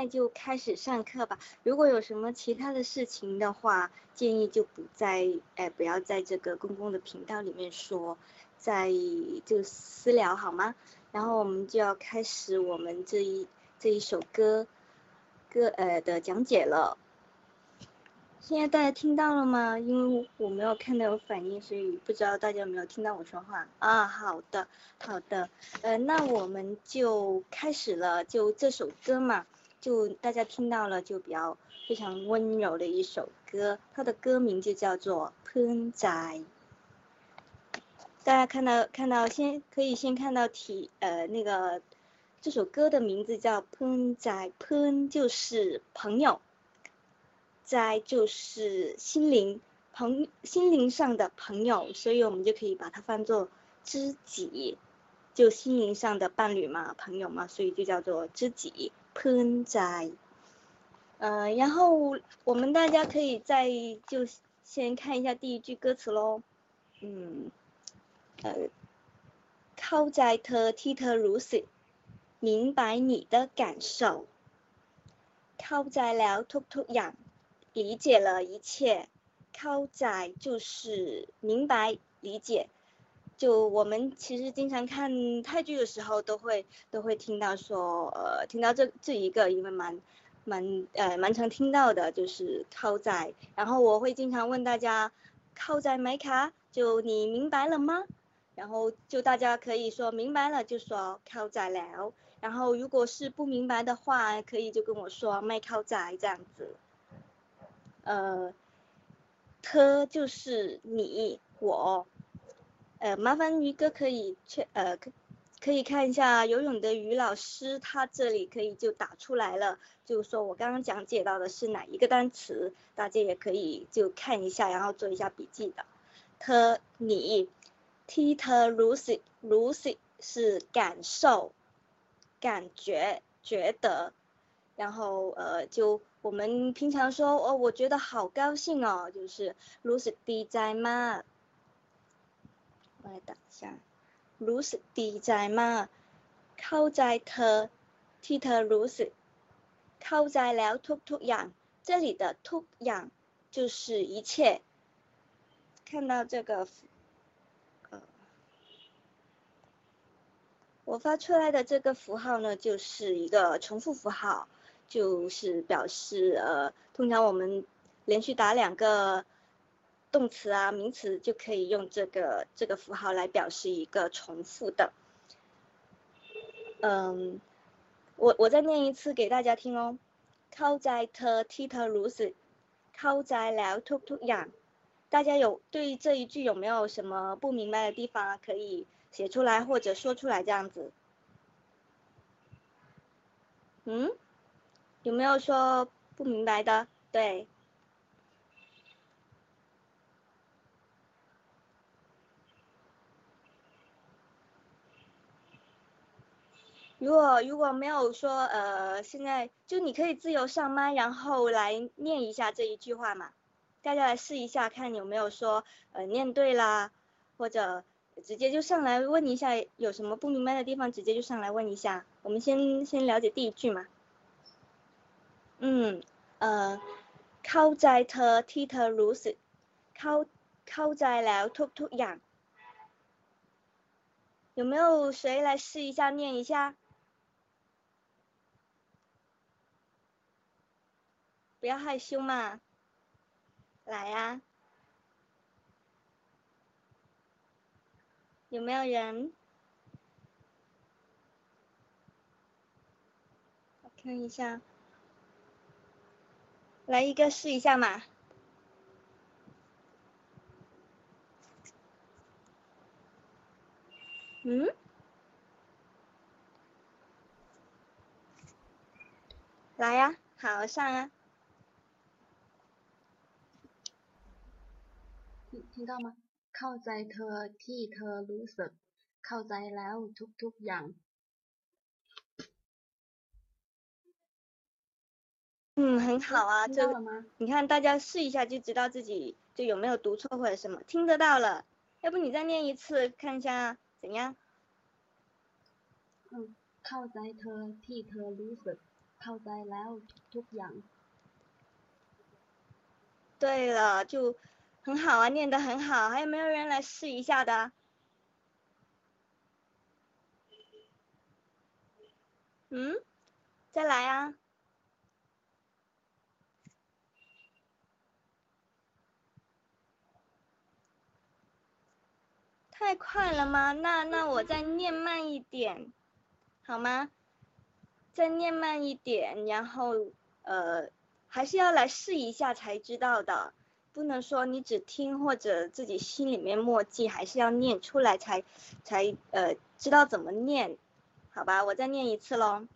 在就开始上课吧。如果有什么其他的事情的话，建议就不在，哎，不要在这个公共的频道里面说，在就私聊好吗？然后我们就要开始我们这一这一首歌歌呃的讲解了。现在大家听到了吗？因为我没有看到有反应，所以不知道大家有没有听到我说话啊？好的，好的，呃，那我们就开始了，就这首歌嘛，就大家听到了，就比较非常温柔的一首歌，它的歌名就叫做《喷仔》。大家看到看到先可以先看到题呃那个这首歌的名字叫《喷仔》，喷就是朋友。在就是心灵朋心灵上的朋友，所以我们就可以把它翻作知己，就心灵上的伴侣嘛，朋友嘛，所以就叫做知己。喷仔，呃，然后我们大家可以再就先看一下第一句歌词喽，嗯，呃，靠在特替特如此，明白你的感受，靠在了突突痒。理解了一切，靠在就是明白理解。就我们其实经常看泰剧的时候，都会都会听到说，呃，听到这这一个，因为蛮蛮呃蛮常听到的，就是靠在。然后我会经常问大家，靠在没卡？就你明白了吗？然后就大家可以说明白了，就说靠在了。然后如果是不明白的话，可以就跟我说卖靠在这样子。呃，他就是你我，呃，麻烦于哥可以去，呃，可可以看一下游泳的于老师，他这里可以就打出来了，就是说我刚刚讲解到的是哪一个单词，大家也可以就看一下，然后做一下笔记的。t 你，Teter Lucy Lucy 是感受感觉觉得，然后呃，就我们平常说，哦，我觉得好高兴哦，就是 Lucy DJ 妈。มาก。我来打一下，รู้สึกดีใจมากเข้าใจเธอที่เธอรู้สึกเข้าใจแล้วทุกๆอย่าง。这里的ทุกอย่าง就是一切。看到这个，呃，我发出来的这个符号呢，就是一个重复符号。就是表示呃，通常我们连续打两个 动词啊、名词就可以用这个这个符号来表示一个重复的。嗯，我我再念一次给大家听哦。เข้าใจเธอที่เธอรู้สึกเข้าใจแล้วทุกๆอย่าง。大家有对这一句有没有什么不明白的地方啊？可以写出来或者说出来这样子。嗯？有没有说不明白的？对。 如果如果没有说呃，现在就你可以自由上麦，然后来念一下这一句话嘛。大家来试一下，看有没有说呃念对啦，或者直接就上来问一下，有什么不明白的地方，直接就上来问一下。我们先先了解第一句嘛。嗯，呃，เข้าใจเธอที่เธอรู้สึกเข้าเข้าใจแล้วทุกๆอย่าง有没有谁来试一下念一下？ 不要害羞嘛，来呀，有没有人？我看一下，来一个试一下嘛。嗯，来呀，好上啊。听听到吗？เข้าใจเธอที่เธอรู้สึกเข้าใจแล้วทุกๆอย่าง。嗯，很好啊，听到了吗？你看大家试一下就知道自己就有没有读错或者什么，听得到了。要不你再念一次看一下怎样？嗯，เข้าใจเธอที่เธอรู้สึกเข้าใจแล้วทุกอย่าง。对了，就。 很好啊，念得很好，还有没有人来试一下的？嗯，再来啊！太快了吗？那那我再念慢一点，好吗？再念慢一点，然后呃，还是要来试一下才知道的。不能说你只听或者自己心里面默记，还是要念出来才才呃知道怎么念，好吧？我再念一次喽。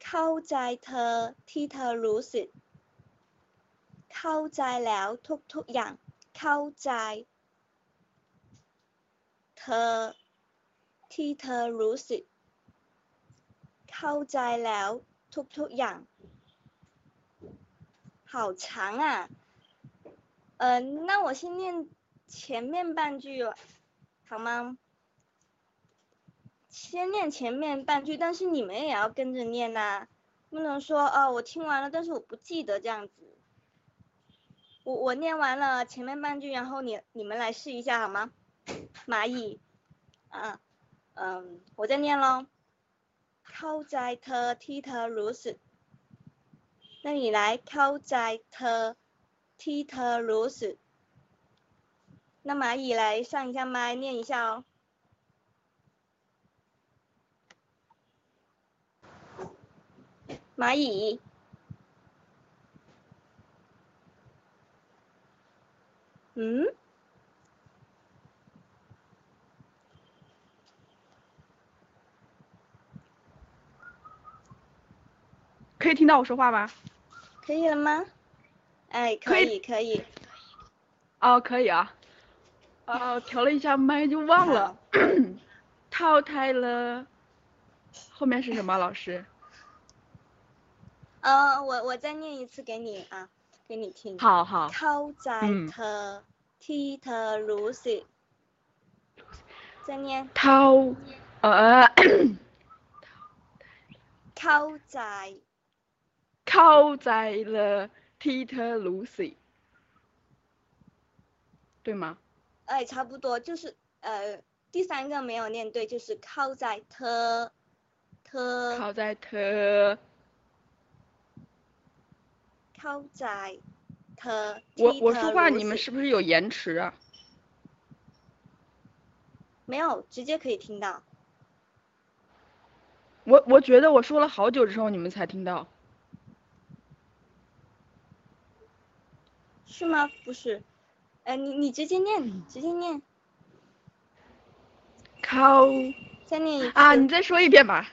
เข้าใจเธอที่เธอรู้สึกเข้าใจแล้วทุกๆอย่างเข้าใจเธอที่เธอรู้สึกเข้าใจแล้วทุกๆอย่าง 好长啊，呃，那我先念前面半句，好吗？先念前面半句，但是你们也要跟着念呐，不能说哦，我听完了，但是我不记得这样子。我我念完了前面半句，然后你你们来试一下好吗？蚂蚁，啊，嗯，我再念喽。เข้าใจเธอที่เธอรู้สึก 那你来เข้าใจเธอที่เธอรู้สึก那蚂蚁来上一下麦念一下哦蚂蚁嗯可以听到我说话吗？ 可以了吗？哎，可以，可以。哦，可以啊。哦，调了一下麦就忘了，淘汰了。后面是什么，老师？呃，我我再念一次给你啊，给你听。好好。淘汰特替特鲁西。再念。淘呃。淘汰。靠在了 Peter Lucy，对吗？哎，差不多就是呃，第三个没有念对，就是靠在特特靠在特靠在特。我我说话你们是不是有延迟啊？没有，直接可以听到。我我觉得我说了好久之后你们才听到。是吗？不是，哎，你你直接念，直接念。靠。再念一次。啊，你再说一遍吧。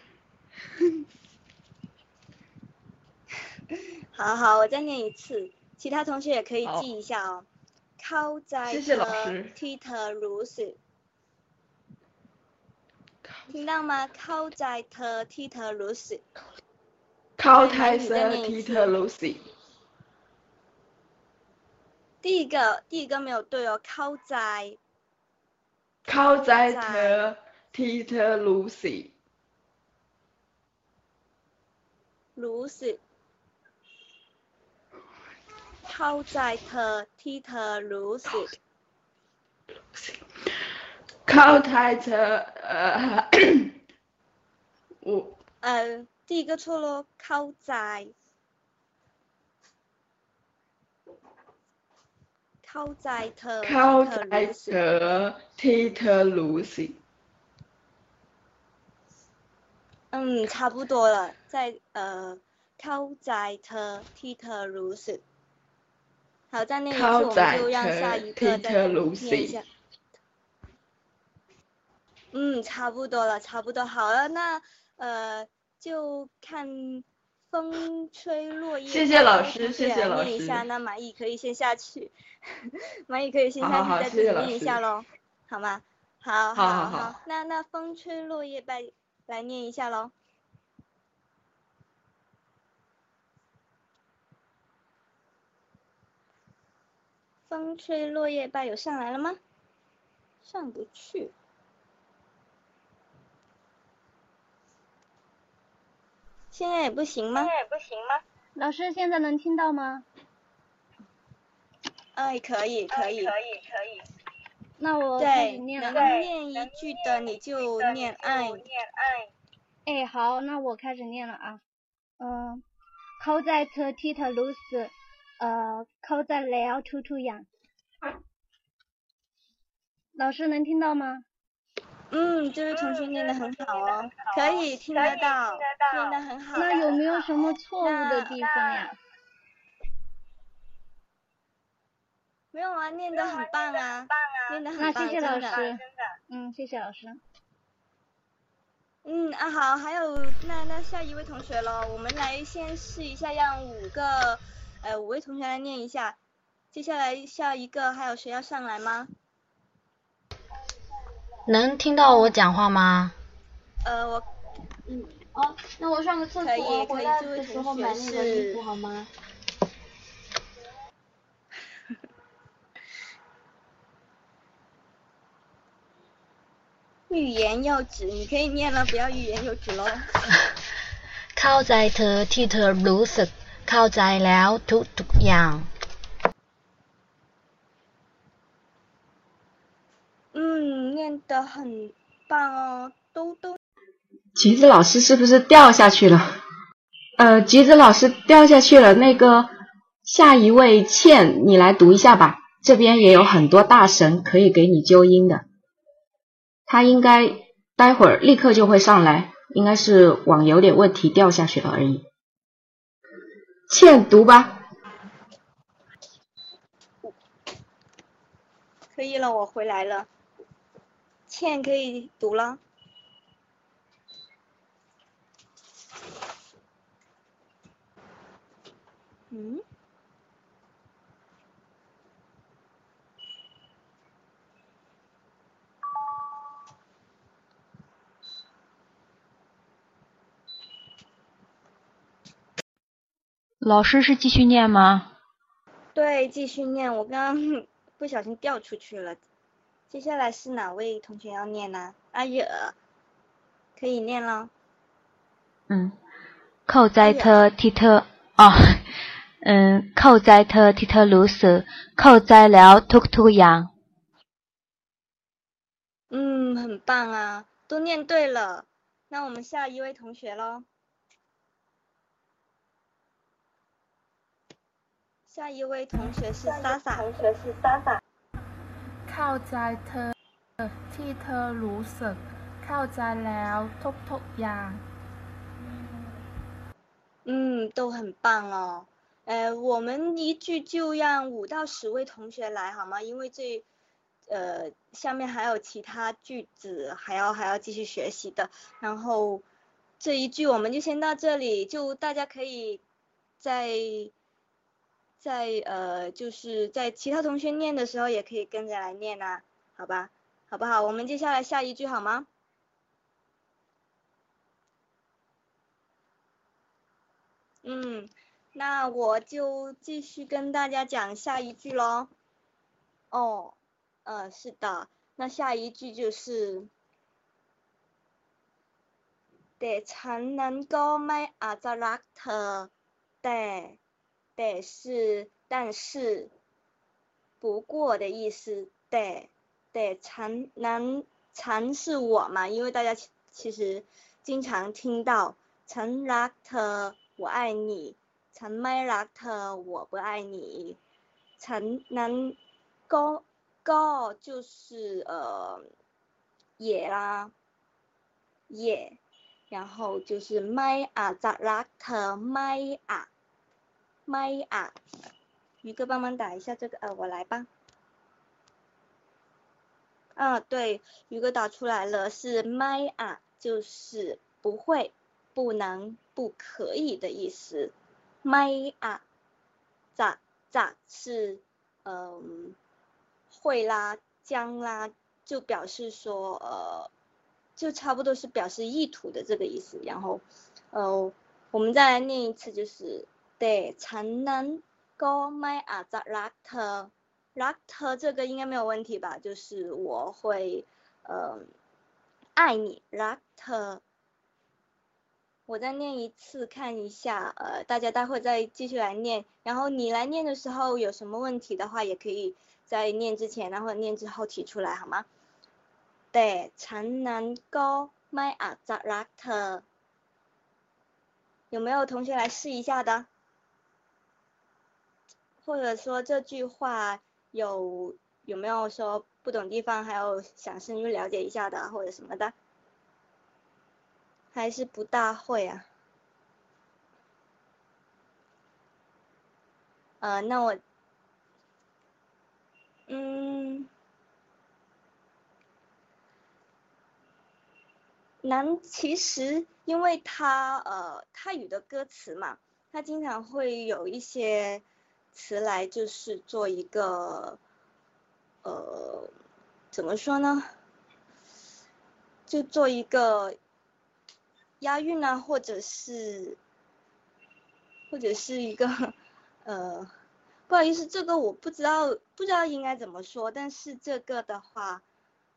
好好，我再念一次，其他同学也可以记一下哦。靠在的 Tita Lucy。听到吗？靠在的 Tita Lucy。靠在的 Tita Lucy。第一个，第一个没有对哦，靠在。靠在特，Tita Lucy。Lucy。靠在特，Tita Lucy。靠在特，呃，我。呃，第一个错了，靠在。เข้าใจเธอเข้าใจเธอที่เธอรู้สึก嗯，差不多了，在呃，เข้าใจเธอที่เธอรู้สึก好，在那一次我们就让下一个再念一下。嗯，差不多了，差不多好了，那呃， 就看 风吹落叶。谢谢老师，谢谢老师。念一下，那蚂蚁可以先下去，蚂蚁可以先下去，再自己念一下喽，好吗？好，好，好，好。那那风吹落叶拜来念一下喽。风吹落叶拜有上来了吗？上不去。现在也不行吗？现在也不行吗？老师现在能听到吗？哎，可以，可以，可以，可以。那我对，能念一句的你就念爱。哎，好，那我开始念了啊。嗯，靠在特提特鲁斯，呃，靠在了突突羊。老师能听到吗？嗯，这位同学念的很好哦，可以听得到，念的很好。那有没有什么错误的地方呀？没有啊，念的很棒啊，念的很棒，谢谢老师。嗯，谢谢老师。嗯啊好，还有那那下一位同学喽，我们来先试一下，让五个呃五位同学来念一下，接下来下一个还有谁要上来吗？能听到我讲话吗？呃，我，嗯，哦，那我上个厕所，回来的时候买那个衣服好吗？欲言又止，你可以念了，不要欲言又止喽。เข้าใจเธอที่เธอรู้สึกเข้าใจแล้วทุกๆอย่าง。 嗯，念得很棒哦，兜兜。橘子老师是不是掉下去了？呃，橘子老师掉下去了。那个下一位倩，你来读一下吧。这边也有很多大神可以给你纠音的。他应该待会儿立刻就会上来，应该是网有点问题掉下去了而已。倩读吧。可以了，我回来了。倩可以读了。嗯？老师是继续念吗？对，继续念。我刚刚 不小心掉出去了。接下来是哪位同学要念呢？阿惹，可以念了。嗯，寇在特提特哦，嗯，寇在特提特鲁斯，寇在了突突羊。嗯，很棒啊，都念对了。那我们下一位同学喽。下一位同学是莎莎。同学是莎莎。เข้าใจเธอที่เธอรู้สึกเข้าใจแล้วทุกๆอย่าง嗯，都很棒哦。呃，我们一句就让五到十位同学来好吗？因为这呃下面还有其他句子还要还要继续学习的。然后这一句我们就先到这里，就大家可以在。 在呃，就是在其他同学念的时候，也可以跟着来念啊，好吧，好不好？我们接下来下一句好吗？嗯，那我就继续跟大家讲下一句喽。哦，呃，是的，那下一句就是，แต่ฉันนั้นก็ไม่อาจจะรักเธอแต่ 对，是但是不过的意思。对，对，常男常是我嘛，因为大家其实经常听到陈拉特我爱你，陈麦拉特我不爱你，陈男高高就是呃也啦也，然后就是麦啊扎拉特麦啊。麦啊，宇哥帮忙打一下这个，呃，我来吧。嗯，对，宇哥打出来了，是麦啊，就是不会、不能、不可以的意思。麦啊，咋咋是嗯会啦、将啦，就表示说呃，就差不多是表示意图的这个意思。然后，呃，我们再来念一次，就是。对ฉันนั้นก็ไม่อาจจะรักเธอรักเธอ这个应该没有问题吧？就是我会呃爱你รักเธอ。我再念一次，看一下，呃，大家待会再继续来念。然后你来念的时候有什么问题的话，也可以在念之前，然后念之后提出来，好吗？แต่ฉันนั้นก็ไม่อาจจะรักเธอ。有没有同学来试一下的？ 或者说这句话有有没有说不懂地方，还有想深入了解一下的，或者什么的？还是不大会啊？呃，那我，嗯，难，其实因为它呃泰语的歌词嘛，它经常会有一些词来就是做一个呃怎么说呢？就做一个。押韵啊，或者是，或者是一个，呃，不好意思，这个我不知道，不知道应该怎么说，但是这个的话，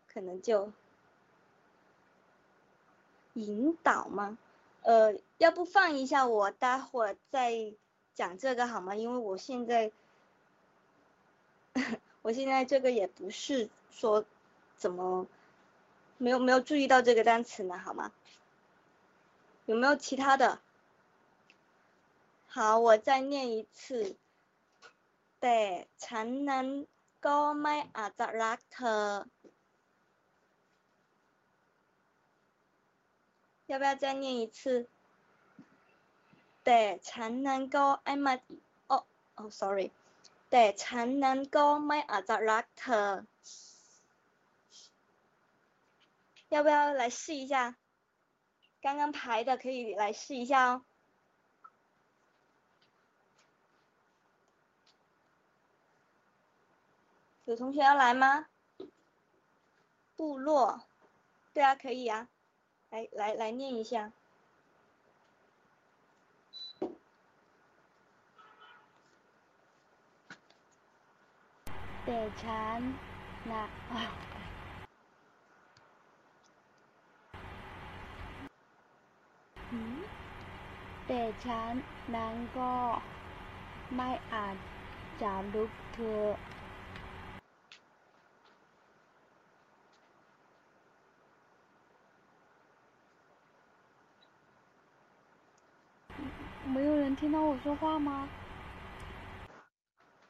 可能就引导吗？呃，要不放一下，我待会儿再讲这个好吗？因为我现在，我现在这个也不是说怎么没有没有注意到这个单词呢，好吗？有没有其他的？好，我再念一次。แต่ฉันนั้นก็ไม่อาจจะรักเธอ。要不要再念一次？ แต่ฉันนั้นก็ไอ้มา哦哦，sorry。แต่ฉันนั้นก็ไม่อาจจะรักเธอ。要不要来试一下？刚刚排的可以来试一下哦。有同学要来吗？部落，对啊，可以啊，来来来念一下。 แต่ฉันนะ啊。แต่ฉันนั้นก็ไม่อาจจะลุกเธอ没有人听到我说话吗？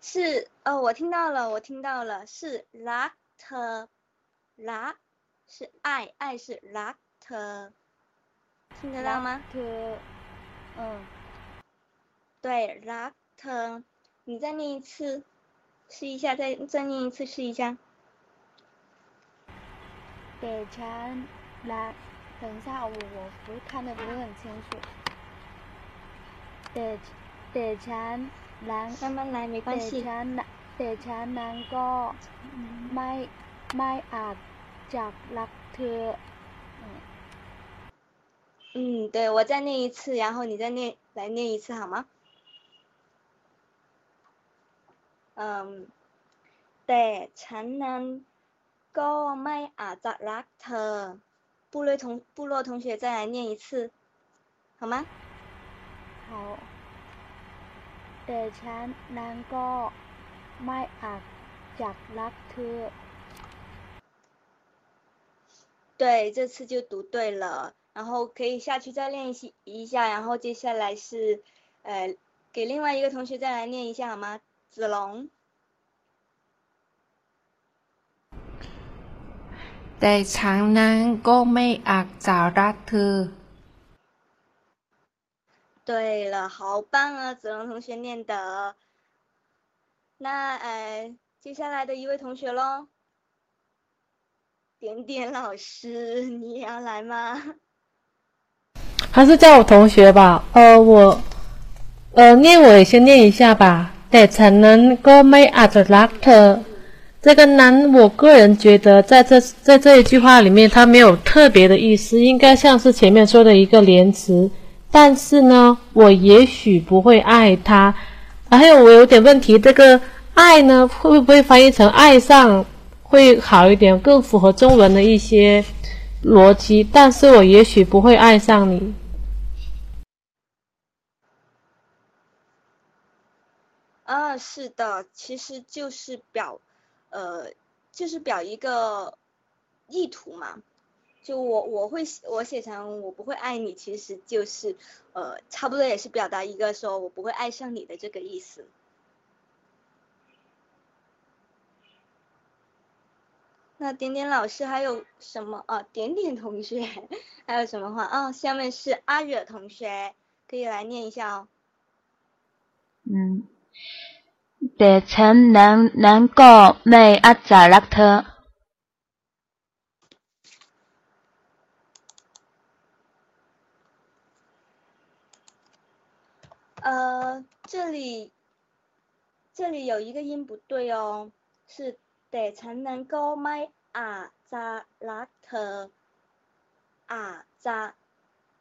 是，哦，我听到了，我听到了，是 l a t l a，是爱爱是 l a t，听得到吗？嗯，对，l a t，你再念一次，试一下，再再念一次，试一下。对，陈来，等一下，我我不会看的不是很清楚。对，对，陈。แต่แต่ฉันรัก慢慢来，没关系。แต่ฉันแต่ฉันนั้นก็ไม่ไม่อาจจะรักเธอ嗯，对，我再念一次，然后你再念来念一次好吗？嗯，แต่ฉันนั้นก็ไม่อาจจะรักเธอ。部落同部落同学再来念一次，好吗？好。 แต่ฉันนั้นก็ไม่อาจจะรักเธอ。对，这次就读对了。然后可以下去再练习一下，然后接下来是，呃，给另外一个同学再来念一下好吗？子龙。แต่ฉันนั้นก็ไม่อาจจะรักเธอ。 对了，好棒啊，子龙同学念的。那呃，接下来的一位同学喽，点点老师，你也要来吗？ 还是叫我同学吧。呃，我，呃，念我也先念一下吧。แต่ฉันนั้นก็ไม่อาจจะรักเธอ。这个นั้น我个人觉得，在这在这一句话里面，它没有特别的意思，应该像是前面说的一个连词。 但是呢，我也许不会爱他。还有，我有点问题，这个爱呢，会不会翻译成爱上会好一点，更符合中文的一些逻辑？但是我也许不会爱上你。啊，是的，其实就是表。呃，就是表一个意图嘛，就我我会我写成我不会爱你，其实就是呃差不多也是表达一个说我不会爱上你的这个意思。那点点老师还有什么啊？点点同学还有什么话啊？下面是阿惹同学，可以来念一下哦。嗯。แต่ฉันนั้นนั้นก็ไม่อาจจะรักเธอ 呃，这里这里有一个音不对哦，是得才能够麦啊扎拉特啊扎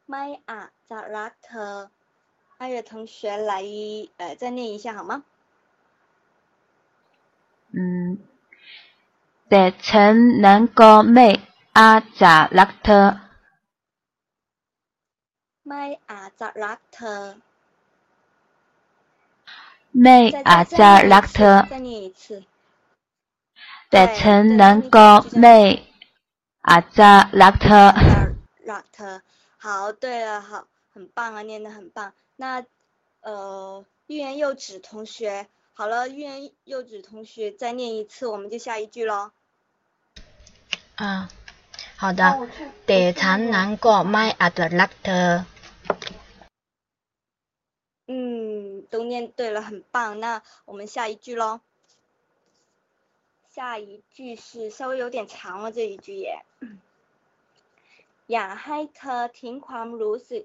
麦啊扎拉特，阿月同学来呃再念一下好吗？嗯，得才能够麦啊扎拉特。麦啊扎拉特。may as a laughter 再念一次得成能够 may as a laughter laughter 好对了好很棒啊念的很棒那呃欲言又止同学好了欲言又止同学再念一次我们就下一句喽啊好的得成能够 may as a laughter 嗯，都念对了，很棒。那我们下一句喽。下一句是稍微有点长了，这一句耶。อยากให้เธอทิ้งความรู้สึก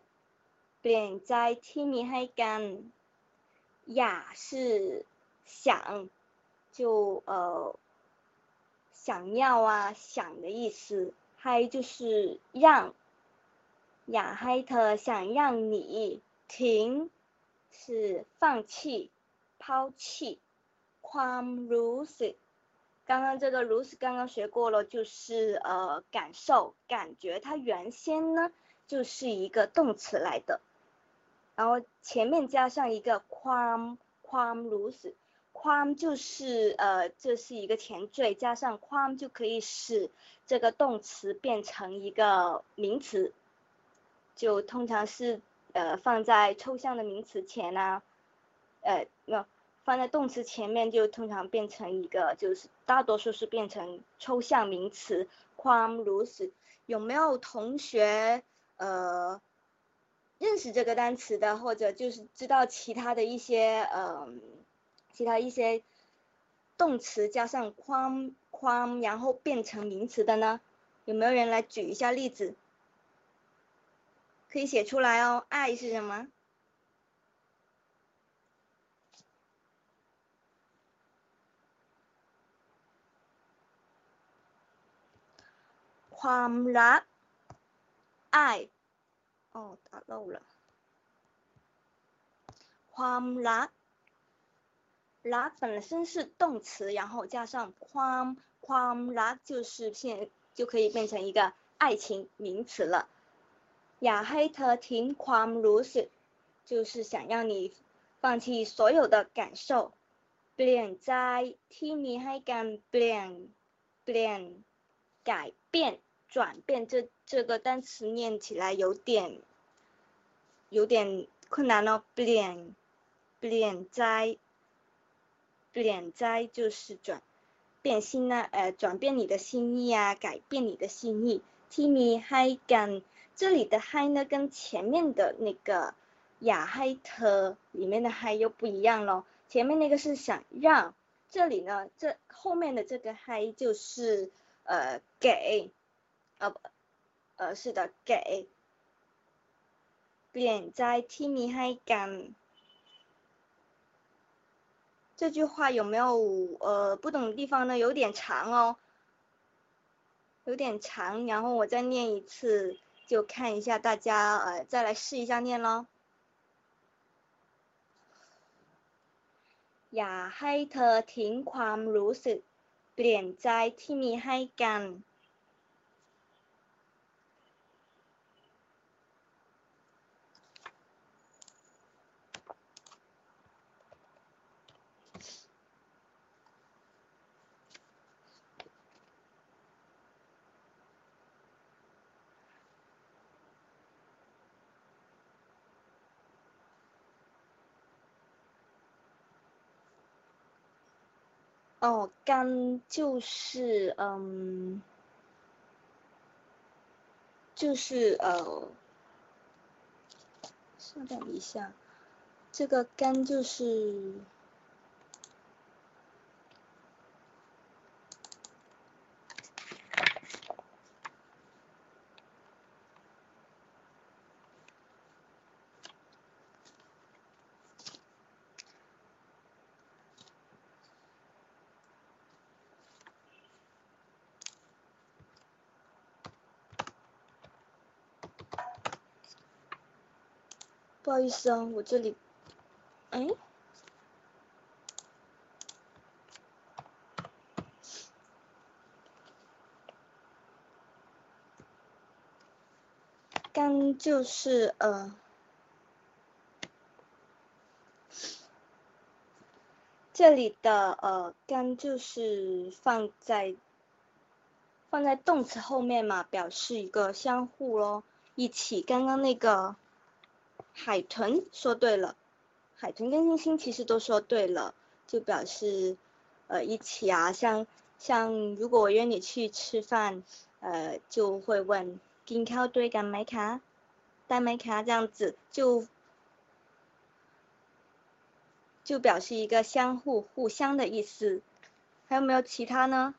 เปลี่ยนใจที่มีให้กันอยาก是。想，就呃，想要啊，想的意思。嗨就是让，雅嗨特想让你停， 是放弃、抛弃。ความรู้สึก，刚刚这个รู้สึก刚刚学过了，就是呃感受、感觉。它原先呢就是一个动词来的，然后前面加上一个ความความรู้สึก。ความ就是呃，这是一个前缀，加上ความ就可以使这个动词变成一个名词，就通常是 呃放在抽象的名词前啊，呃，那放在动词前面就通常变成一个，就是大多数是变成抽象名词。ความ如此，有没有同学呃认识这个单词的，或者就是知道其他的一些呃？其他一些动词加上框框，然后变成名词的呢？有没有人来举一下例子？ 可以写出来哦。爱是什么？ความรัก爱哦，打漏了。ความรัก拉本身是动词，然后加上ความความ拉就是现就可以变成一个爱情名词了。 อยากให้เธอทิ้งความรู้สึก就是想让你放弃所有的感受。เปลี่ยนใจที่มีให้กันเปลี่ยนเปลี่ยน改变转变这这个单词念起来有点有点困难哦。เปลี่ยนเปลี่ยนใจ变灾就是转变心呢，呃，转变你的心意啊，改变你的心意。Timmy Hi Gan， 这里的 Hi 呢，跟前面的那个雅 Hi 特里面的 Hi 又不一样咯。前面那个是想让，这里呢，这后面的这个 Hi 就是呃给，呃不，呃是的给。 เปลี่ยนใจที่มีให้กัน。这句话有没有呃不懂的地方呢？有点长哦，有点长，然后我再念一次， 就看一下大家呃再来试一下念咯。อย่าให้เธอทิ้งความรู้สึกเปลี่ยนใจที่มีให้กัน 哦，肝就是嗯，就是呃，稍等一下，这个肝就是。不好意思啊，我这里，哎，刚就是呃，这里的呃刚就是放在放在动词后面嘛，表示一个相互咯，一起。刚刚那个。海豚说对了，海豚跟星星其实都说对了，就表示呃一起啊，像像如果我约你去吃饭，呃，就会问，给你对，干买卡，带买卡这样子，就就表示一个相互互相的意思，还有没有其他呢？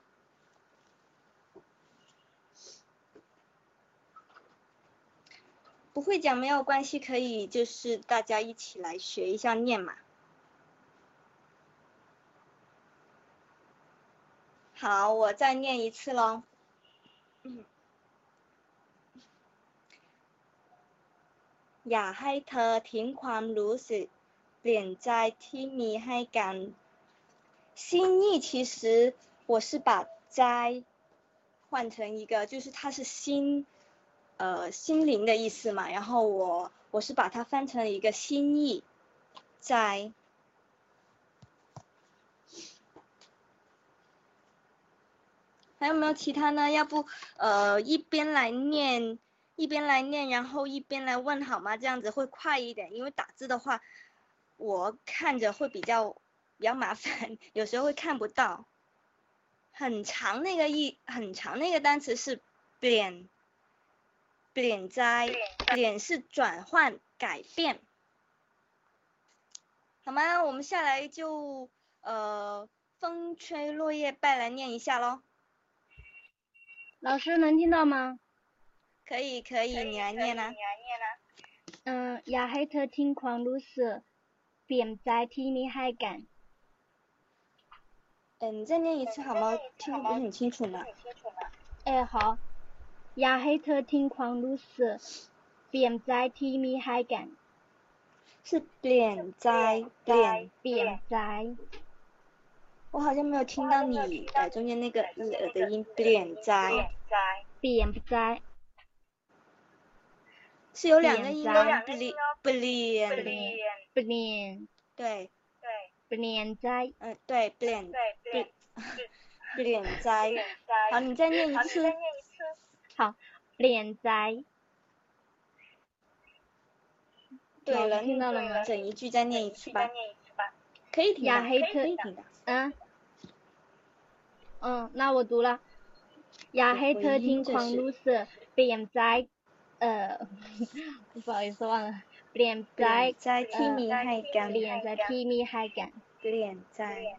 不会讲没有关系，可以就是大家一起来学一下念嘛。好，我再念一次喽。อย่าให้เธอทิ้งความรู้สึกเปลี่ยนใจที่มีให้กัน心意其实我是把在换成一个，就是它是心。 呃，心灵的意思嘛，然后我我是把它翻成了一个心意，在，还有没有其他呢？要不呃一边来念一边来念，然后一边来问好吗？这样子会快一点，因为打字的话，我看着会比较比较麻烦，有时候会看不到，很长那个一很长那个单词是变。脸斋。脸是转换、改变。好吗？我们下来就呃，风吹落叶拜来念一下喽。老师能听到吗？可以可以，你来念啦。嗯，雅黑特听狂如是。扁斋听厉害感。嗯，你再念一次好吗？听不？是很清楚吗。哎，好。อย่าให้เธอทิ้งความรู้สึกเปลี่ยนใจที่มีให้กัน是เปลี่ยนใจเปลี่ยนเปลี่ยนใจ我好像没有听到你呃中间那个呃的音เปลี่ยนใจเปลี่ยนใจ是有两个音哦เปลี่ยนเปลี่ยนเปลี่ยน对对เปลี่ยนใจ嗯对เปลี่ยนเปลี่ยนใจ好你再念一次 好连载。有了听到了吗？整一句再念一次吧。可以听到，可以听的。嗯。嗯，那我读了。亚黑特听狂怒时，便在，呃，不好意思忘了，便在在提米海干，便在提米海干，便在，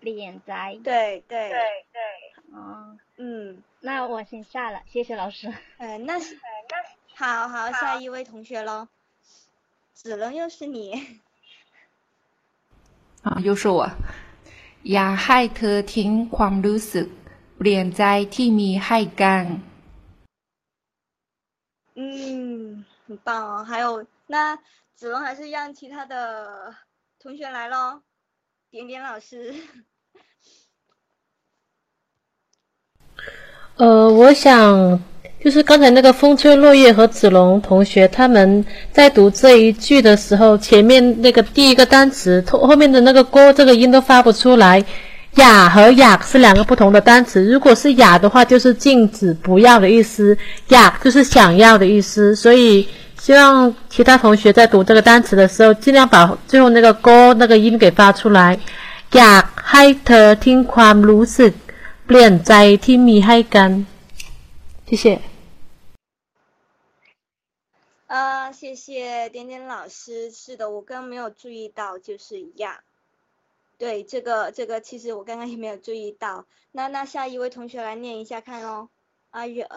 便在。对对对对。哦嗯那我先下了，谢谢老师。呃，那是，好好，下一位同学喽。 子龙又是你。啊，又是我。อย่าให้เธอทิ้งความรู้สึกเปลี่ยนใจที่มีให้กัน。嗯，很棒哦。还有，那子龙还是让其他的同学来咯。点点老师。 呃，我想就是刚才那个风吹落叶和子龙同学他们在读这一句的时候，前面那个第一个单词后后面的那个“锅”这个音都发不出来。雅和雅是两个不同的单词，如果是雅的话，就是禁止、不要的意思；雅就是想要的意思。所以希望其他同学在读这个单词的时候，尽量把最后那个“锅”那个音给发出来。雅ให้เธอทิ้งความรู้สึก เปลี่ยนใจที่มีให้กัน。谢谢。啊，谢谢点点老师。是的，我刚刚没有注意到，就是雅。对，这个这个其实我刚刚也没有注意到。那那下一位同学来念一下看哦，阿月。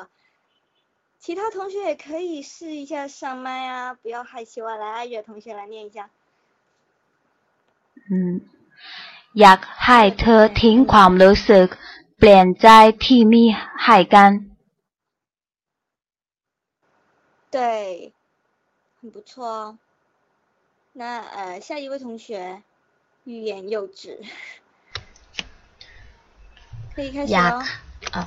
其他同学也可以试一下上麦啊，不要害羞啊。来，阿月同学来念一下。嗯，อยากให้เธอทิ้งความรู้สึก เปลี่ยนใจที่มีให้กัน。对，很不错哦。那呃，下一位同学。欲言又止，可以开始了。啊，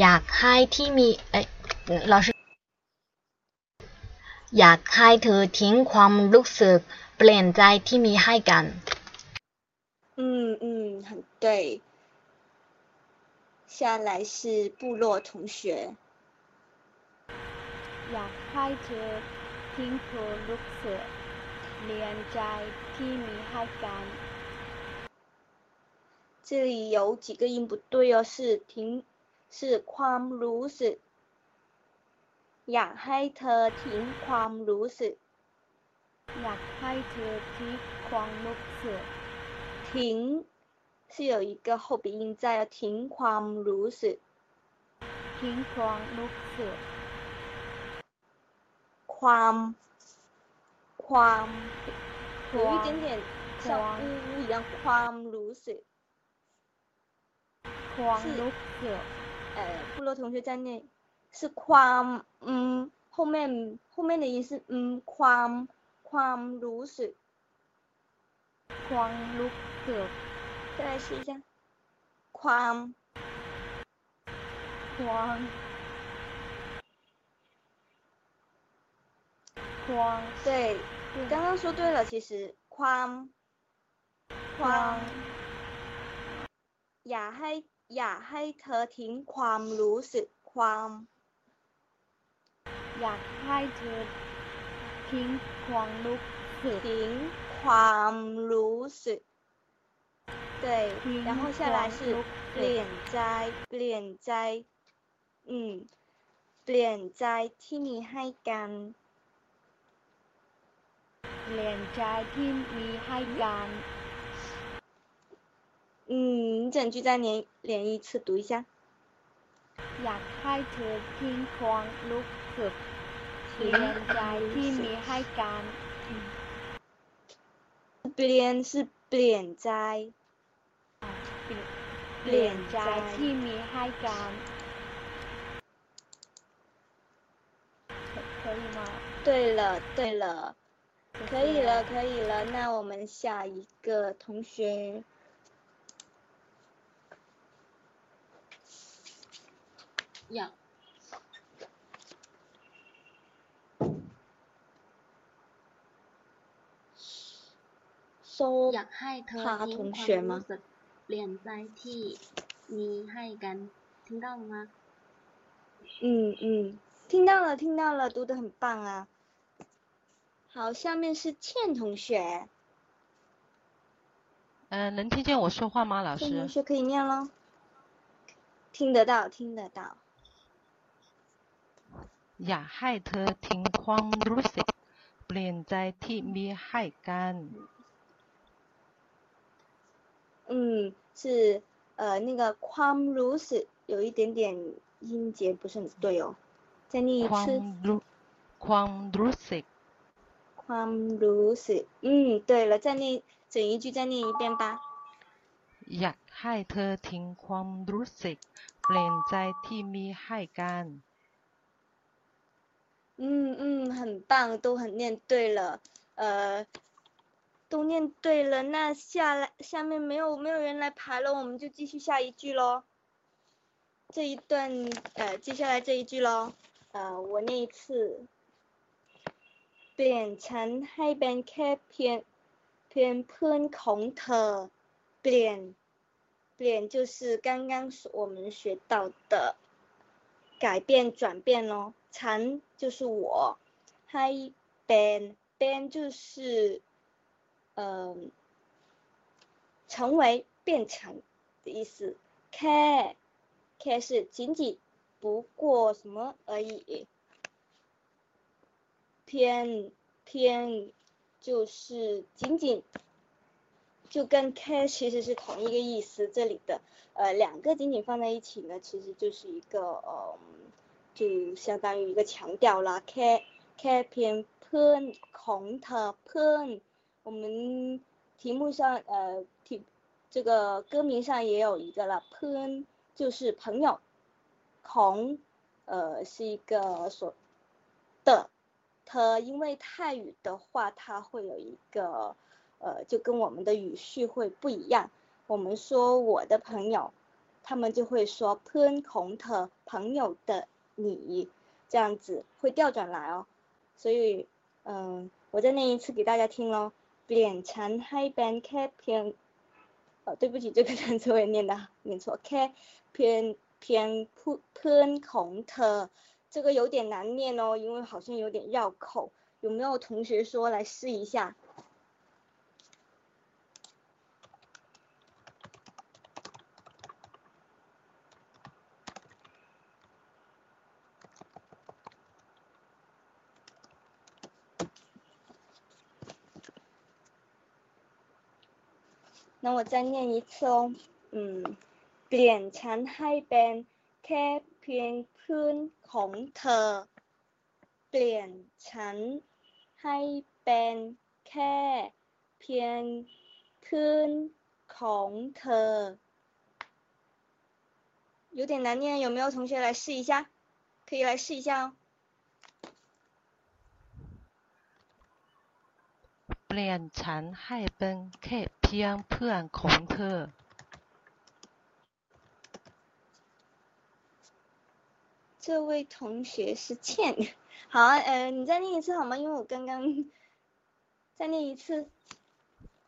อยากให้ที่มีเอ้老师อยากให้เธอทิ้งความรู้สึกเปลี่ยนใจที่มีให้กัน。嗯嗯，很对。 下来是部落同学。อยากให้เธอทิ้งความรู้สึกเปลี่ยนใจที่มีให้กัน这里有几个音不对哦，是停，是ความรู้สึกอยากให้เธอทิ้งความรู้สึกอยากให้เธอทิ้งความรู้สึก停 是有一个后鼻音在，停ความรู้สึกทิ้งความรู้สึกความความ有一点点像呜呜一样，ความรู้สึกความรู้สึก呃，部落同学在念是ความ嗯，后面后面的音是嗯，ความความรู้สึกความรู้สึก 再来试一下ความความความ对。你刚刚说对了，其实框框อย่าให้อย่าให้เธอทิ้งความรู้สึกความอยากให้เธอทิ้งความรู้สึกทิ้งความรู้สึก 对，然后下来是เปลี่ยนใจเปลี่ยนใจ嗯เปลี่ยนใจที่มีให้กัน连在ที่มีให้กัน嗯，整句再连连一次读一下。อยากให้เธอทิ้งความรู้สึกเปลี่ยนใจที่มีให้กันเปลี่ยน是เปลี่ยนใจ เปลี่ยนใจที่มีให้กัน可以吗？对了，对了。可以了，可以了，那我们下一个同学。要。搜他同学吗？ 连在ที่มีให้กัน听到了吗？嗯嗯，听到了，听到了，读的很棒啊。好，下面是倩同学。嗯，能听见我说话吗，老师？同学可以念喽。听得到，听得到。อย่าให้เธอทิ้งความรู้สึกเปลี่ยนใจที่มีให้กัน。 嗯，是呃那个ความรู้สึก有一点点音节不是很对哦，再念一次。ความรู้ความรู้สึก ความรู้สึก嗯对了再念整一句再念一遍吧 อยากให้เธอทิ้งความรู้สึก เปลี่ยนใจที่มีให้กัน 嗯嗯，很棒，都很念对了，呃， 都念对了。那下来下面没有没有人来排了，我们就继续下一句喽。这一段呃，接下来这一句喽，呃，我念一次。เปลี่ยนฉันให้เป็นแค่เพียงเพียงเพื่อนของเธอเปลี่ยนเปลี่ยน就是刚刚我们学到的改变转变咯。ฉั就是我，ให้เป็นเป็น就是 嗯成为变成的意思，แค่แค่是仅仅不过什么而已，偏偏就是仅仅就跟 care 其实是同一个意思，这里的呃两个仅仅放在一起呢，其实就是一个呃。就相当于一个强调啦，care care 偏 pen 空 t pen， 我们题目上呃题这个歌名上也有一个了，pen 就是朋友，空呃是一个所的，它因为泰语的话它会有一个呃就跟我们的语序会不一样，我们说我的朋友，他们就会说 pen 空 t 朋友的。你这样子会调转来哦，所以嗯，我再念一次给大家听喽。变成ให้เป็นแค่เพียง呃，对不起，这个单词我也念的念错，แค่เพียงเพียงเพื่อนของเธอ，这个有点难念哦，因为好像有点绕口，有没有同学说来试一下？ 那我再念一次哦，嗯，เปลี่ยนฉันให้เป็นแค่เพียงเพื่อนของเธอเปลี่ยนฉันให้เป็นแค่เพียงเพื่อนของเธอ有点难念，有没有同学来试一下？可以来试一下哦。เปลี่ยนฉันให้เป็นแค่ เพียงเพื่อนของเธอ这位同学是倩，好啊，呃，你再念一次好吗？因为我刚刚再念一次。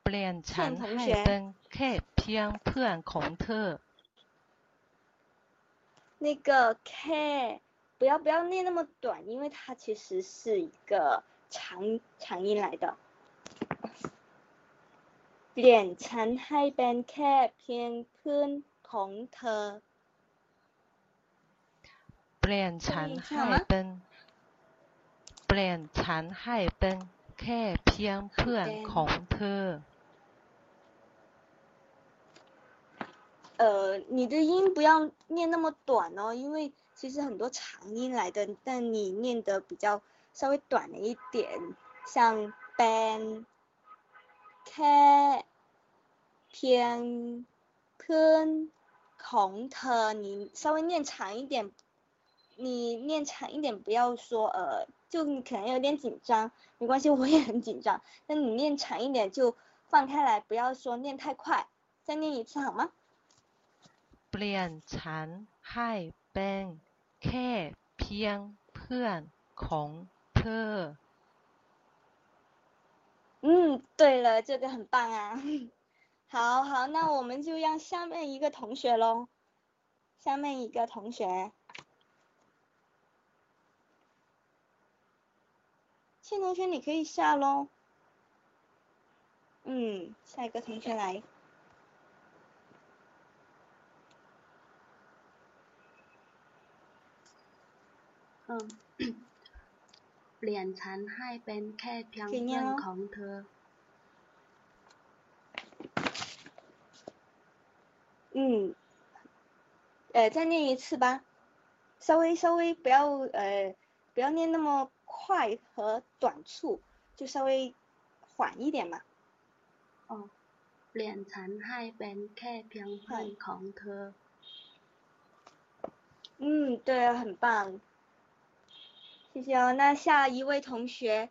เปลี่ยนฉันให้เป็นแค่เพียงเพื่อนของเธอ那个 care 不要不要念那么短，因为它其实是一个长长音来的。 เปลี่ยนฉันให้เป็นแค่เพียงเพื่อนของเธอเปลี่ยนฉันให้เป็นเปลี่ยนฉันให้เป็นแค่เพียงเพื่อนของเธอ呃，你的音不要念那么短哦，因为其实很多长音来的，但你念的比较稍微短了一点，像 ban。 แค่เพียงเพื่อนของเธอ你稍微念长一点你念长一点不要说呃就你可能有点紧张没关系我也很紧张但你念长一点就放开来不要说念太快再念一次好吗เปลี่ยนฉันให้เป็นแค่เพียงเพื่อนของเธอ 嗯，对了，这个很棒啊！好好，那我们就让下面一个同学喽，下面一个同学，倩同学你可以下喽。嗯，下一个同学来。嗯。 เปลี่ยนฉันให้เป็นแค่เพียงเพื่อนของเธอ嗯，呃，再念一次吧，稍微稍微不要呃不要念那么快和短促， 就稍微缓一点嘛。哦，เปลี่ยนฉันให้เป็นแค่เพียงเพื่อนของเธอ。嗯，对啊，很棒。 谢谢哦。那下一位同学，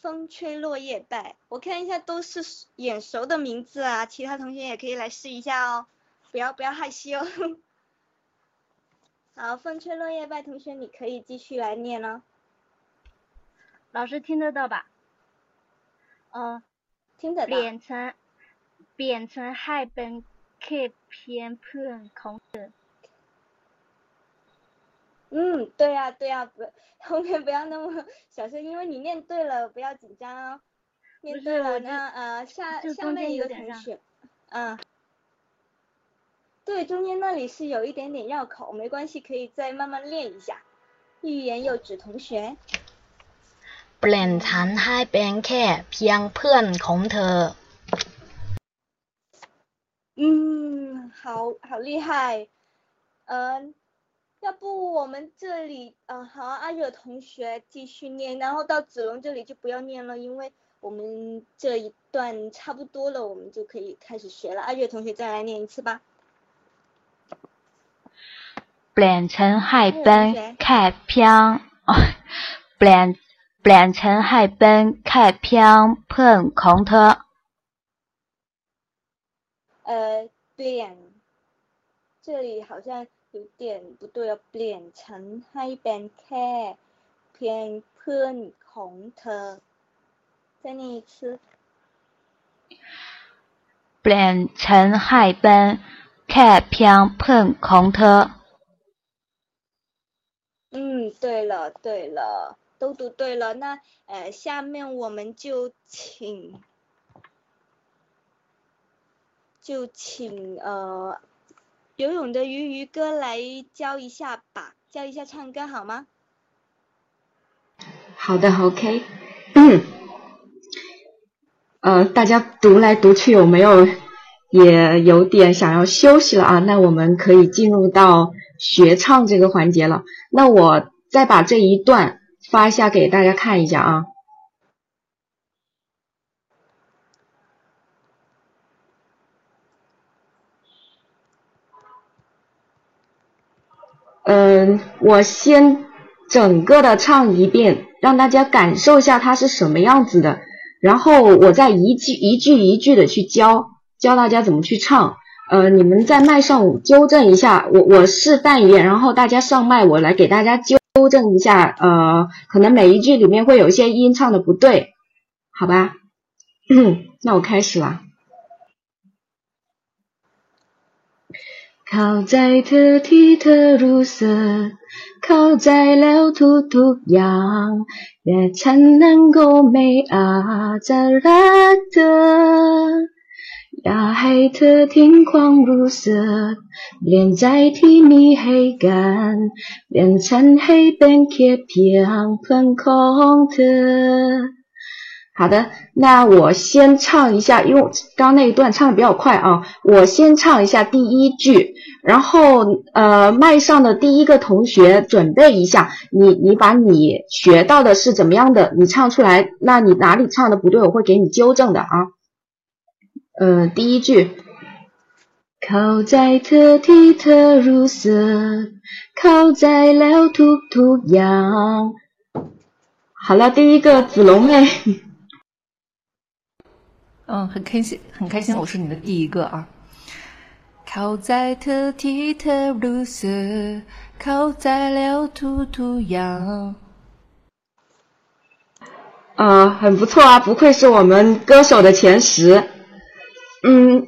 风吹落叶败，我看一下都是眼熟的名字啊，其他同学也可以来试一下哦，不要不要害羞。好，风吹落叶败，同学你可以继续来念了。老师听得到吧？嗯，听得到。变成变成海本客偏碰空的。嗯，对呀对呀，不，后面不要那么小声，因为你念对了，不要紧张哦。念对了，那呃下下面一个同学，嗯，对，中间那里是有一点点绕口，没关系，可以再慢慢练一下。欲言又止同学。เปลี่ยนฉันให้เป็นแค่เพียงเพื่อนของเธอ。嗯，好好厉害，嗯。 要不我们这里，嗯，好，阿惹同学继续念，然后到子龙这里就不要念了，因为我们这一段差不多了，我们就可以开始学了。阿惹同学再来念一次吧。变成海奔开飘，变变成海奔开飘碰空特。呃，变，这里好像。ยนเปลี่ยนฉันให้เป็นแค่เพียงเพื่อนของเธอ。呃，变，这里好像。有点不对哦，เปลี่ยนฉันให้เป็นแค่เพียงเพื่อนของเธอ再念一次เปลี่ยนฉันให้เป็นแค่เพียงเพื่อนของเธอ嗯，对了对了，都读对了。那呃，下面我们就请就请呃。 游泳的鱼鱼哥来教一下吧，教一下唱歌好吗？好的，OK。嗯，呃，大家读来读去有没有也有点想要休息了啊？那我们可以进入到学唱这个环节了。那我再把这一段发一下给大家看一下啊。嗯，我先整个的唱一遍，让大家感受一下它是什么样子的，然后我再一句一句一句的去教教大家怎么去唱。呃，你们在麦上纠正一下，我我示范一遍，然后大家上麦，我来给大家纠正一下。呃，可能每一句里面会有一些音唱的不对，好吧？那我开始了。 เข้าใจเธอที่เธอรู้สึก เข้าใจแล้วทุกทุกอย่าง แต่ฉันนั้นก็ไม่อาจจะรักเธอ อย่าให้เธอทิ้งความรู้สึก เปลี่ยนใจที่มีให้กัน เปลี่ยนฉันให้เป็นแค่เพียงเพื่อนของเธอ 好的，那我先唱一下，因为刚那一段唱的比较快啊，我先唱一下第一句，然后呃，麦上的第一个同学准备一下，你你把你学到的是怎么样的，你唱出来，那你哪里唱的不对，我会给你纠正的啊。呃，第一句，靠在特提特如色，靠在了土土样。好了，第一个子龙妹。嗯，很开心，很开心，我是你的第一个啊！靠在特提特鲁斯，靠在了兔兔羊。啊，很不错啊，不愧是我们歌手的前十。嗯，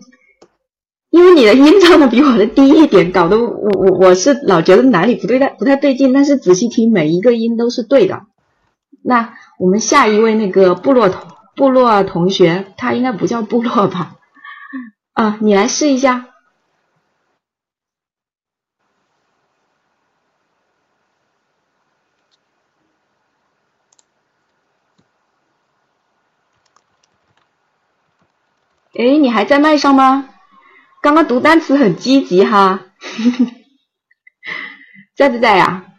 因为你的音唱的比我的低一点，搞得我我我是老觉得哪里不对的，不太对劲。但是仔细听，每一个音都是对的。那我们下一位那个部落头。部落同学，他应该不叫部落吧？啊，你来试一下。哎，你还在麦上吗？刚刚读单词很积极哈，在不在呀？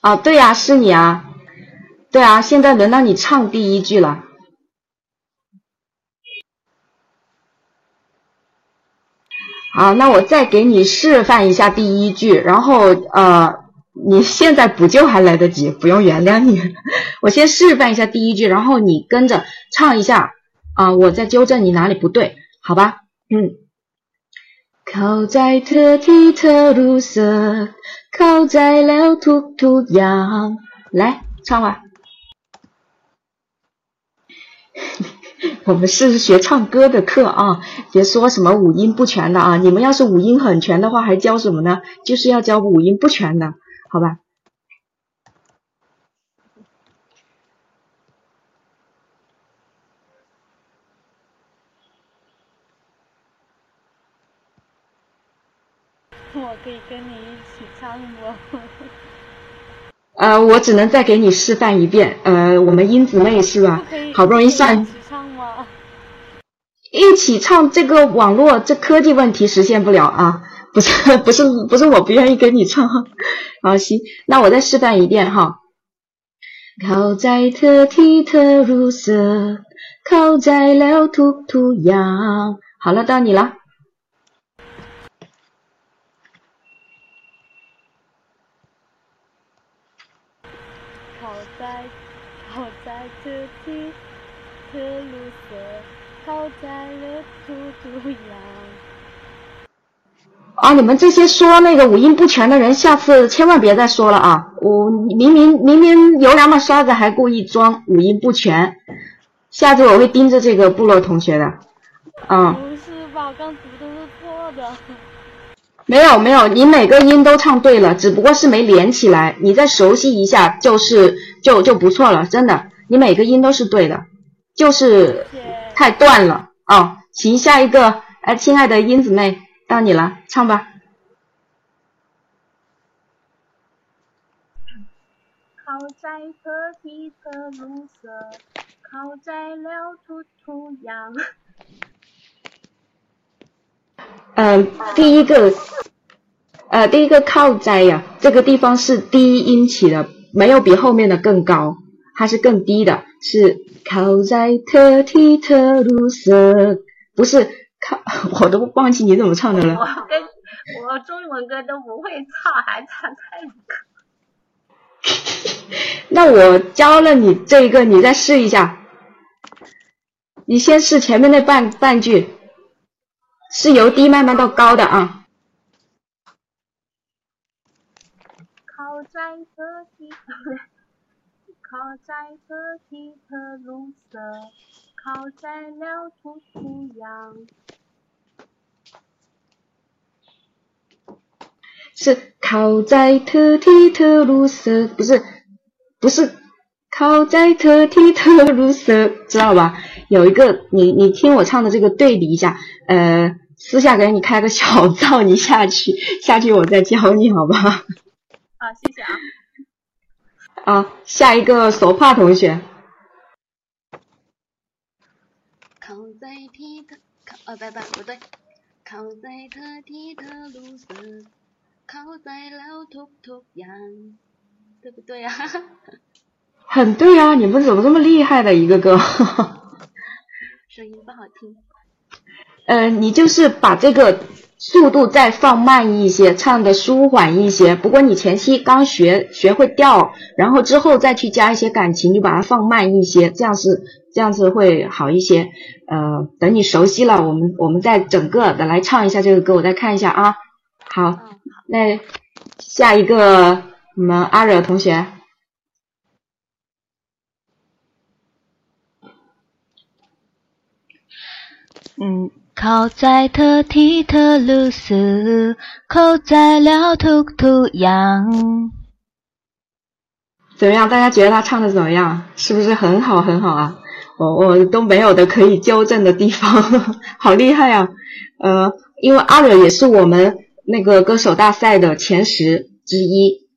啊，对呀，是你啊。对啊，现在轮到你唱第一句了。好，那我再给你示范一下第一句，然后呃，你现在补救还来得及，不用原谅你。我先示范一下第一句，然后你跟着唱一下啊，我再纠正你哪里不对，好吧？嗯。靠在特地特路色，靠在了突突阳，来唱吧。我们是学唱歌的课啊，别说什么五音不全的啊！你们要是五音很全的话，还教什么呢？就是要教五音不全的，好吧？我可以跟你一起唱不？呃，我只能再给你示范一遍。呃，我们英子妹是吧？好不容易上。一起唱这个网络这科技问题实现不了啊！不是 不是不是我不愿意跟你唱。好行，那我再示范一遍哈。靠在特提特如色，靠在了突突阳。好了，到你了。靠在靠在特地特如色。啊！你们这些说那个五音不全的人，下次千万别再说了啊！我明明明明有两把刷子，还故意装五音不全，下次我会盯着这个部落同学的。嗯。不是吧？刚读的是错的。没有没有，你每个音都唱对了，只不过是没连起来。你再熟悉一下，就是就就不错了，真的，你每个音都是对的，就是。太断了啊！行，下一个，哎，亲爱的英子妹，到你了，唱吧。靠在特地的路色，靠在了突突阳。嗯，第一个，呃，第一个靠在呀，这个地方是低音起的，没有比后面的更高，它是更低的，是。靠在特提特鲁色，不是靠，我都忘记你怎么唱的了。我跟我中文歌都不会唱，还唱泰语歌。那我教了你这一个，你再试一下。你先试前面那半半句，是由低慢慢到高的啊。靠在特地。靠在特地特路色，靠在了土土阳。是靠在特提特鲁斯，不是不是靠在特提特鲁斯，知道吧？有一个你你听我唱的这个对比一下，呃，私下给你开个小灶，你下去 下去我再教你，好吧？好，谢谢啊。啊，下一个手帕同学。靠在提特，靠，呃，拜拜不对，靠在特提特路色，靠在老头头羊，对不对啊？很对啊，你们怎么这么厉害的一个个？声音不好听。呃，你就是把这个。速度再放慢一些，唱的舒缓一些。不过你前期刚学学会调，然后之后再去加一些感情，你把它放慢一些，这样是这样子会好一些。呃，等你熟悉了，我们我们再整个的来唱一下这个歌，我再看一下啊。好，那下一个我们阿惹同学，嗯。靠在特提特鲁斯，靠在了突突阳。怎么样？大家觉得他唱的怎么样？是不是很好很好啊？我我都没有的可以纠正的地方，好厉害啊！呃，因为阿惹也是我们那个歌手大赛的前十之一，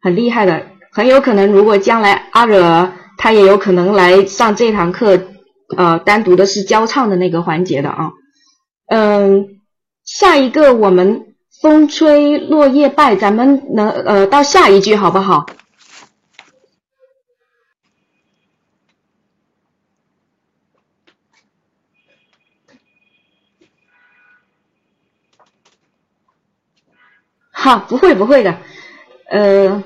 很厉害的，很有可能如果将来阿惹他也有可能来上这堂课。呃，单独的是教唱的那个环节的啊，嗯，下一个我们风吹落叶败，咱们能呃到下一句好不好？哈，不会不会的，呃。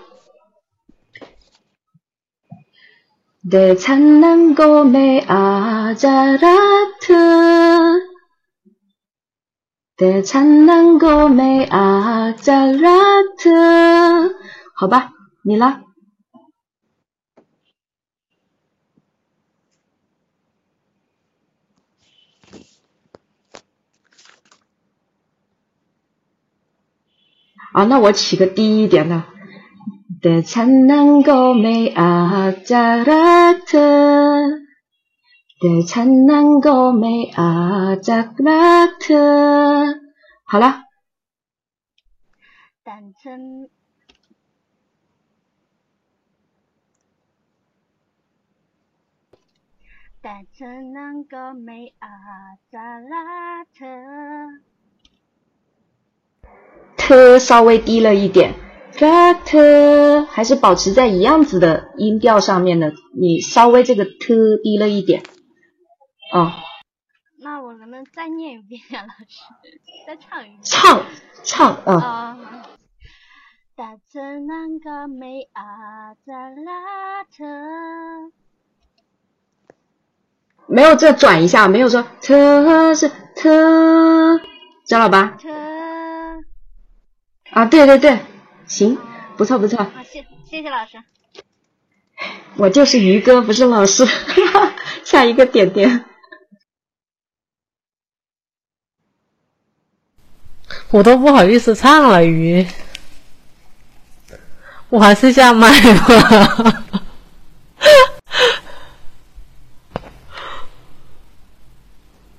대찬난고메아자라트 대찬난고메아자라트好吧，你了。 啊，那我起个低一点的。的灿烂高美啊，扎拉特，的灿烂高美啊，扎拉特，好了。单纯，单纯能够美啊，扎拉特，特稍微低了一点。t 还是保持在一样子的音调上面的，你稍微这个 t 低了一点，哦。那我能不能再念一遍呀，老师？再唱一遍。唱唱啊。没有这转一下，没有说 t 是 t，知道了吧？啊，对对对。行，不错不错。好，谢谢谢老师。我就是鱼哥，不是老师。下一个点点。我都不好意思唱了，鱼。我还是下麦吧。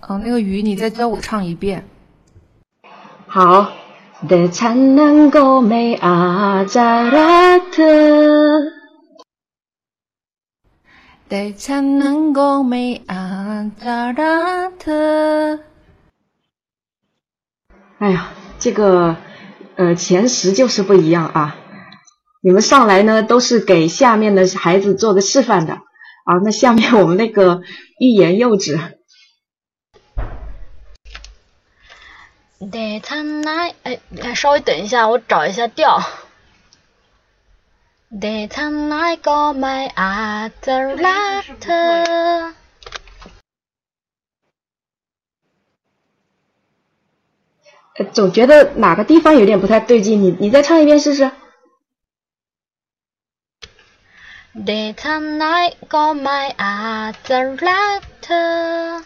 嗯，那个鱼，你再教我唱一遍。好。的灿烂高美阿扎拉特，的灿烂高美阿扎拉特。哎呀，这个呃前十就是不一样啊！你们上来呢都是给下面的孩子做个示范的啊。那下面我们那个欲言又止。得灿烂，哎，稍微等一下，我找一下调。得灿烂个麦阿泽拉特。总觉得哪个地方有点不太对劲，你你再唱一遍试试。得灿烂个麦阿泽拉特。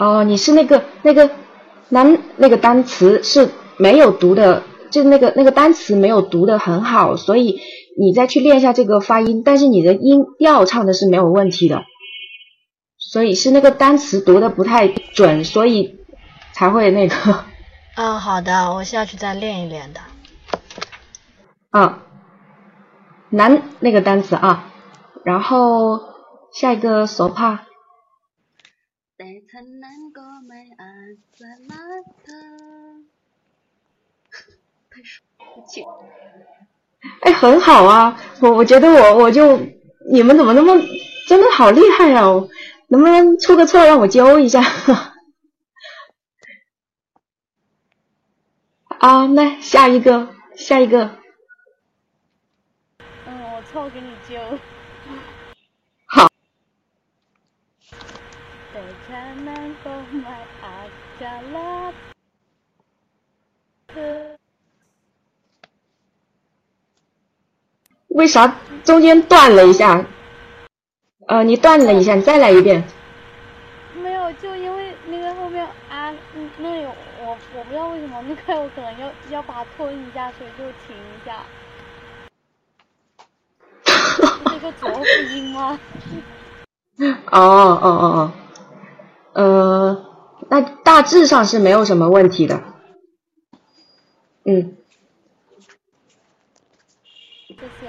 哦，你是那个那个单那个单词是没有读的，就那个那个单词没有读的很好，所以你再去练一下这个发音，但是你的音调唱的是没有问题的，所以是那个单词读的不太准，所以才会那个。嗯，好的，我下去再练一练的。啊，难那个单词啊，然后下一个手帕。哎，很好啊！我我觉得我我就你们怎么那么真的好厉害呀？能不能出个错让我教一下？啊，那下一个，下一个。嗯，我错给你教。为啥中间断了一下？呃，你断了一下，你再来一遍。没有，就因为那个后面啊，那有我我不知道为什么那块我可能要要把它吞一下，所以就停一下。这个浊辅音吗？哦哦哦哦，呃，那大致上是没有什么问题的。嗯。谢谢。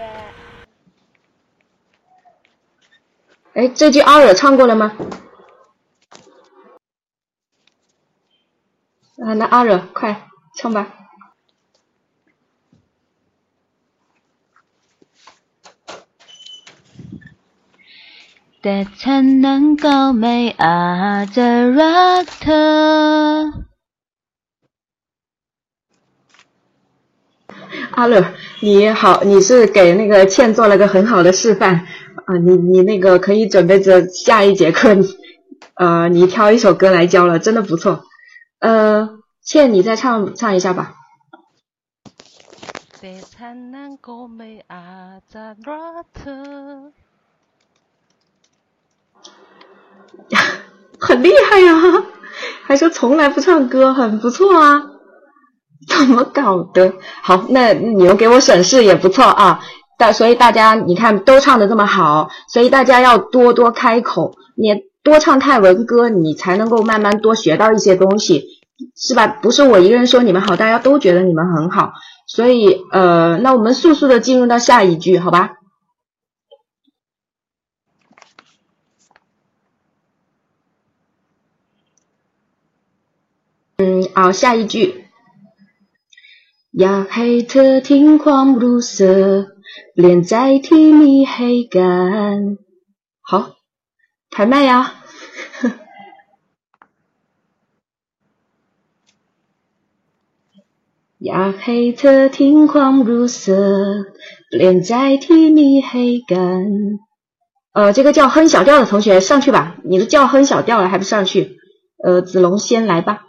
哎，这句阿惹唱过了吗？啊，那阿惹快唱吧。得才能够美阿泽拉特。阿乐，你好，你是给那个倩做了个很好的示范啊！你你那个可以准备着下一节课，呃，你挑一首歌来教了，真的不错。呃，倩，你再唱唱一下吧。很厉害呀，还说从来不唱歌，很不错啊。怎么搞的？好，那你们给我审视也不错啊。大所以大家你看都唱的这么好，所以大家要多多开口，你多唱泰文歌，你才能够慢慢多学到一些东西，是吧？不是我一个人说你们好，大家都觉得你们很好。所以呃，那我们速速的进入到下一句，好吧？嗯，好，下一句。อยากให้เธอทิ้งความรู้สึกเปลี่ยนใจที่มีให้กัน好抬麦呀อยากให้เธอทิ้งความรู้สึกเปลี่ยนใจที่มีให้กัน呃，这个叫哼小调的同学上去吧，你都叫哼小调了还不上去？呃，子龙先来吧。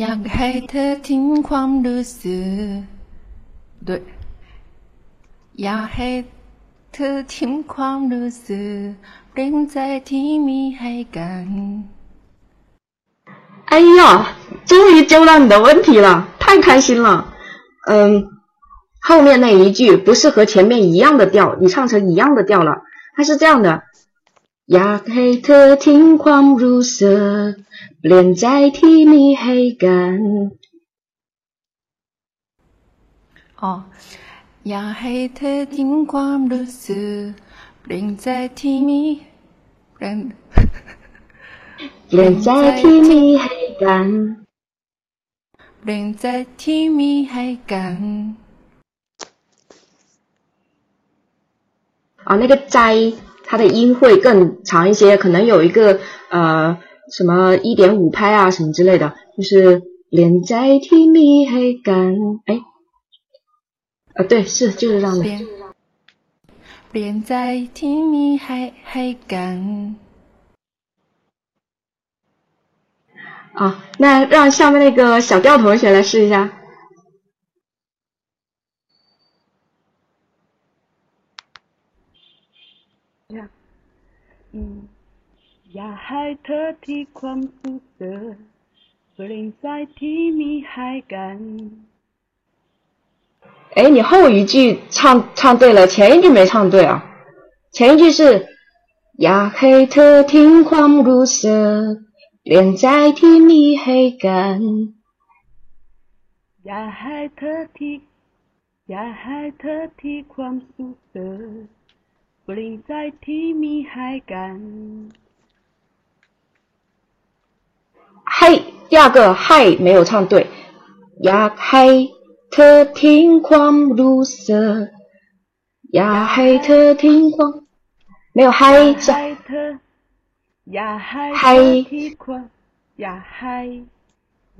อยากให้เธอทิ้งความรู้สึกด้วยอยากให้เธอทิ้งความรู้สึกเร่งใจที่มีให้กัน哎呀，终于揪到你的问题了，太开心了。嗯，后面那一句不是和前面一样的调，你唱成一样的调了。它是这样的： อยากให้เธอทิ้งความรู้สึก เปลี่ยนใจที่มีให้กันอ๋ออยากให้เธอทิ้งความรู้สึกเปลี่ยนใจที่มีเปลี่ยนเปลี่ยนใจที่มีให้กันเปลี่ยนใจที่มีให้กันอ๋อในกรใจ 它的音会更长一些，可能有一个呃。什么一点五拍啊，什么之类的，就是连在提米黑干，哎，啊对，是就是这样的。连在提米黑黑干。啊，那让下面那个小调同学来试一下。อยากให้เธอที่ความรู้สึกเปลี่ยนใจที่มีให้กัน哎，你后一句唱唱对了，前一句没唱对啊。前一句是อยากให้เธอทิ้งความรู้สึกเปลี่ยนใ จที่มีให้กันอยากให้เธอที่อยากให้เธอที่ความรู้สึกเปลี่ยนใจที่มีให้กัน嗨，第二个嗨没有唱对。อยากให้เธอทิ้งความรู้สึกอยากให้เธอทิ้งความ没有嗨是อยากให้嗨ทิ้งความอยากให้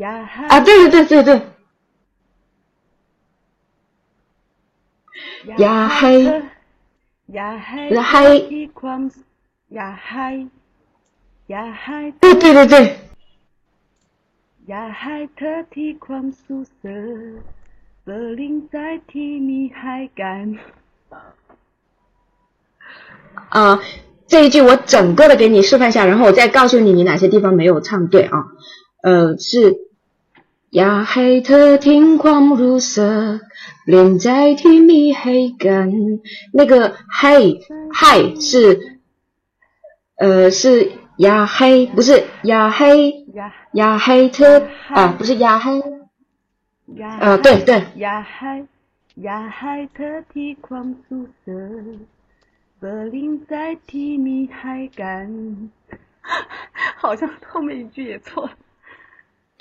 อยากให้啊，对对对对对。อยากให้ อยากให้ทิ้งความอยากให้อยากให้对对对对。อยากให้เธอที่ความสุขเสเปลิงใจที่มีให้กัน啊，这一句我整个的给你示范一下，然后我再告诉你你哪些地方没有唱对啊。呃，是 อยากให้เธอทิ้งความรู้สึกเปลี่ยนใจที่มีให้กัน那个ให้ให้是呃是呀黑不是呀黑呀黑特啊不是呀黑啊对对呀黑呀黑特提ความสุขเบลิงใจที่มีให้กัน 好像后面一句也错了。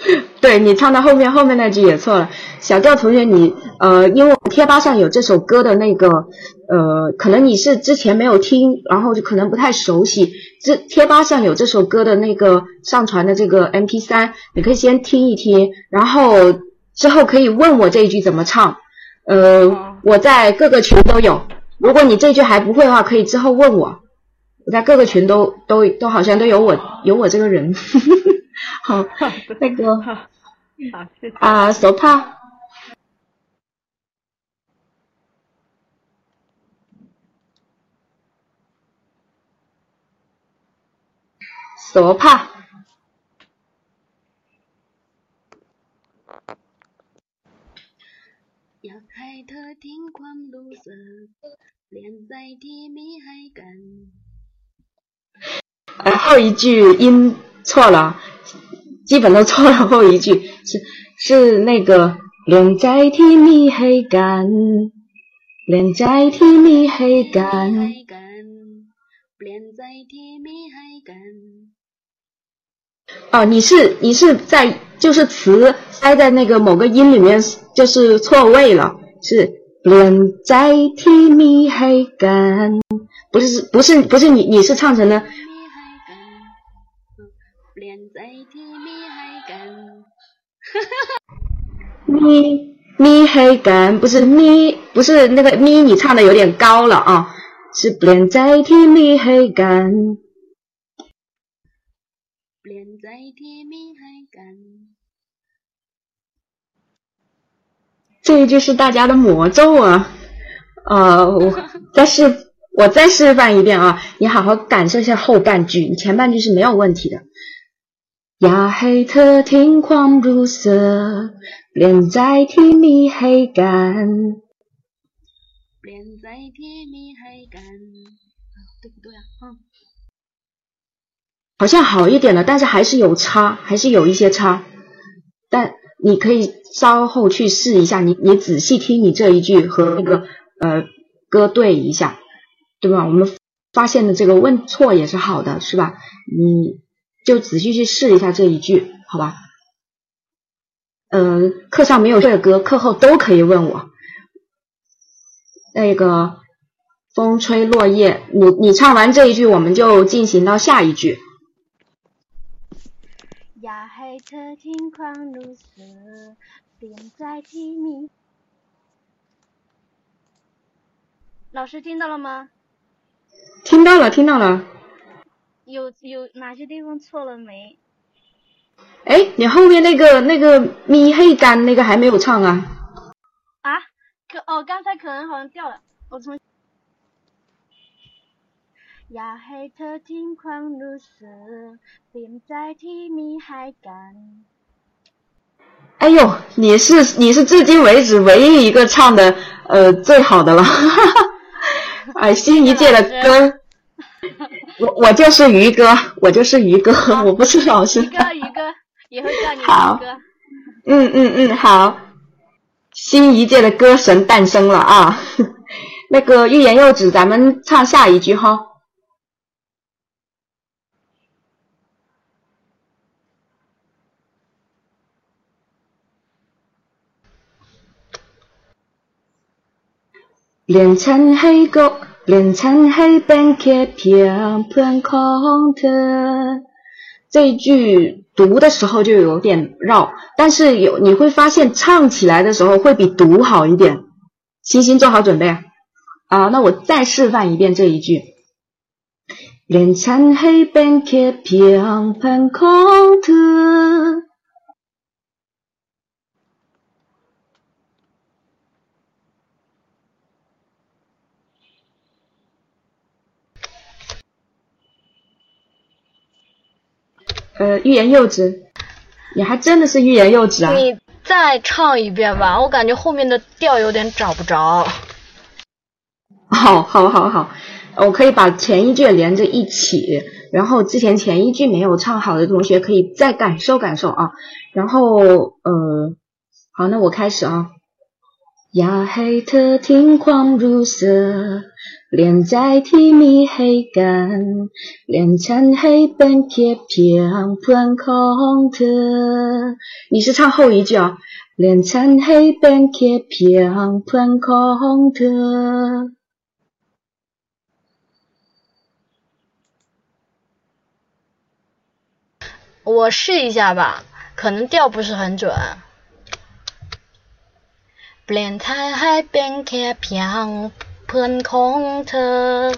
对你唱到后面，后面那句也错了。小调同学，你呃，因为贴吧上有这首歌的那个呃，可能你是之前没有听，然后就可能不太熟悉。这贴吧上有这首歌的那个上传的这个 MP 三，你可以先听一听，然后之后可以问我这一句怎么唱。呃，我在各个群都有，如果你这句还不会的话，可以之后问我。我在各个群都都都好像都有我有我这个人。好，那个好，谢谢。啊，手帕，手帕，若系特天ความรู้สึกเปลี่ยนใจที่มีให้กัน 呃，后一句音错了， 基本都错了，后一句。是是那个连在天边海干，连在天边海干，连在天边海干。哦，你是你是在就是词塞在那个某个音里面，就是错位了，是连在天边海干，不是不是不是你你是唱成了。咪咪黑干不是咪不是那个咪你唱的有点高了啊是不连在天咪黑干连在天咪黑感。这一句是大家的魔咒啊呃我 再示我再示范一遍啊你好好感受一下后半句你前半句是没有问题的。อยากให้เธอทิ้งความรู้สึกเปลี่ยนใจที่มีให้กัน เปลี่ยนใจที่มีให้กัน啊对不对啊？嗯，好像好一点了，但是还是有差，还是有一些差。但你可以稍后去试一下，你你仔细听你这一句和那个呃歌对一下，对吧？我们发现的这个问错也是好的，是吧？你 就仔细去试一下这一句，好吧？嗯，课上没有这个歌，课后都可以问我。那个风吹落叶，你你唱完这一句，我们就进行到下一句。老师听到了吗？听到了，听到了。有有哪些地方错了没？哎，你后面那个那个咪黑干那个还没有唱啊？啊？可哦，刚才可能好像掉了，我重。อย่าให้เธอทิ้งความรู้สึกเปลี่ยนใจที่มีให้กัน 哎呦，你是你是至今为止唯一一个唱的呃最好的了，哎，新一届的歌， 我我就是于哥我就是于哥我不是老师哥于哥 以后叫你于哥。嗯嗯嗯好。新一届的歌神诞生了啊 那个欲言又止咱们唱下一句哈。脸沉黑狗เปลี่ยนฉันให้เป็นแค่เพียงเพื่อนของเธอ这一句读的时候就有点绕，但是有你会发现唱起来的时候会比读好一点。星星做好准备啊！啊，那我再示范一遍这一句。เปลี่ยนฉันให้เป็นแค่เพียงเพื่อนของเธอ。 呃，欲言又止，你还真的是欲言又止啊！你再唱一遍吧，我感觉后面的调有点找不着。好，好，好，好，我可以把前一句连着一起，然后之前前一句没有唱好的同学可以再感受感受啊。然后，呃，好，那我开始啊。呀，黑特听狂如色。ห้เธอทิ้งความรู้สึกเป 连在天咪黑干，连残黑本贴平喷空特。你是唱后一句啊？连残黑本贴平喷空特。我试一下吧，可能调不是很准。 连残黑本贴平喷空特。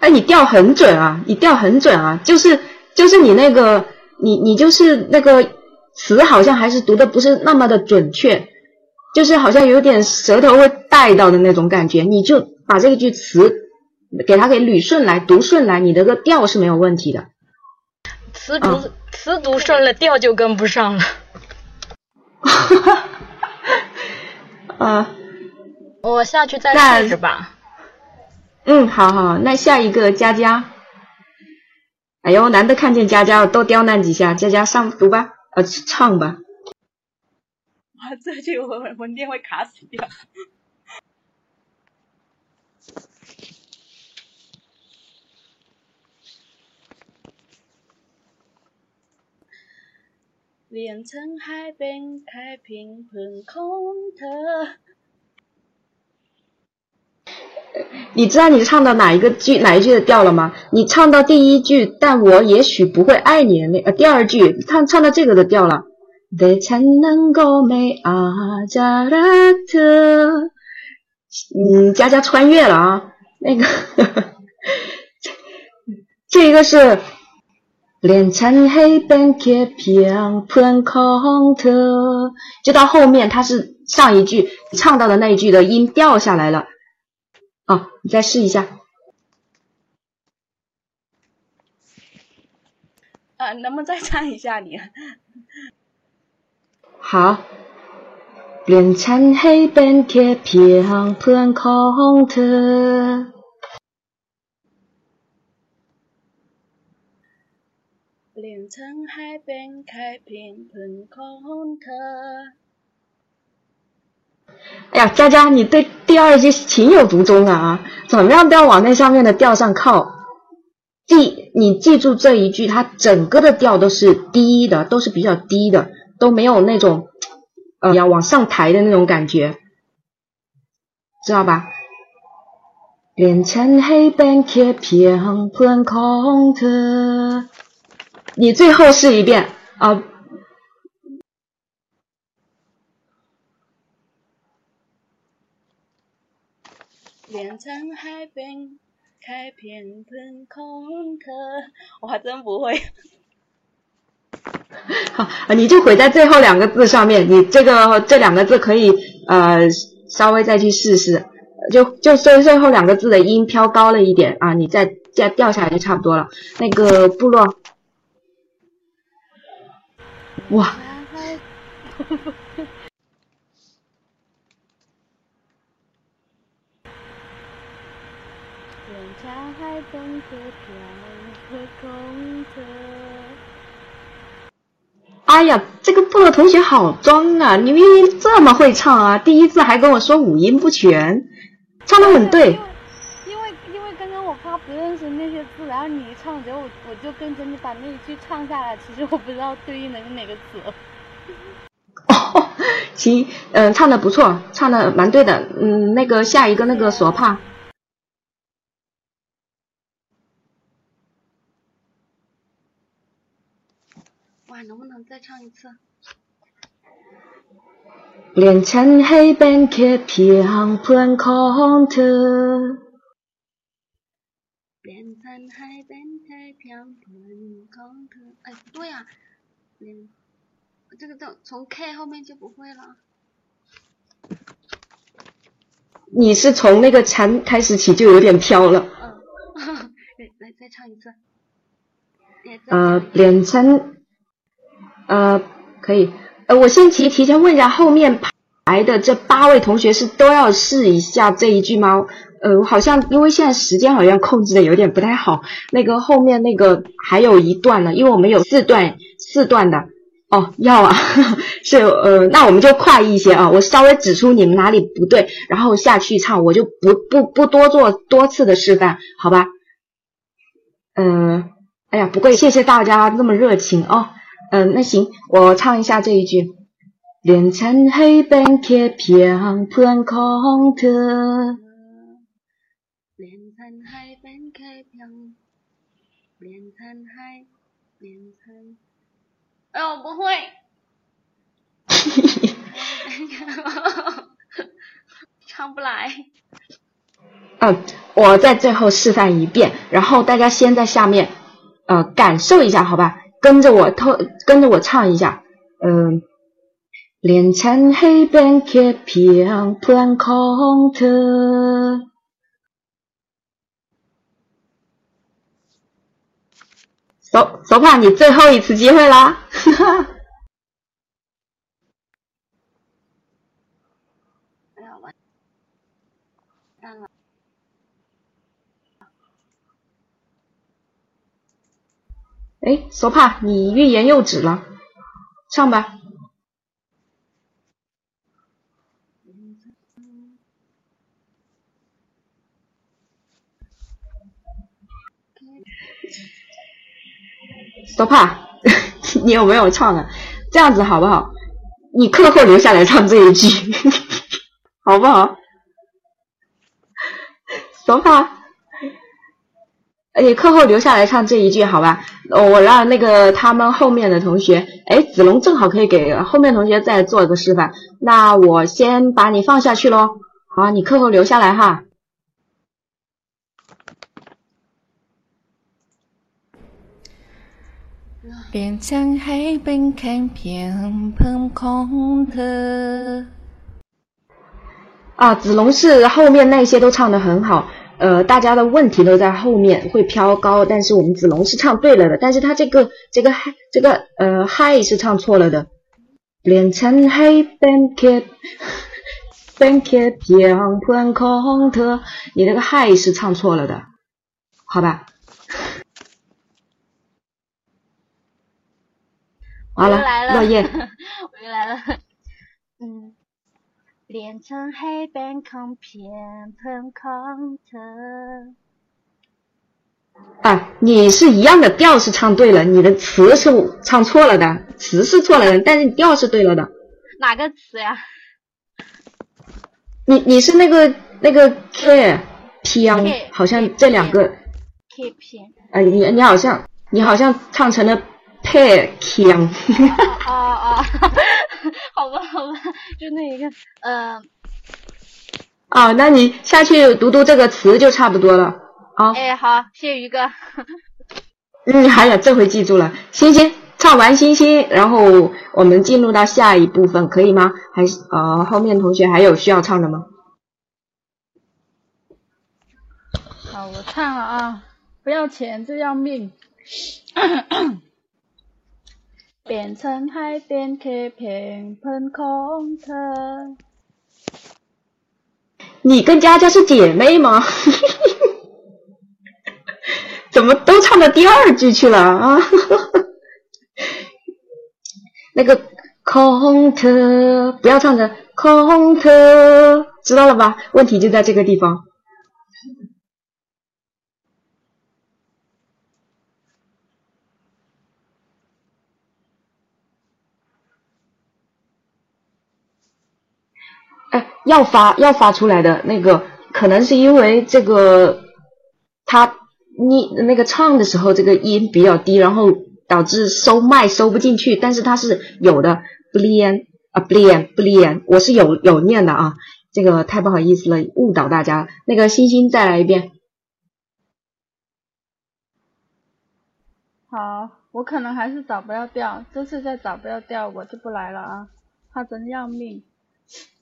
哎，你调很准啊！你调很准啊！就是就是你那个，你你就是那个词，好像还是读的不是那么的准确，就是好像有点舌头会带到的那种感觉。你就把这句词给它给捋顺来，读顺来，你的个调是没有问题的。词读词读顺了，调就跟不上了。啊，我下去再试试吧。嗯，好好，那下一个佳佳。哎呦，难得看见佳佳，多刁难几下。佳佳上读吧，呃，唱吧。哇，这句我文电会卡死掉。连成海边开屏喷空特。你知道你唱到哪一个句哪一句的调了吗？你唱到第一句，但我也许不会爱你那呃第二句唱唱到这个的调了。嗯，佳佳穿越了啊，那个 这一个是。连残黑本贴平喷空特，就到后面，它是上一句唱到的那一句的音掉下来了。哦，你再试一下。啊，能不能再唱一下你？好。脸残黑本贴平喷空特。连成海边开屏喷空特。哎呀，佳佳，你对第二句情有独钟啊！怎么样都要往那上面的调上靠。记，你记住这一句，它整个的调都是低的，都是比较低的，都没有那种呃要往上抬的那种感觉，知道吧？连成黑边开屏喷空特。你最后试一遍啊！连成海边开片喷空特，我还真不会。好，你就毁在最后两个字上面。你这个这两个字可以呃稍微再去试试，就就最最后两个字的音飘高了一点啊，你再再掉下来就差不多了。那个部落。哇！哎呀，这个部落同学好装啊！你明明这么会唱啊，第一次还跟我说五音不全，唱的很对。因为因为刚刚我怕不认识那些字，然后你一唱，结果我我就跟着你把那一句唱下来。其实我不知道对应的是哪个词。哦，行，嗯，唱的不错，唱的蛮对的。嗯，那个下一个那个索帕。哇，能不能再唱一次？连成黑边开平喷空特。连成黑边开平喷空特。哎，不对呀，连。这个到从 K 后面就不会了。你是从那个蝉开始起就有点飘了。嗯，来再唱一次。呃，连成，呃可以。呃我先提提前问一下后面排的这八位同学是都要试一下这一句吗？呃好像因为现在时间好像控制的有点不太好那个后面那个还有一段呢因为我们有四段四段的。哦要啊哈哈是呃那我们就快一些啊我稍微指出你们哪里不对然后下去唱我就不不不多做多次的示范好吧？嗯哎呀不过谢谢大家那么热情哦。嗯，那行，我唱一下这一句。连残黑半贴片片空特，连残黑半贴片，连残黑，连残。哎呦，不会。唱不来。嗯，我在最后示范一遍，然后大家先在下面，呃，感受一下，好吧？跟着我特跟着我唱一下，嗯，脸前黑边贴平天空特。手手帕，你最后一次机会啦！哈哈。哎，so 怕，你欲言又止了，唱吧。so 怕，你有没有唱的？这样子好不好？你课后留下来唱这一句，好不好？so 怕。哎，课后留下来唱这一句好吧？我让那个他们后面的同学，哎，子龙正好可以给后面同学再做一个示范。那我先把你放下去喽。好，你课后留下来哈。边疆海边看片片空的。啊，子龙是后面那些都唱的很好。呃，大家的问题都在后面会飘高，但是我们子龙是唱对了的，但是他这个这个嗨这个呃嗨是唱错了的。连成黑板贴，板空特，你那个嗨是唱错了的，好吧？完了，落叶，我又来了，嗯。连成黑白空片喷空特。啊，你是一样的调是唱对了，你的词是唱错了的，词是错了的，但是你调是对了的。哪个词呀、你你是那个那个 K P 啊，好像这两个 K P。哎，你你好像你好像唱成了 P K 啊。哦哦。好吧好吧就那一个嗯哦那你下去读读这个词就差不多了啊。哎好谢谢于哥。嗯还有这回记住了。星星唱完星星然后我们进入到下一部分可以吗？还是呃后面同学还有需要唱的吗？好我唱了啊不要钱就要命。变成海边贴片喷空特。你跟佳佳是姐妹吗？怎么都唱到第二句去了啊？那个空特，不要唱成空特，知道了吧？问题就在这个地方。哎，要发要发出来的那个，可能是因为这个，他，你那个唱的时候这个音比较低，然后导致收麦收不进去，但是他是有的，blyan 啊，blyan，blyan，我是有有念的啊，这个太不好意思了，误导大家。那个星星再来一遍。好，我可能还是找不要掉，这次再找不要掉，我就不来了啊，他真要命。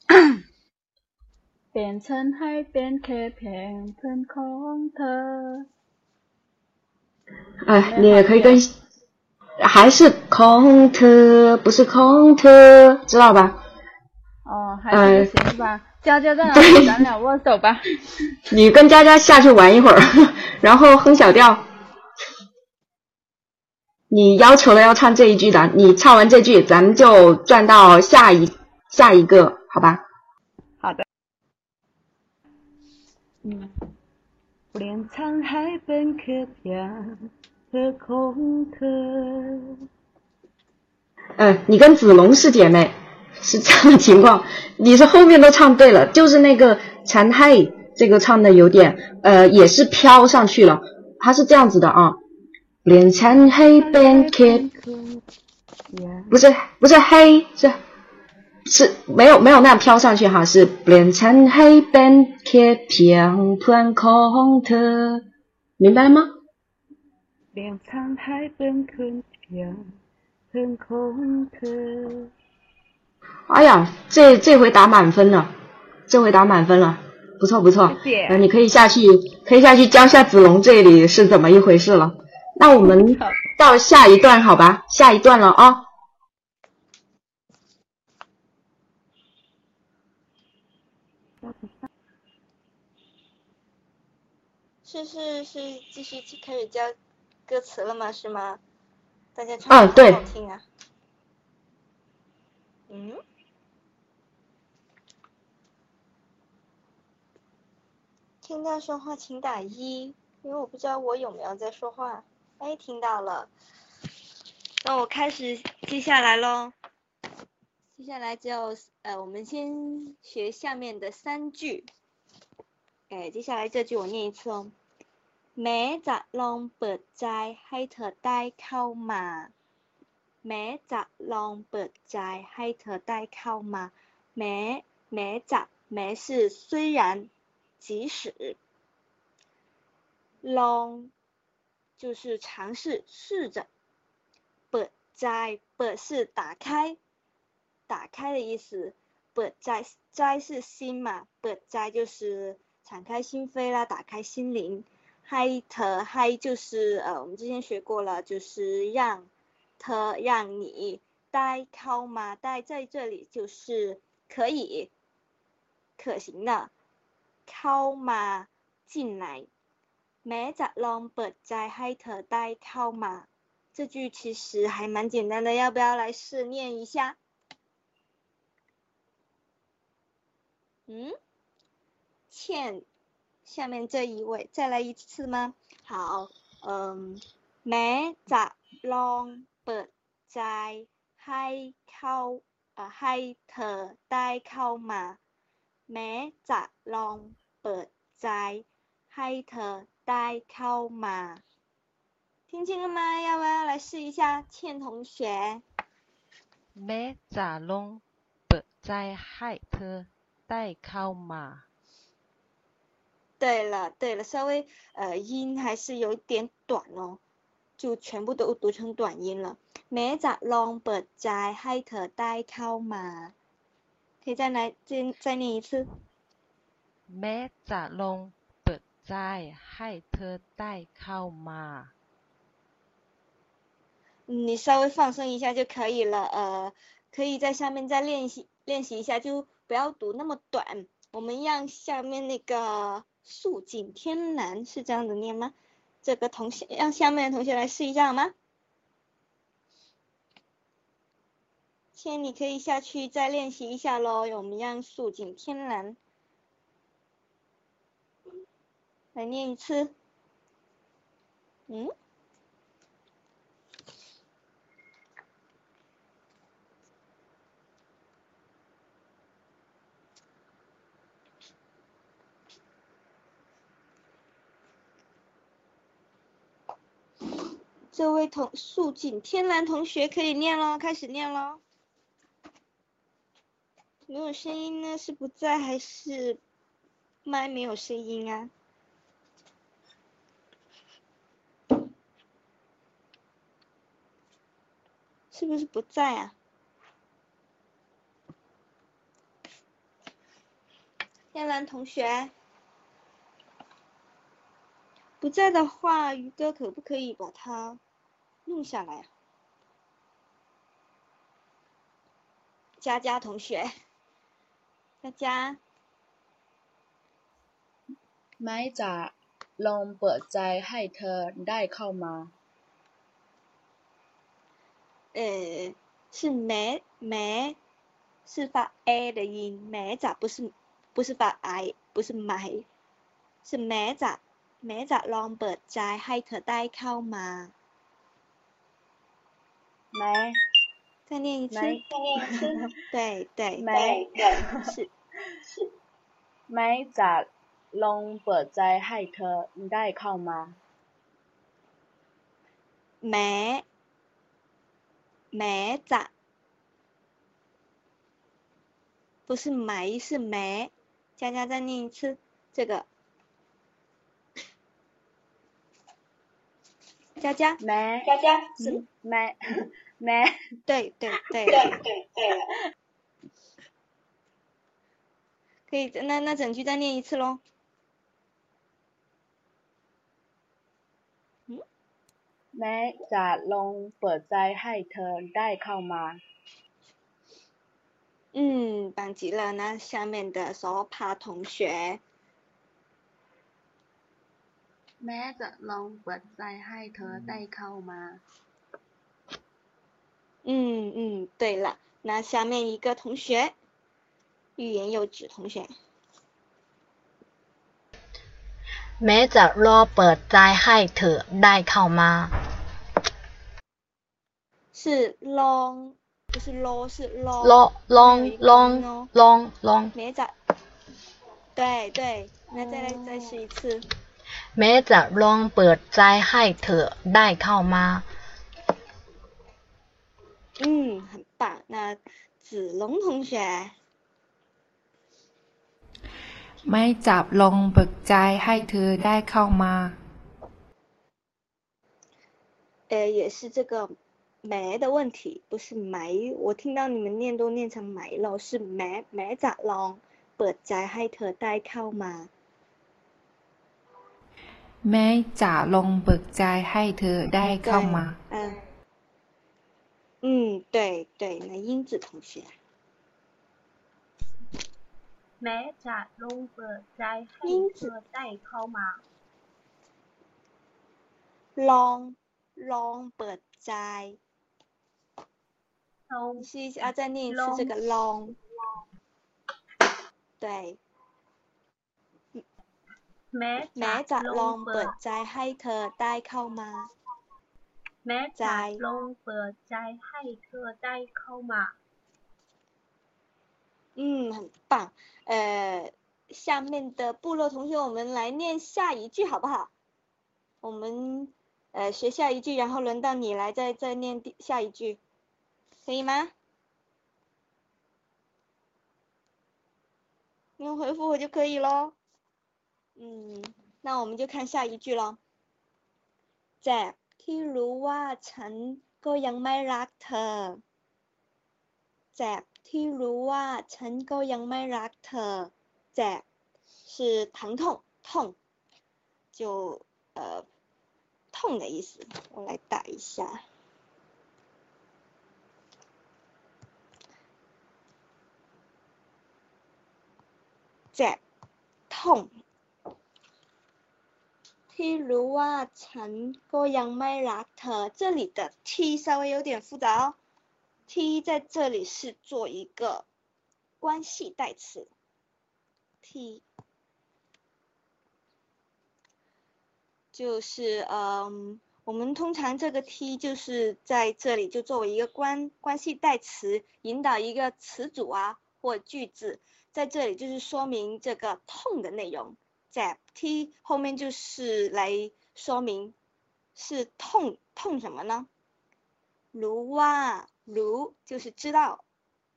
嗯 变成海边开片成空头哎你也可以跟还是空特不是空特知道吧？哦还行是吧？佳佳在哪咱俩握手吧。你跟佳佳下去玩一会儿 然后哼小调。你要求的要唱这一句的你唱完这句咱们就转到下一下一个。好吧？好的。嗯。连沧海奔客江，何空客。嗯，你跟子龙是姐妹，是这样的情况。你是后面都唱对了，就是那个残害这个唱的有点，呃，也是飘上去了。它是这样子的啊，连残海奔客，不是不是黑是。是没有没有那样飘上去哈，是连沧海奔客江，吞空特，明白了吗？连沧海奔客江，吞空特。哎呀，这这回打满分了，这回打满分了，不错不错。谢谢。呃，你可以下去，可以下去教下子龙这里是怎么一回事了。那我们到下一段好吧，下一段了啊。是是是，继续开始教歌词了吗？是吗？大家唱的好听啊。嗯。听到说话请打一，因为我不知道我有没有在说话。哎，听到了。那我开始接下来喽。接下来就呃，我们先学下面的三句。哎，接下来这句我念一次哦。 แม้จะลองเปิดใจให้เธอได้เข้ามา แม้จะลองเปิดใจให้เธอได้เข้ามา แม้แม้จะแม้是虽然即使ลอง就是尝试试着เปิดใจเปิด是打开打开的意思เปิดใจใจ是心嘛เปิดใจ就是敞开心扉啦打开心灵 Hi，他 Hi 就是呃，我们之前学过了，就是让，特让你待靠吗，待在这里就是可以，可行的，靠吗？进来，每只狼不在 Hi 他待靠吗，这句其实还蛮简单的，要不要来试念一下？嗯，欠。下面这一位再来一次吗？好，嗯，แม้จะลองเปิดใจให้เข้าเอ่อให้เธอได้เข้ามาแม้จะลองเปิดใจให้เธอได้เข้ามา听清了吗？要不要来试一下？倩同学。แม้จะลองเปิดใจให้เธอได้เข้ามา 对了，对了，稍微呃音还是有一点短哦，就全部都读成短音了。แม้จะ long ไปใจให้เธอได้เข้ามา，可以再来再再念一次。แม้จะ long ไปใจให้เธอได้เข้ามา，你稍微放松一下就可以了，呃，可以在下面再练习练习一下，就不要读那么短。我们让下面那个。素锦天蓝是这样子念吗？这个同学让下面的同学来试一下好吗？亲你可以下去再练习一下喽。我们让素锦天蓝来念一次。嗯？这位同素锦天蓝同学可以念喽，开始念喽。没有声音呢，是不在还是麦没有声音啊？是不是不在啊？天蓝同学。不在的话，鱼哥可不可以把它？弄下来，佳佳同学，佳佳，ไม่จะลองเปิดใจให้เธอได้เข้ามา 呃，是แม้是发 a 的音，แม้จะ不是不是发 i，不是ไม่是แม้จะแม้จะลองเปิดใจให้เธอได้เข้ามา。 没，再念一次，再练一次，对对，没，对，是是，没咋弄不灾害他，你敢会考吗？没，没咋，不是没是没，佳佳再念一次这个，佳佳，没，佳佳是没。没，对对对，对对对。可以，那那整句再念一次喽。嗯，แม้จะลองเปิดใจให้เธอได้เข้ามา。嗯，棒极了！那下面的索帕同学。แม้จะลองเปิดใจให้เธอได้เข้ามา。 嗯嗯，对了，那下面一个同学，欲言又止同学。แม้จะรอเปิดใจให้เธอได้เข้ามา。是 long。不是 lo 是 long long long long long。แม้จะ对对，那再来再试一次。แม้จะลองเปิดใจให้เธอได้เข้ามา。 嗯，很棒。那子龙同学。ไม่จะลองเปิดใจให้เธอได้เข้ามา。呃，也是这个。没的问题，不是没，我听到你们念都念成没了，是没没咋ลเปิดใจให้เธอได้เข้ามาแม้จะลองเปิดใจให้เธอได้เข้ามา嗯 嗯对对那英子同学แม้จะลองเปิดใจให้เธอได้เข้ามาลองลองเปิดใจ试一下，再念一次这个 long。对。แม้จะลองเปิดใจให้เธอได้เข้ามา。 แม้จะลองเปิดใจให้เธอได้เข้ามา。嗯，很棒。呃，下面的部落同学，我们来念下一句好不好？我们呃学下一句，然后轮到你来再再念第下一句。可以吗？你们回复我就可以喽。嗯，那我们就看下一句咯。จาก ที่รู้ว่าฉันก็ยังไม่รักเธอจากที่รู้ว่าฉันก็ยังไม่รักเธอจาก是疼痛痛，就呃痛的意思。我来打一下。เจ็บ痛 ที่รู้ว่าฉันก็ยังไม่รักเธอ这里的 t 稍微有点复杂哦 t 在这里是做一个关系代词 t 就是嗯我们通常这个 t 就是在这里就作为一个关关系代词引导一个词组啊或句子在这里就是说明这个痛的内容，在 t 后面就是来说明是痛痛什么呢？如哇如就是知道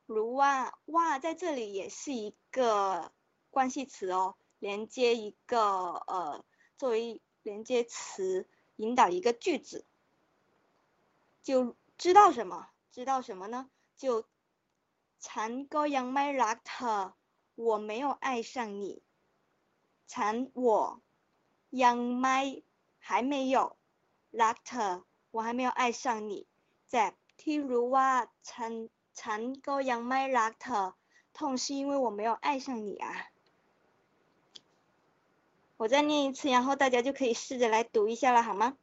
如哇哇在这里也是一个关系词哦，连接一个呃作为连接词引导一个句子，就知道什么知道什么呢？就残歌杨麦拉特，我没有爱上你。ฉัน我ยังไม่还没有รักเธอ我还没有爱上你在ที่รู้ว่าฉันฉันก็ยังไม่รักเธอ痛是因为我没有爱上你啊。我再念一次，然后大家就可以试着来读一下了，好吗？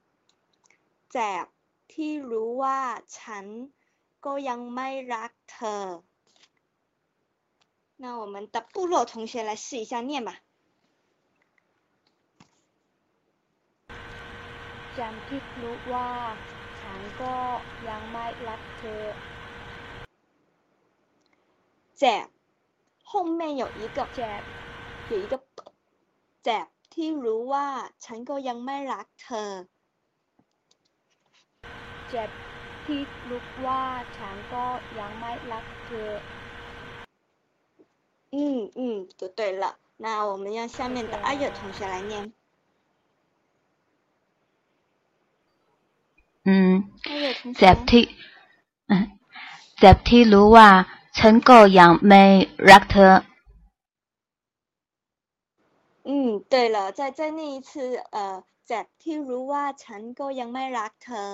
在ที่รู้ว่าฉัน ก็ยังไม่รักเธอ那我们的部落同学来试一下念吧。 ฉันคิดรู้ว่าฉันก็ยังไม่รักเธอแจบ后面有一个แจบ有一个แจบที่รู้ว่าฉันก็ยังไม่รักเธอแจบที่รู้ว่าฉันก็ยังไม่รักเธอ嗯嗯，就对了。那我们让下面的阿月同学来念。 嗯，เจ็บที่เจ็บที่รู้ว่าฉันก็ยังไม่รักเธอ嗯，对了，再再念一次，呃，เจ็บที่รู้ว่าฉันก็ยังไม่รักเธอ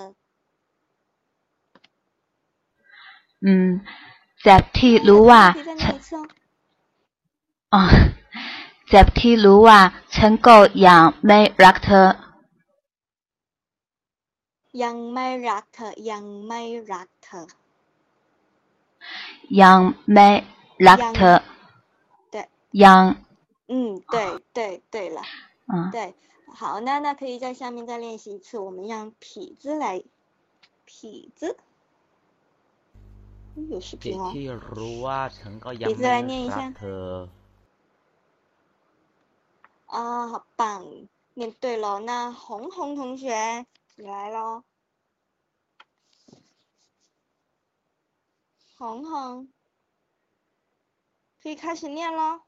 อืมเจ็บที่รู้ว่าฉันอ๋อเจ็บที่รู้ว่าฉันก็ยังไม่รักเธอ ยังไม่รักเธอยังไม่รักเธอยังไม่รักเธอ对ยัง嗯对对对了嗯对好那那可以在下面再练习一次我们让痞子来痞子有视频哦ที่รู้ว่าฉันก็ยังไม่รักเธอ啊，好棒！念对了，那红红同学 你来喽。红红，可以开始念喽。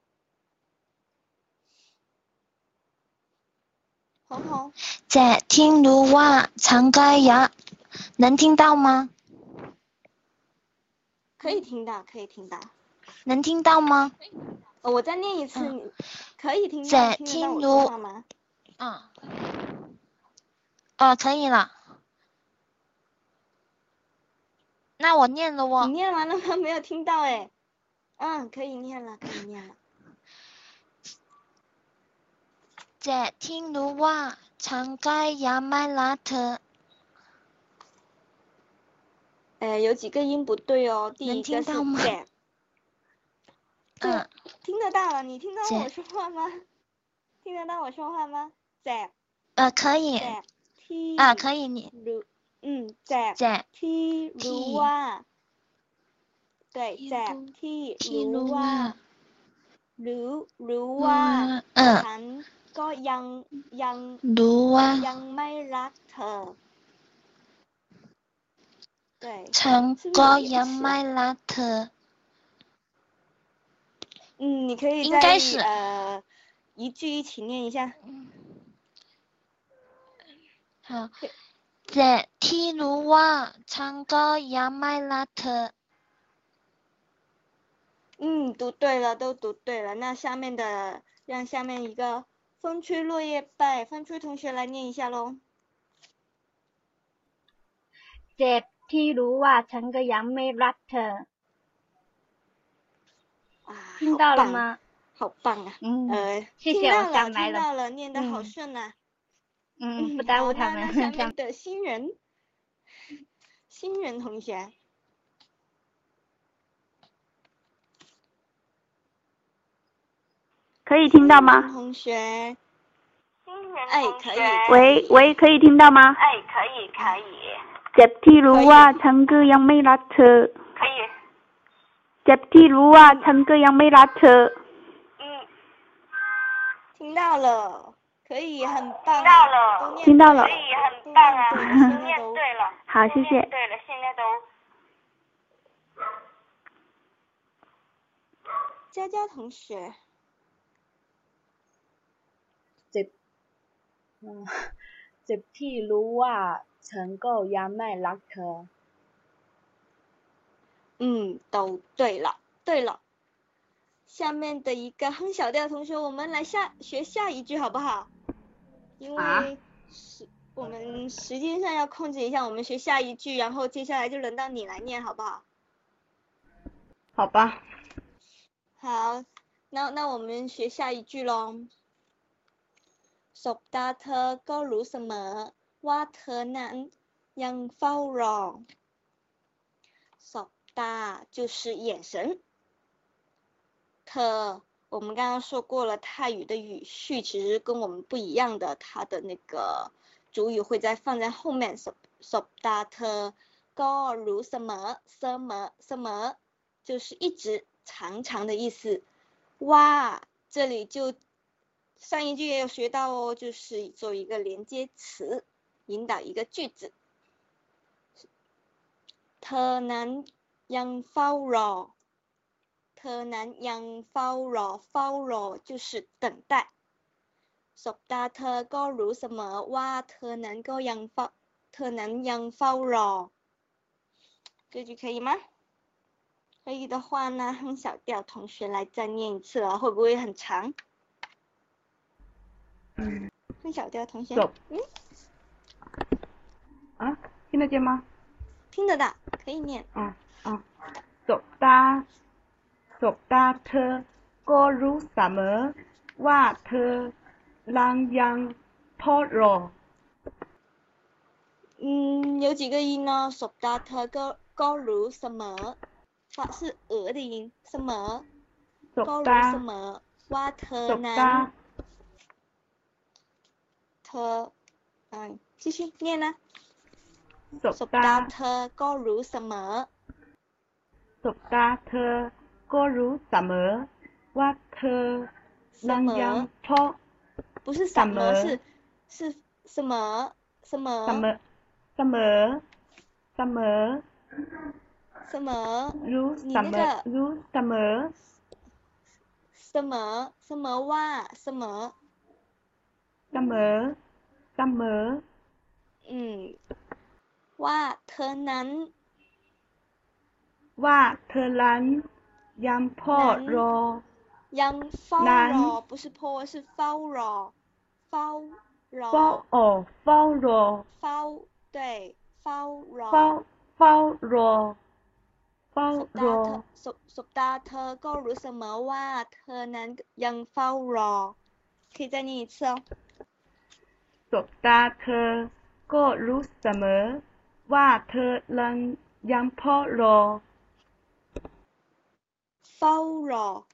红红。在听卢哇长该牙，能听到吗？可以听到，可以听到。能听到吗？我再念一次，可以听到听到我说话吗？嗯。哦，可以了。那我念了哦。你念完了吗？没有听到哎。嗯，可以念了，可以念了。在听卢哇长街亚麦拉特。哎，有几个音不对哦。第一个是在。嗯，听得到了，你听到我说话吗？听得到我说话吗？在。呃，可以。 T。啊，可以你。如，嗯，在。在。T 如哇。对，在。T 如哇。如如ว่าฉันก็ยังยังรู้ว่ายังไม่รักเธอ对ฉันก็ยังไม่รักเธอ嗯，你可以再呃一句一起念一下。 好，在ที่รู้ว่าฉันก็ยังไม่รักเธอ。嗯，读对了，都读对了。那下面的让下面一个风吹落叶败，风吹同学来念一下喽。เจ็บที่รู้ว่าฉันก็ยังไม่รักเธอ听到了吗？好棒啊！嗯，呃，谢谢我上来了，听到了，念得好顺呐。嗯， 不耽误他们。那下面的新人，新人同学，可以听到吗？同学，新人哎，可以。喂喂，可以听到吗？哎，可以可以。เจ็บที่รู้ว่าฉันก็ยังไม่รักเธอ。可以。เจ็บที่รู้ว่าฉันก็ยังไม่รักเธอ嗯，听到了， 可以，很棒。听到了，听到了。可以，很棒啊！念对了。好，谢谢。对了，现在都。佳佳同学。嗯，这，成够卖。嗯，都对了，对了。下面的一个哼小调同学，我们来下学下一句好不好？因为时我们时间上要控制一下，我们学下一句，然后接下来就轮到你来念，好不好？好吧。好，那那我们学下一句喽。สบตาเธอก็รู้เสมอว่าเธอนั้นยังเฝ้ารอส ，sop da 就是眼神。特， 我们刚刚说过了，泰语的语序其实跟我们不一样的，它的那个主语会在放在后面，sop sop da 特，ก็รู้เสมอเสมอเสมอ，就是一直长长的意思。哇，这里就上一句也有学到哦，就是做一个连接词，引导一个句子。เธอนั้นยังเฝ้ารอ เธอนั้นยังเฝ้ารอเฝ้ารอ就是等待สบตาเธอก็รู้เสมอว่าเธอนั้นก็ยังเฝ้าเธอนั้นยังเฝ้ารอ这句可以吗？可以的话呢，哼小调同学来再念一次啊，会不会很长？嗯。哼小调同学。嗯。啊，听得见吗？听得到，可以念。嗯嗯。สบตาส บตาเธอก็รู้เสมอว่าเธอลังยังพอรอ嗯，有几个音呢？สบตาเธอก็ก็รู้เสมอ发是鹅的音，什么？ก็รู้เสมอว่าเธอนั้นเธอ嗯，继续念呢。สบตาเธอก็รู้เสมอสบตาเธอ ก็รู้เสมอว่าเธอลังยังพอ不是什么是是什么什么เสมอเสมอเสมอ什么？รู้เสมอรู้เสมอ什么什么ว่า什么เสมอเสมออืมว่าเธอนั้น ว่าเธอนั้น ยังพอรอยังเฝ้ารอ不是พอ是เฝ้ารอเฝ้ารอเฝ้า哦เฝ้ารอเฝ้า对เฝ้ารอเฝ้าเฝ้ารอเฝ้ารอสบสบตาเธอก็รู้เสมอว่าเธอนั้นยังเฝ้ารอ可以再念一次哦สบตาเธอก็รู้เสมอว่าเธอลังยังเฝ้ารอ Follow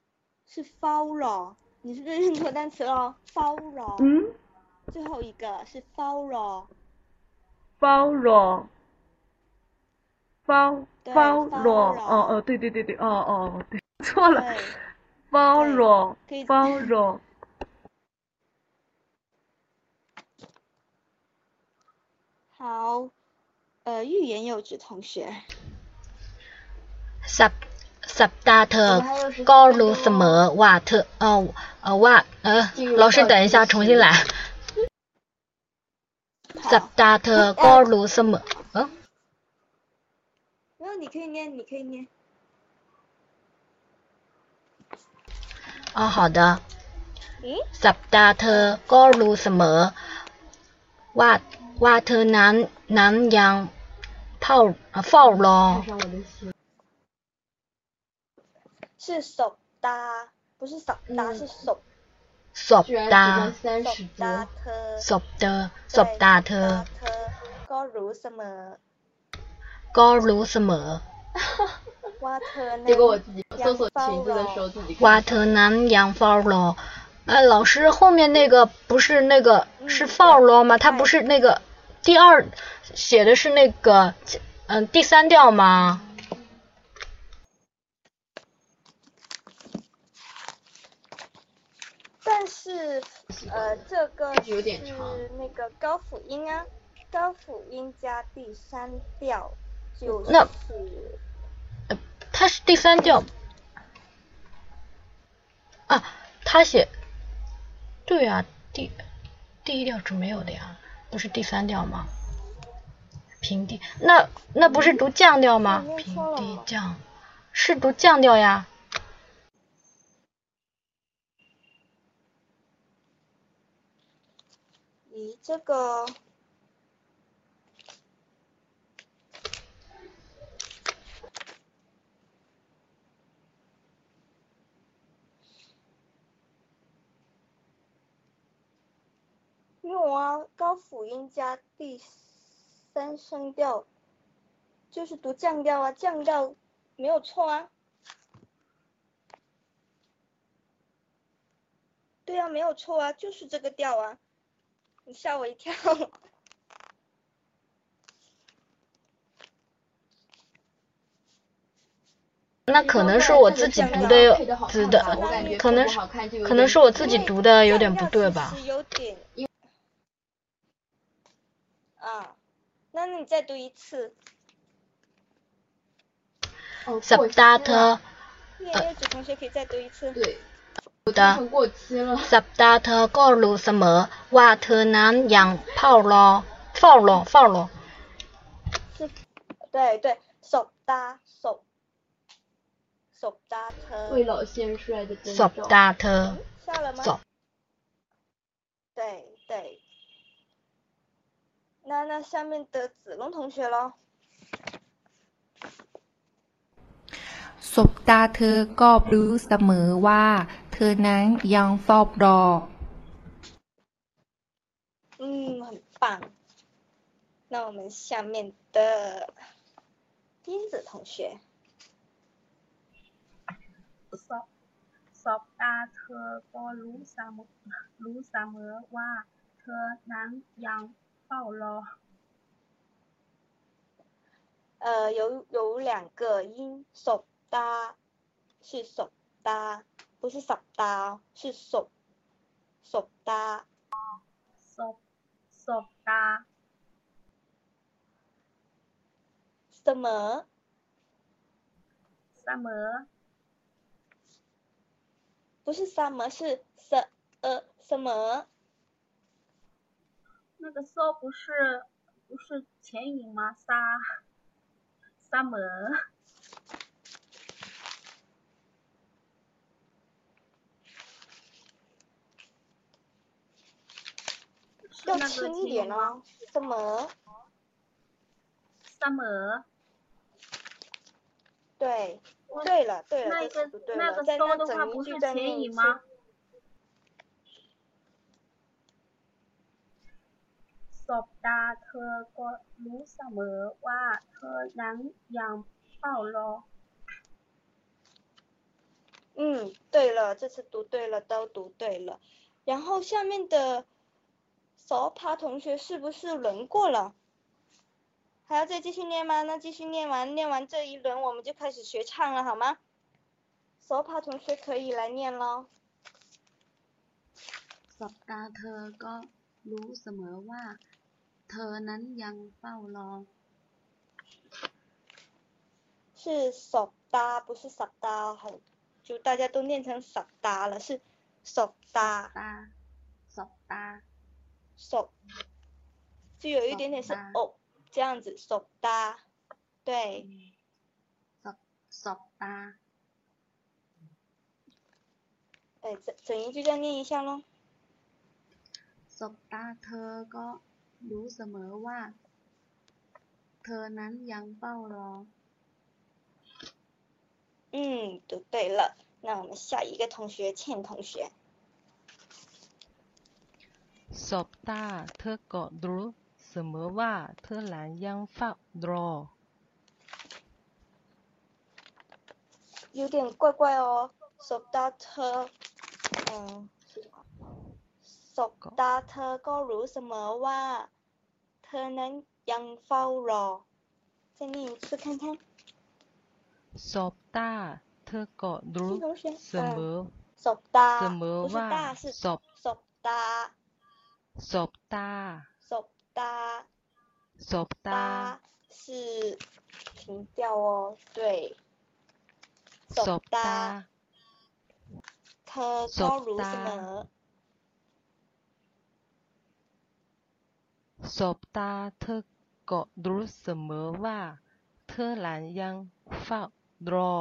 是 follow，你是不是认错单词了？Follow，嗯，最后一个是 follow，follow，follow，哦哦，对对对对，哦哦，对，错了，follow，follow。好，呃，欲言又止同学。 สัปดาห์เธอก็รู้เสมอว่าเธอเออเออว่าเออ老师等一下重新来สัปดาห์เธอก็รู้เสมอเออ你可以念，你可以念。哦，好的。สัปดาห์เธอก็รู้เสมอว่าว่าเธอนั้นนั้นยังเฝ้าเฝ้ารอ 是ศพตา不是สัปดาห์是ศพศพตาศพตาเธอศพเธอศพตาเธอก็รู้เสมอก็รู้เสมอ结果我自己搜索裙子的时候自己ว่าเธอนั้นยังเฝ้ารอ呃，老师后面那个不是那个是 follow 吗？它不是那个第二写的是那个嗯第三调吗？ 但是呃这个是那个高辅音啊，高辅音加第三调。就那，呃，它是第三调啊，他写，对啊，第第一调是没有的呀，不是第三调吗？平地，那那不是读降调吗？平地降，是读降调呀。这个。有啊，高辅音加第三声调，就是读降调啊，降调没有错啊。对啊，没有错啊，就是这个调啊。你吓我一跳。那可能是我自己读的读的，可能是可能是我自己读的有点不对吧。啊，那你再读一次。子同学可以再读一次。对。的 Subtitle ก็รู้เสมอว่าเธอนั้นยังเฝ้ารอเฝ้ารอเฝ้ารอ。是，对对，手搭手。手搭车。为老先帅的征兆。手搭车。下了吗？走。对对。那那下面的子龙同学喽。สบตาเธอก็รู้เสมอว่า เธอนั้นยังเฝ้ารอ嗯，很棒。那我们下面的钉子同学。สอบสอบตาเธอก็รู้เสมอรู้เสมอว่าเธอนั้นยังเฝ้ารอ呃，有有两个音，手搭是手搭， 不是手搭，是手手搭。手手搭。什么？什么？不是什么，是什呃什么？那个 so 不是不是前引吗？沙。summer。要轻一点哦，summer。summer。对，对了对了，那个那个 so 的话不是前引吗？สบตาเธอก็รู้เสมอว่าเธอนั้นยังเฝ้ารอ嗯，对了，这次读对了，都读对了。然后下面的 手帕同学是不是轮过了？还要再继续念吗？那继续念完，念完这一轮我们就开始学唱了，好吗？手帕同学可以来念喽。สบตาเธอก็รู้เสมอว่าเธอนั้นยังเฝ้ารอ是手搭，不是手搭，很就大家都念成手搭了，是手搭。搭，手搭。 手，就有一点点是哦，这样子手搭，对。手手搭。哎，整整一句再念一下喽。สบตาเธอก็รู้เสมอว่าเธอนั้นยังเฝ้ารอ嗯，读对了。那我们下一个同学，倩同学。 สบตาเธอก็รู้เสมอว่าเธอหลานยังเฝ้ารอ有点怪怪哦，สบตาเธอ嗯สบตาเธอก็รู้เสมอว่าเธอนั้นยังเฝ้ารอ再念一次看看。สบตาเธอก็รู้เสมอสบตาเสมอว่าสบสบตา สบตาสบตาสบตา是平调哦，对。สบตาเธอก็รู้เสมอสบตาเธอก็รู้เสมอว่าเธอหลานยังเฝ้ารอ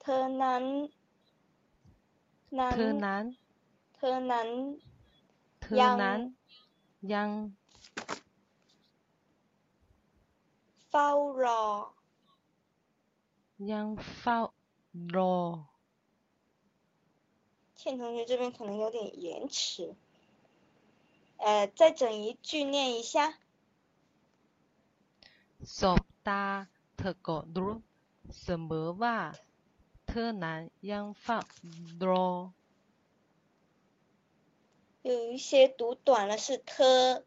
เธอนั้นเธอนั้นเธอนั้น เธอนั้นยังเฝ้ารอยังเฝ้ารอ倩同学这边可能有点延迟。呃，再整一句念一下。สบ ตาเธอก็รู้เสมอว่าเธอนั้นยังเฝ้ารอ 有一些读短了是特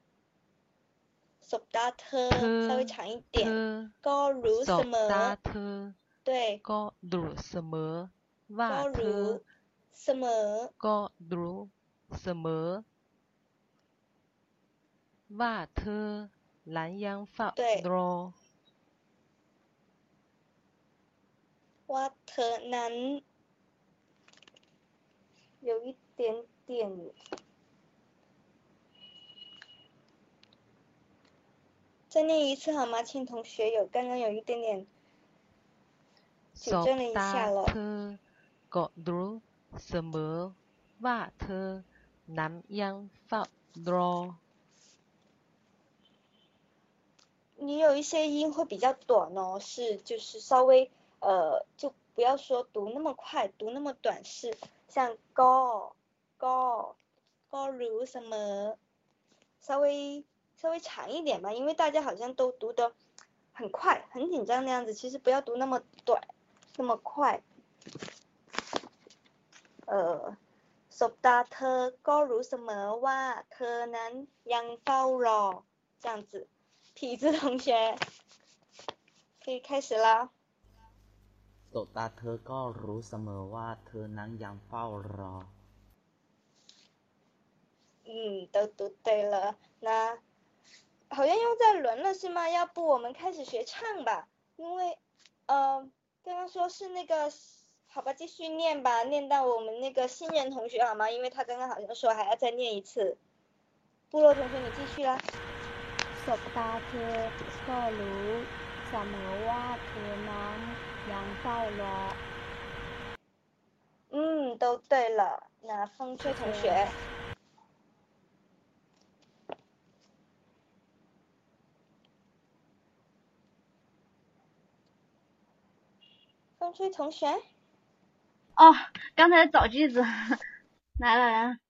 索普特稍微长一点。高如什么？达特。对。高如什么？瓦如什么？高如什么？瓦特南央发多瓦特南有一点点。再念一次好吗，亲同学？有刚刚有一点点纠正了一下了。เธอก็รู้เสมอว่าเธอนั้นยังเฝ้ารอ你有一些音会比较短哦，是就是稍微呃，就不要说读那么快，读那么短，是像 go go go 如什么，稍微。 稍微长一点吧，因为大家好像都读得很快，很紧张的样子。其实不要读那么短，那么快。呃，so that ก็รู้เสมอว่าเธอนั้นยังเฝ้ารอ这样子。痞子同学，可以开始啦。so that ก็รู้เสมอว่าเธอนั้นยังเฝ้ารอ。嗯，都读对了，那。 好像又在轮了是吗？要不我们开始学唱吧，因为，呃，刚刚说是那个，好吧，继续念吧，念到我们那个新人同学好吗？因为他刚刚好像说还要再念一次。部落同学你继续啦。สบตาเธอก็รู้เสมอว่าเธอนั้นยังเฝ้ารอ。嗯，都对了。那风吹同学。 风吹同学。哦，刚才找句子，来了人。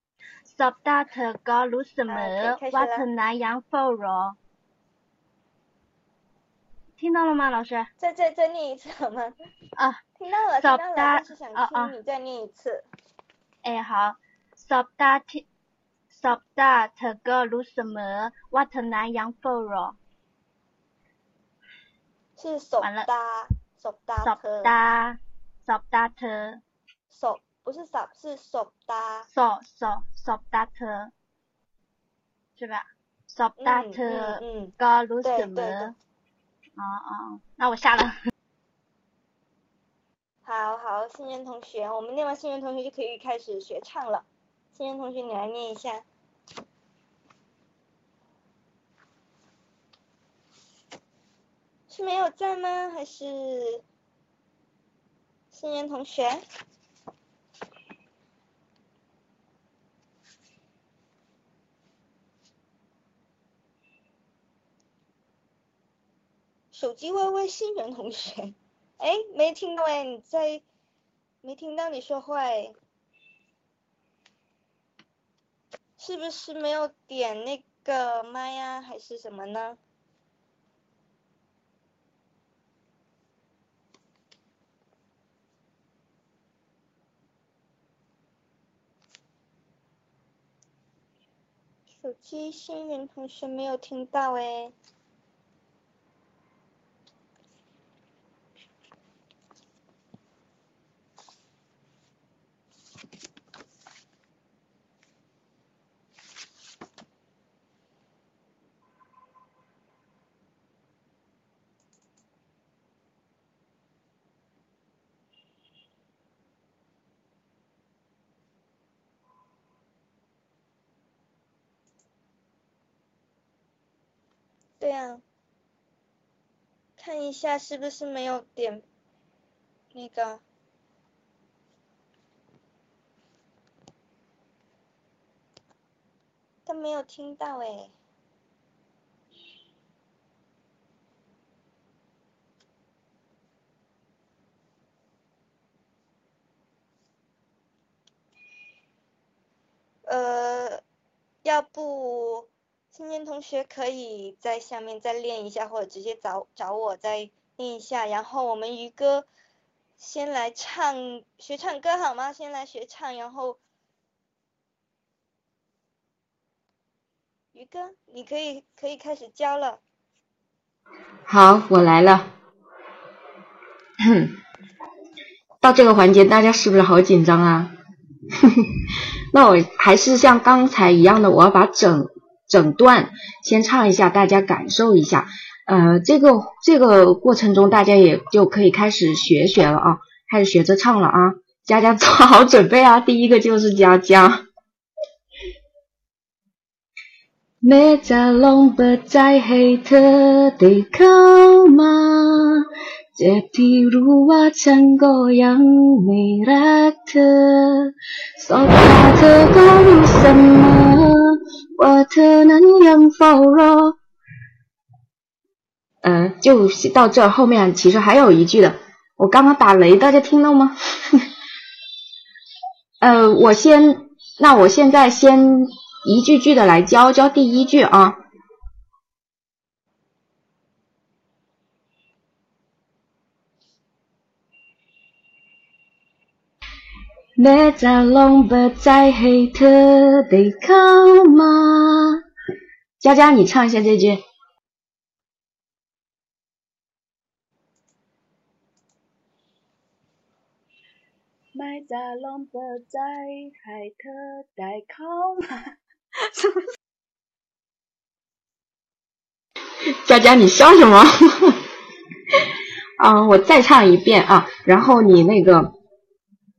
Sob da te ga lose me water, na yang fo ro。听到了吗，老师？再再再念一次好吗？啊，听到了，听到了。但是想听你再念一次。哦、哎，好。Sob da te sob da te ga lose me wa te na yang fo ro。是 sob da。完。อว่าเธอนั้นยังเฝ้ารอ是สัปดาห์สบตาเธอสบตาสบตาเธอศพ不是สับ是ศพตาศพศพศพตาเธอ是吧ศพตาเธอก็รู้เสมออ๋ออ๋อ那我下了好好，新人同学，我们念完新人同学就可以开始学唱了。新人同学，你来念一下。 是没有在吗？还是新人同学？手机微微，新人同学，哎，没听到哎，你在没听到你说话哎，是不是没有点那个麦呀，还是什么呢？手机新人同学没有听到哎。这样，看一下是不是没有点那个，他没有听到哎。呃，要不青年同学可以在下面再练一下，或者直接找找我再练一下。然后我们于哥先来唱学唱歌好吗？先来学唱，然后于哥你可以可以开始教了。好，我来了。到这个环节，大家是不是好紧张啊？那我还是像刚才一样的，我要把整整段先唱一下，大家感受一下。呃，这个这个过程中，大家也就可以开始学学了啊，开始学着唱了啊。佳佳做好准备啊，第一个就是佳佳。每只龙不再黑特地这譬如我唱过杨梅拉特，说他这个为什么我可能要否认。嗯，就到这后面其实还有一句的，我刚刚打雷，大家听到吗？嗯，我先，那我现在先一句句的来教教第一句啊。每只龙不再黑特吗？佳佳，你唱一下这句。每只龙不再黑特得靠吗？佳佳，你笑什么？啊，我再唱一遍啊，然后你那个。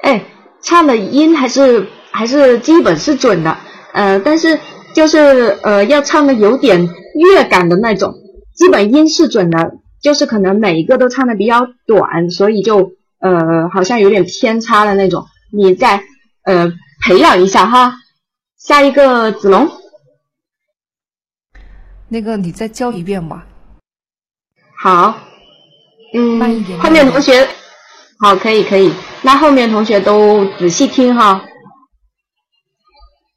哎，唱的音还是还是基本是准的。呃，但是就是呃，要唱的有点乐感的那种，基本音是准的，就是可能每一个都唱的比较短，所以就呃，好像有点偏差的那种。你再呃培养一下哈。下一个子龙，那个你再教一遍吧。好，嗯，后面同学，好，可以可以，那后面同学都仔细听哈。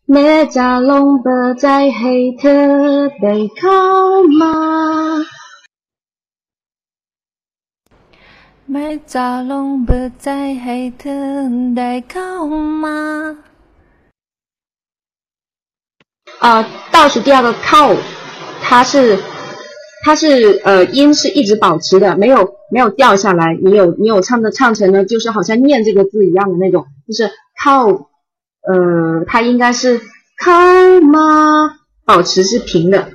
每只龙不在黑特得靠吗？每只龙不在黑特得靠吗？啊，倒数第二个靠，它是它是呃音是一直保持的，没有没有掉下来。你有你有唱的唱成呢，就是好像念这个字一样的那种，就是靠。呃，它应该是靠吗？保持是平的。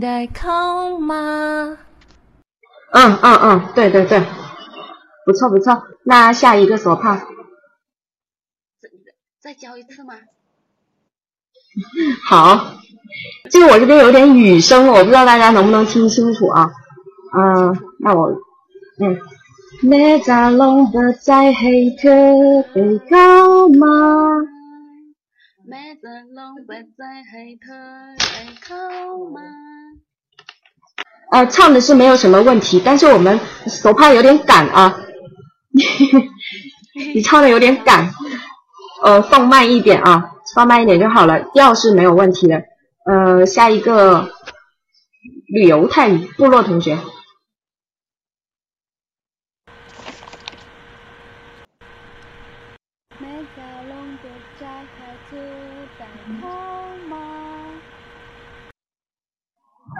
在靠吗？嗯嗯嗯，对对对，不错不错。那下一个手帕。再再教一次吗？好，这个我这边有点雨声，我不知道大家能不能听清楚啊？嗯，那我嗯。每只龙不在黑吗？在黑吗？呃，唱的是没有什么问题，但是我们手帕有点赶啊，你唱的有点赶，呃，放慢一点啊，放慢一点就好了，调是没有问题的。呃，下一个旅游泰语部落同学。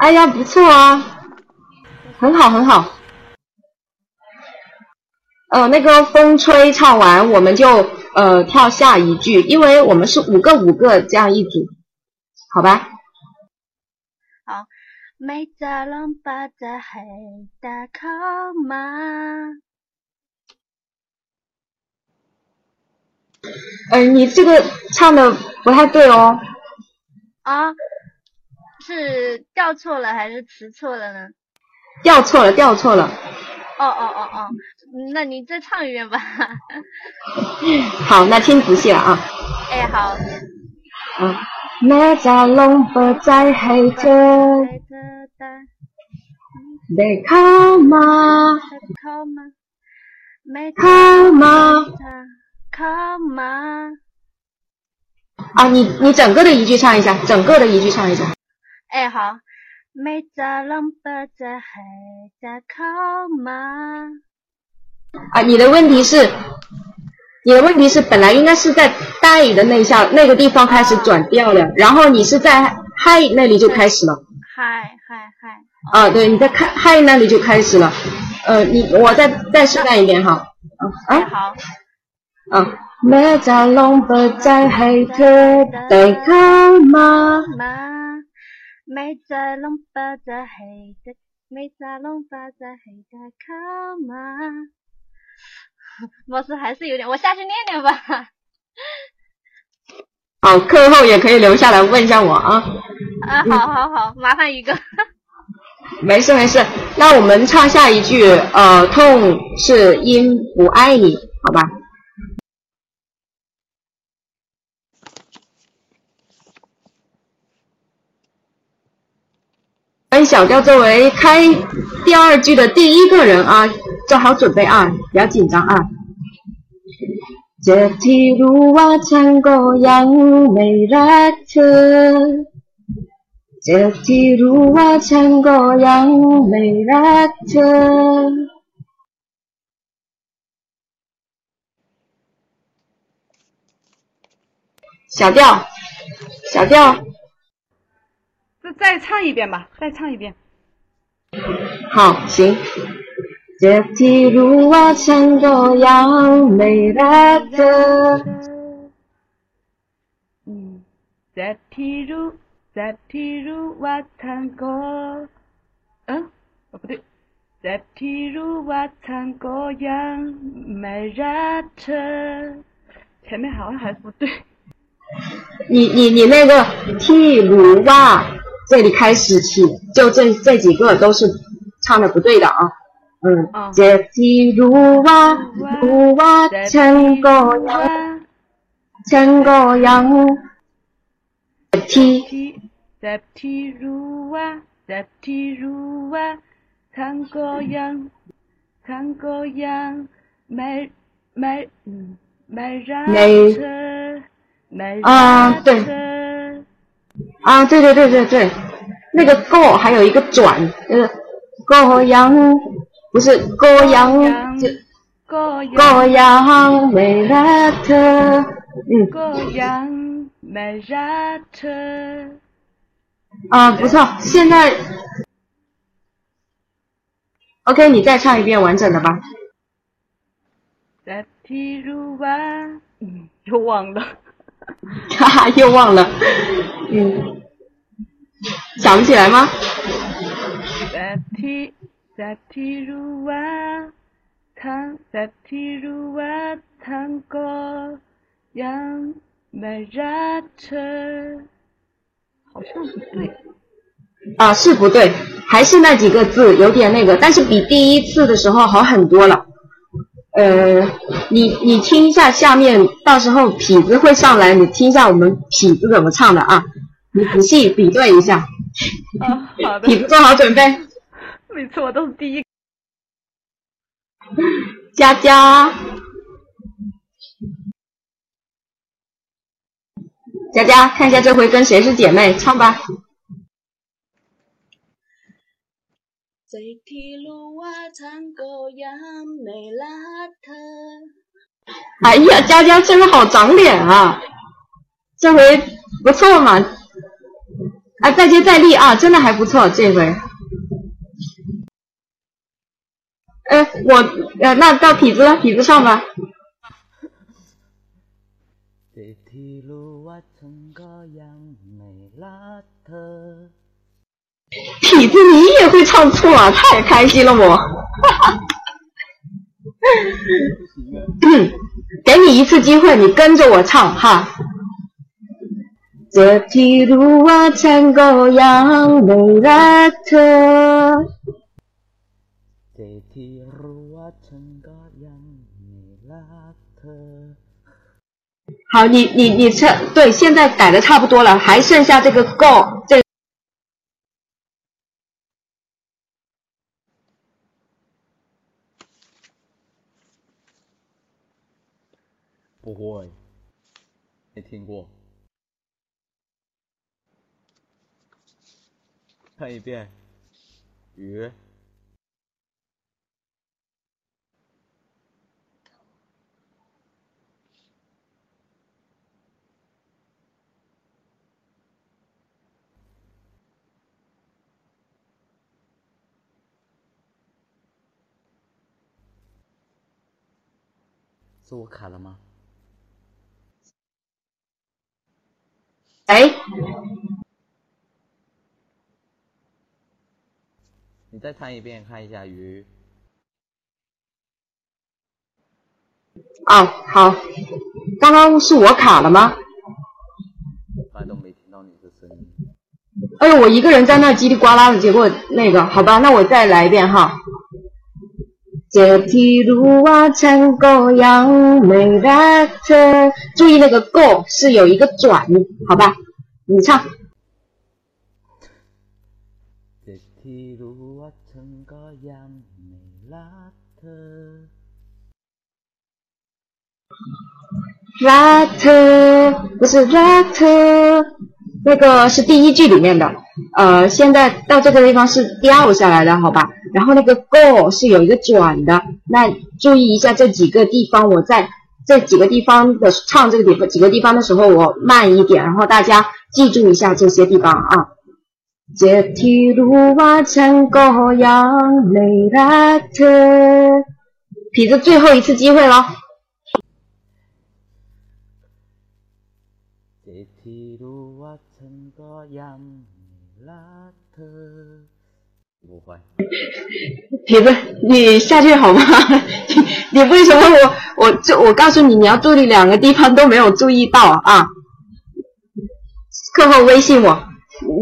哎呀，不错啊，很好很好。呃，那个风吹唱完，我们就呃跳下一句，因为我们是五个五个这样一组，好吧？嗯，你这个唱的不太对哦。啊。是调错了还是词错了呢？调错了，调错了。哦哦哦哦，那你再唱一遍吧。好，那听仔细了啊。哎，好。嗯。咩咋龙不在黑特？得靠吗？靠吗？靠吗？啊，你你整个的一句唱一下，整个的一句唱一下。哎，好。没在龙不在黑在靠吗？啊，你的问题是，你的问题是本来应该是在带的那下那个地方开始转调了，然后你是在嗨那里就开始了。嗨嗨嗨。啊，对，你在开嗨那里就开始了。呃，你我再再示范一遍哈。啊。好。啊。没在龙不在黑的在靠吗？没在龙巴在黑的，没在龙巴在黑的靠吗？老师还是有点，我下去练练吧。好，课后也可以留下来问一下我啊。啊，好好好，麻烦宇哥。没事没事，那我们唱下一句，呃，痛是因不爱你，好吧？小调作为开第二句的第一个人啊，做好准备啊，不要紧张啊。这提路啊，唱歌扬美拉特。这提路啊，唱歌扬美拉特。小调，小调。再唱一遍吧，再唱一遍。好，行。这提路啊，唱歌扬美拉的。嗯，这提路，这提路啊，唱歌。嗯，哦不对，这提路啊，唱歌扬美拉的。前面好像还是不对。你你你那个提鲁哇。这里开始起，就这这几个都是唱的不对的啊。嗯，这提鲁哇鲁哇唱歌扬，唱歌扬。提在提鲁哇在提鲁哇唱歌扬，唱歌扬，美美嗯没人车，美啊对。啊，对对对对对，那个 go 还有一个转，呃，go 扬，不是 go 扬，就 go 扬美拉特，嗯，go 扬美拉特，啊，不错，现在，OK，你再唱一遍完整的吧。在譬如湾，嗯，又忘了。哈哈，又忘了，嗯，想不起来吗？好像不对。啊，是不对，还是那几个字有点那个，但是比第一次的时候好很多了。呃，你你听一下下面，到时候痞子会上来，你听一下我们痞子怎么唱的啊？你仔细比对一下。啊，好的。痞子做好准备。每次我都是第一。佳佳，佳佳，看一下这回跟谁是姐妹，唱吧。哎呀，佳佳真的好长脸啊！这回不错嘛，啊，再接再厉啊，真的还不错这回。哎，我呃，那到痞子了，痞子上吧。痞子，你也会唱错，太开心了我！哈哈，给你一次机会，你跟着我唱哈。好，你你你唱对，现在改的差不多了，还剩下这个够这。听过。看一遍，鱼。是我卡了吗？哎，你再唱一遍，看一下鱼。哦，好，刚刚是我卡了吗？反正都没听到你的声音。哎呦，我一个人在那叽里呱啦的，结果那个，好吧，那我再来一遍哈。这条路啊，成个样没得特。注意那个 go 是有一个转，好吧？你唱。这条路啊，成个样没邋遢。邋遢不是邋遢，那个是第一句里面的。呃，现在到这个地方是掉下来的，好吧？然后那个 go 是有一个转的，那注意一下这几个地方，我在这几个地方的唱这个地方几个地方的时候，我慢一点，然后大家记住一下这些地方啊。这条路啊，成个样没邋遢，痞子最后一次机会了。这条路啊，成个样。不会。痞子，你下去好吗？你为什么我我就我告诉你，你要注意两个地方都没有注意到啊！课后微信我，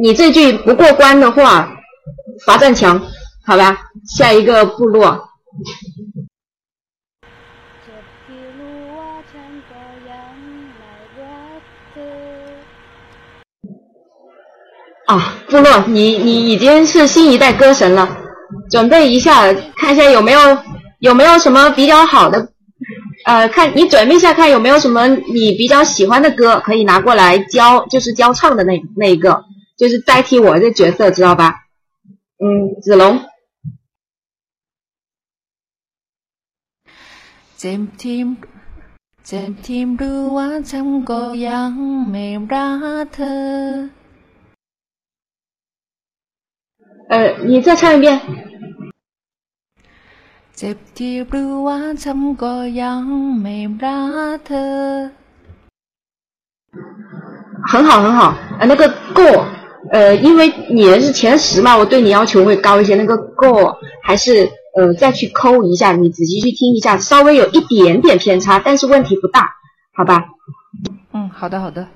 你这句不过关的话，罚站墙，好吧？下一个部落。啊，部落，你你已经是新一代歌神了，准备一下，看一下有没有有没有什么比较好的，呃，看你准备一下，看有没有什么你比较喜欢的歌可以拿过来教，就是教唱的那那一个，就是代替我这角色，知道吧？嗯，子龙。呃，你再唱一遍。很好，很好。呃，那个过，呃，因为你是前十嘛，我对你要求会高一些。那个过还是呃再去抠一下，你仔细去听一下，稍微有一点点偏差，但是问题不大，好吧？嗯，好的，好的。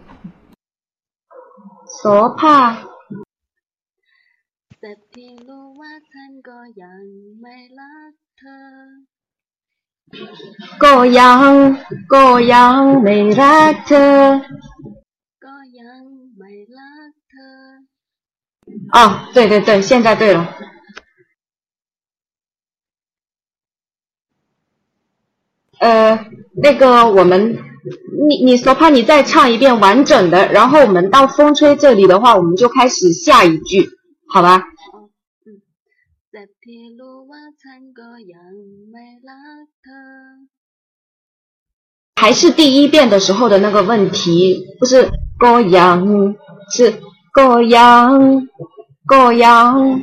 索帕。แต่ที่รู้ว่าฉันก็ยังไม่รักเธอ ก็ยังก็ยังไม่รักเธอ ก็ยังไม่รักเธอ哦，对对对，现在对了。呃，那个我们，你你说怕你再唱一遍完整的，然后我们到风吹这里的话，我们就开始下一句，好吧？ 还是第一遍的时候的那个问题，不是过阳，是过阳，过阳。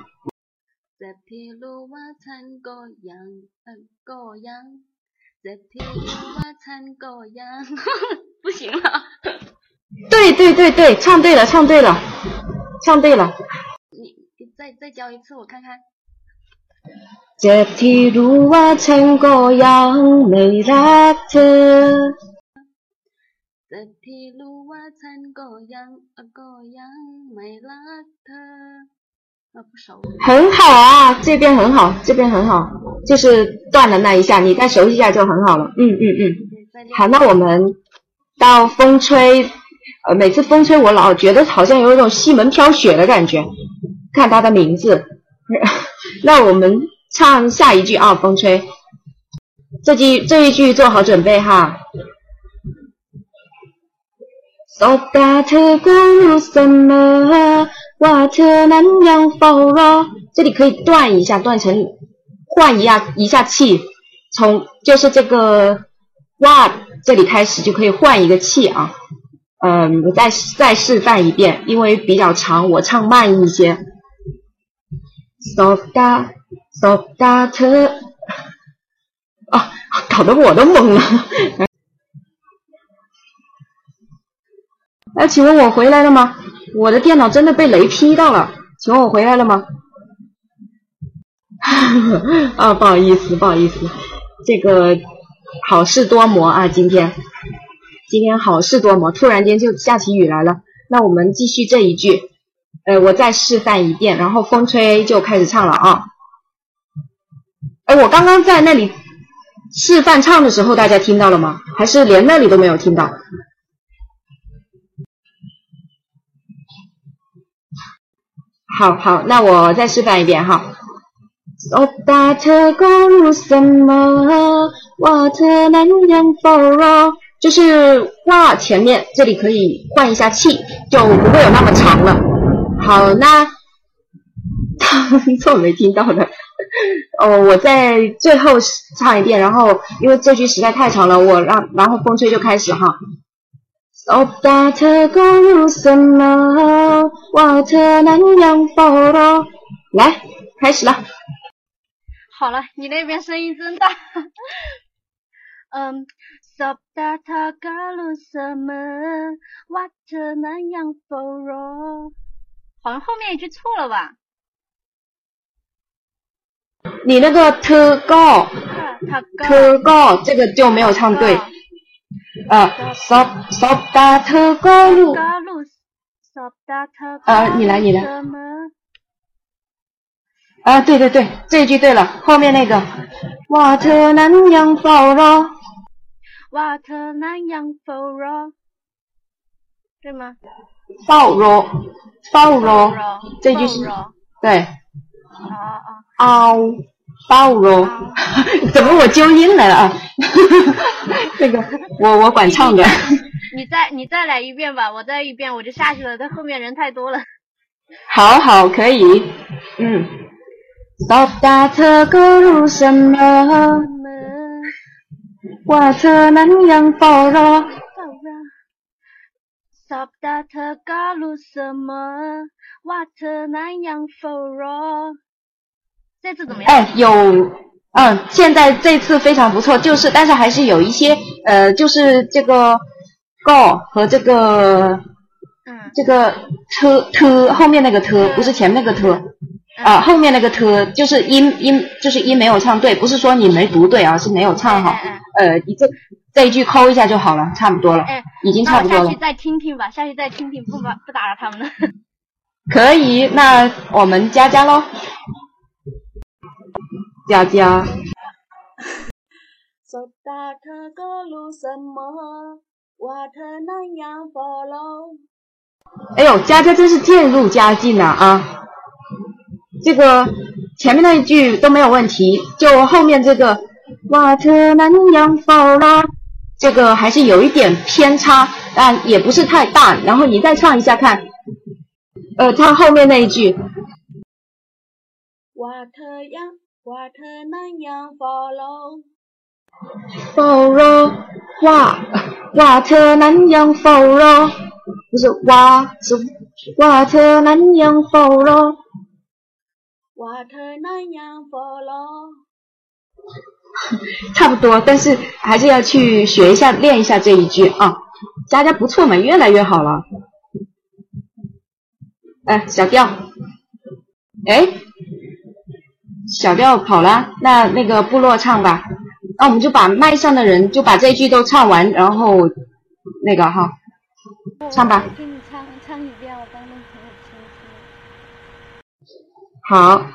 不行了。对对对对，唱对了，唱对了，唱对了。你你再再教一次，我看看。很好啊，这边很好，这边很好，就是断的那一下，你再熟悉一下就很好了。嗯嗯嗯。好，那我们到风吹，呃，每次风吹我老觉得好像有一种西门飘雪的感觉。看他的名字，那我们唱下一句啊，风吹。这句这一句做好准备哈。索达特公路什么？瓦特南洋否罗。这里可以断一下，断成换一下一下气，从就是这个哇这里开始就可以换一个气啊。嗯，我再再示范一遍，因为比较长，我唱慢一些。索达索达特啊，搞得我都懵了。哎，请问我回来了吗？我的电脑真的被雷劈到了，请问我回来了吗？啊，不好意思，不好意思，这个好事多磨啊，今天今天好事多磨，突然间就下起雨来了。那我们继续这一句，呃，我再示范一遍，然后风吹就开始唱了啊。哎，我刚刚在那里示范唱的时候，大家听到了吗？还是连那里都没有听到？好好，那我再示范一遍哈。就是哇前面这里可以换一下气，就不会有那么长了。好，那 这我没听到的。哦，我在最后唱一遍，然后因为这句实在太长了，我让然后风吹就开始哈。索达特公路什么？瓦特南洋否罗，来，开始了。好了，你那边声音真大。嗯，索达特公路什么？瓦特南洋否罗，好像后面一句错了吧？你那个特高，特高，这个就没有唱对。啊，索索达特公路，啊，你来，你来。啊，对对对，这句对了，后面那个。瓦特南洋否罗，瓦特南洋否罗，对吗？否罗，否罗，这句是对。啊啊。嗷，否罗，怎么我纠音来了啊？这个我我管唱的。你再你再来一遍吧，我再一遍我就下去了，这后面人太多了。好好可以，嗯。到达特公路什么？瓦特南洋否罗。索达特公路什么？瓦特南洋否罗。这次怎么样？哎，有，嗯，现在这次非常不错，就是，但是还是有一些，呃，就是这个 go 和这个，嗯，这个 t t 后面那个 t 不是前面那个 t，啊，后面那个 t 就是音音就是音没有唱对，不是说你没读对啊，是没有唱好，呃，你这这一句抠一下就好了，差不多了，哎已经差不多了。下去再听听吧，下去再听听，不把不打扰他们了。可以，那我们佳佳喽。佳佳。索达特公路什么？瓦特南洋。哎呦，佳佳真是渐入佳境了啊！这个前面那一句都没有问题，就后面这个瓦特南洋否罗，这个还是有一点偏差，但也不是太大。然后你再唱一下看，呃，唱后面那一句。瓦特洋。瓦特南洋否罗，否罗，瓦瓦特南洋否罗，不是瓦是瓦特南洋否罗，瓦特南洋否罗，差不多，但是还是要去学一下，练一下这一句啊。佳佳不错嘛，越来越好了。哎，小调，哎。小调跑了，那那个部落唱吧，那我们就把麦上的人就把这一句都唱完，然后那个哈，唱吧。给你唱唱一遍，我帮那朋友听好。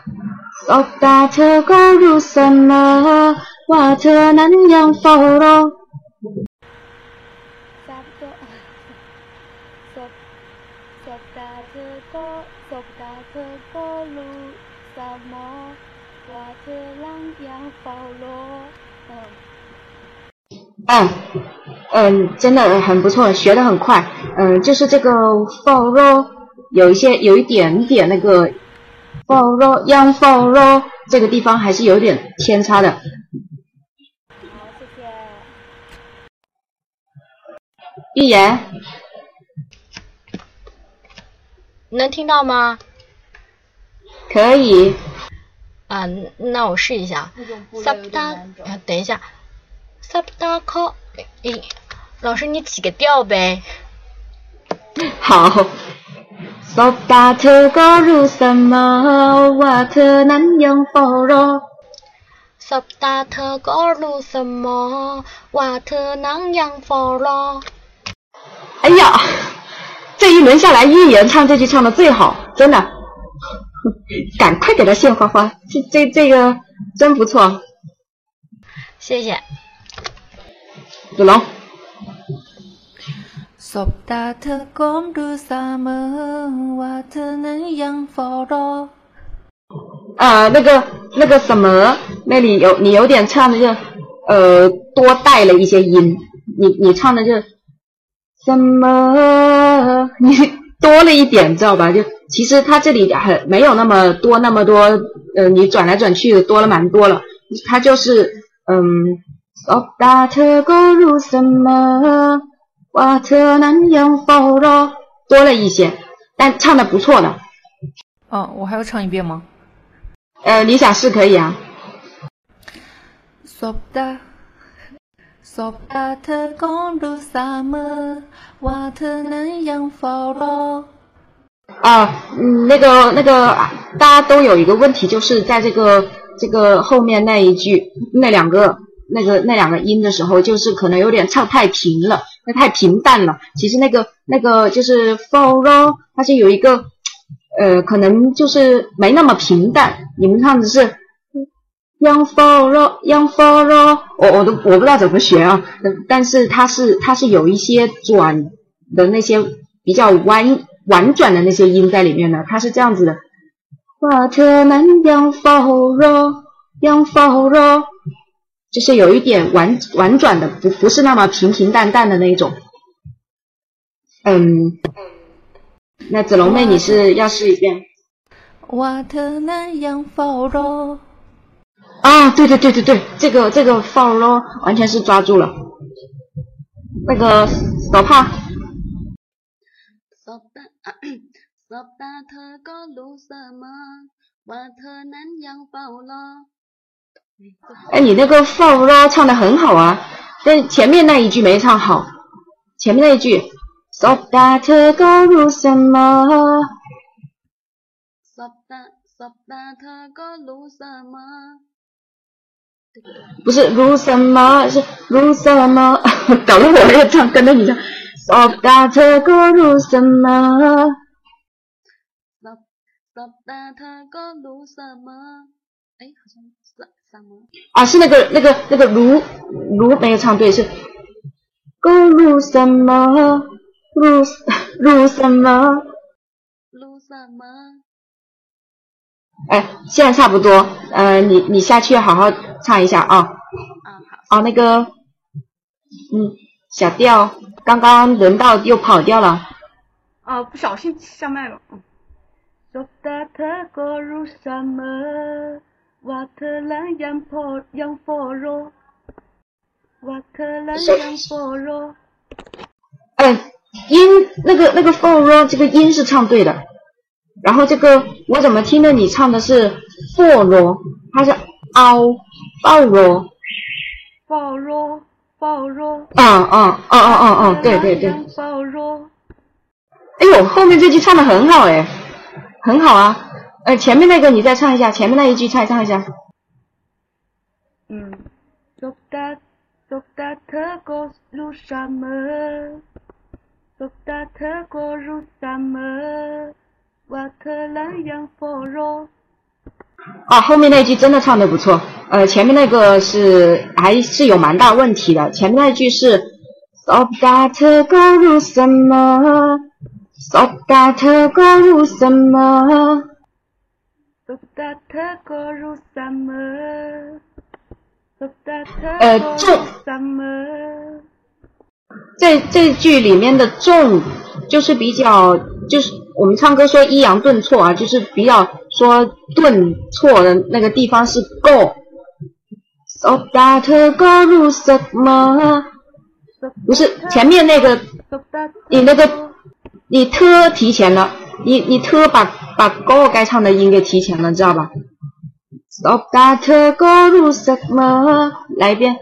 索达特格鲁什么瓦特南洋佛罗。嗯嗯，真的很不错，学的很快。嗯，就是这个 follow 有一些有一点点那个 follow young follow 这个地方还是有点偏差的。好，谢谢。预言，能听到吗？可以。啊，那我试一下。萨布达，等一下。萨布达科，诶，老师你起个调呗。好。萨布达特格鲁什么瓦特南洋佛罗。萨布达特格鲁什么瓦特南洋佛罗。哎呀，这一轮下来，预言唱这句唱的最好，真的。赶快给他献花花，这这这个真不错，谢谢。子龙。索达特公主萨么瓦特能养佛罗。啊，那个那个什么，那里有你有点唱的就呃多带了一些音，你你唱的就什么 你。多了一点，知道吧？就其实它这里很没有那么多那么多，呃，你转来转去的多了蛮多了。它就是嗯，索达特勾入什么瓦特南洋佛罗多了一些，但唱的不错的。哦，我还要唱一遍吗？呃，你想是可以啊。索达。索达特公路萨么瓦特南洋佛罗。啊，嗯，那个那个，大家都有一个问题，就是在这个这个后面那一句那两个那个那两个音的时候，就是可能有点唱太平了，那太平淡了。其实那个那个就是 follow，，它是有一个呃，可能就是没那么平淡。你们唱的是。Young follow，young follow，我我都我不知道怎么学啊，但是它是它是有一些转的那些比较弯婉转的那些音在里面的，它是这样子的。What a man young follow，young follow，就是有一点婉婉转的，不不是那么平平淡淡的那一种。嗯，那子龙妹你是要试一遍 a man young follow。啊，对对对对对，这个这个 follow 完全是抓住了，那个手帕。哎，你那个 follow 唱的很好啊，但前面那一句没唱好，前面那一句。索达特高路什么？索达索达特高路什么？不是如什么，是如什么，搞得我也唱，跟着你唱。索达特哥如什么？索索达特哥如什么？哎，好像？啊，是那个那个那个如如没有唱对，是哥如什么？如如 什么？如什么？哎，现在差不多，呃，你你下去好好唱一下啊。啊好。哦，那个，嗯，小调，刚刚轮到又跑掉了。啊，不小心下麦了。索达特格鲁萨么，瓦特兰扬佛扬佛罗，瓦特兰扬佛罗。哎，音那个那个佛罗这个音是唱对的。然后这个我怎么听着你唱的是佛罗，它是凹暴罗，暴罗暴罗，嗯嗯嗯嗯嗯嗯，对。对对，哎呦，后面这句唱的很好哎，很好啊，呃，前面那个你再唱一下，前面那一句再唱一下。嗯，索达索达特过路什么？索达特过路什么？瓦特兰扬佛罗，啊，后面那句真的唱的不错，呃，前面那个是还是有蛮大问题的，前面那句是呃重这？这句里面的重就是比较，就是我们唱歌说抑扬顿挫啊，就是比较说顿挫的那个地方是够。So that 勾入什么？不是前面那个，你那个你特提前了，你你特把把勾该唱的音给提前了，知道吧？So that 勾入什么？来一遍。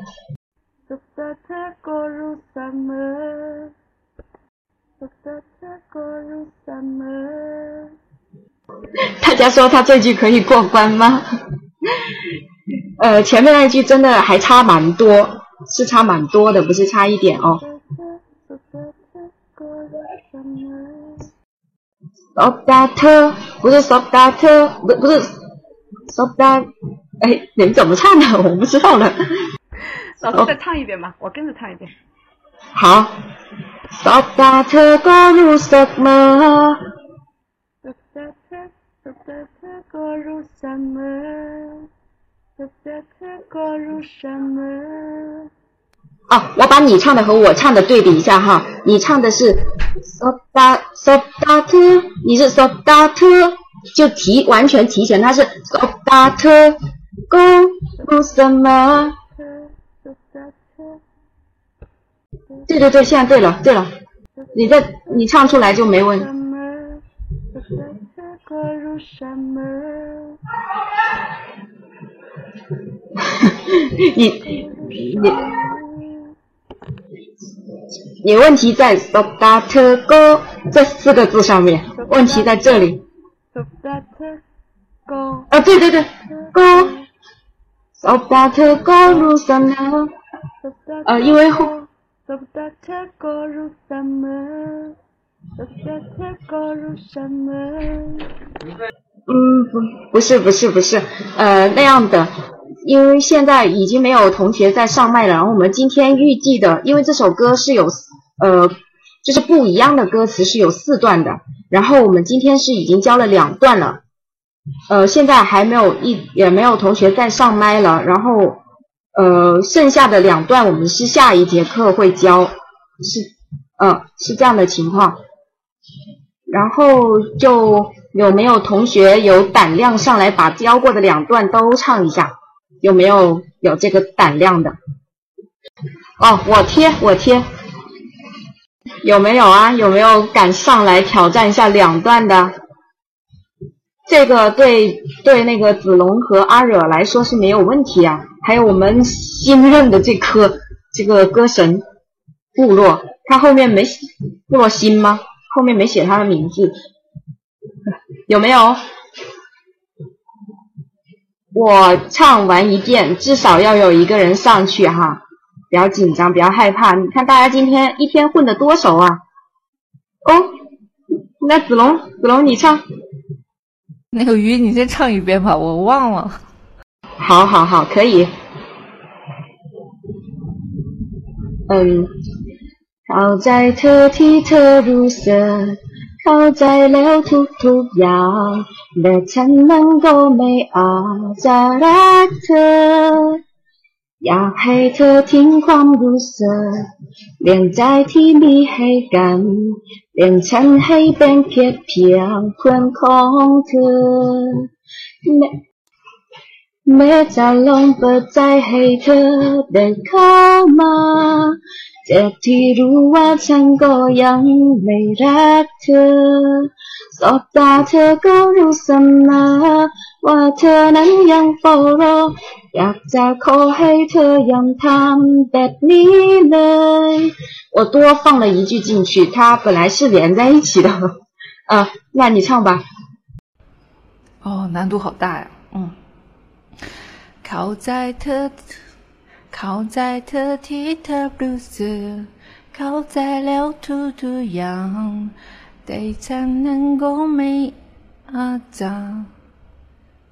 大家说他这句可以过关吗？呃，前面那句真的还差蛮多，是差蛮多的，不是差一点哦。So that 不是 so that 不不是 so that，哎，你们怎么唱的？我不知道了。老师再唱一遍吧，我跟着唱一遍。好，so that 勾入什么？So that So that 勾入什么？So that 勾入什么？哦，我把你唱的和我唱的对比一下哈，你唱的是 so that so that，你是 so that，就提完全提前，他是 so that 勾入什么？对对对，现在对了对了，你再你唱出来就没问。题？你你你问题在 so that 勾这四个字上面，问题在这里。So that 勾啊，对对对，勾 so that 勾入什么？So that 呃，因为后 So that 勾入什么？So that 勾入什么？嗯，不，不是，不是，不是，呃，那样的，因为现在已经没有同学在上麦了。然后我们今天预计的，因为这首歌是有，呃，就是不一样的歌词是有四段的。然后我们今天是已经教了两段了，呃，现在还没有一也没有同学在上麦了。然后，呃，剩下的两段我们是下一节课会教，是，嗯、是这样的情况。然后就有没有同学有胆量上来把教过的两段都唱一下？有没有有这个胆量的？哦，我贴我贴，有没有啊？有没有敢上来挑战一下两段的？这个对对那个子龙和阿惹来说是没有问题啊。还有我们新任的这颗这个歌神部落，他后面没部落新吗？后面没写他的名字，有没有？我唱完一遍，至少要有一个人上去哈，不要紧张，不要害怕。你看大家今天一天混得多熟啊！哦，那子龙，子龙你唱。那个鱼，你先唱一遍吧，我忘了。好好好，可以。嗯。好在特提特 เข้าใจแล้วทุกทุกอย่าง แต่ฉันนั้นก็ไม่อาจจะรักเธอ อยากให้เธอทิ้งความรู้สึกเบี่ยงใจที่มีให้กันเบี่ยงฉันให้เป็นเพียงเพียงเพื่อนของเธอแม้จะลองเปิดใจให้เธอเดินเข้ามา 我多放了一句进去它本来是连在一起的。啊那你唱吧。哦难度好大呀。嗯。靠在特เธอ靠在เธอที่เธอรู้สึกเข้าใจแล้วทุกทุกอย่างแต่ฉันนั้นก็ไม่อาจจะ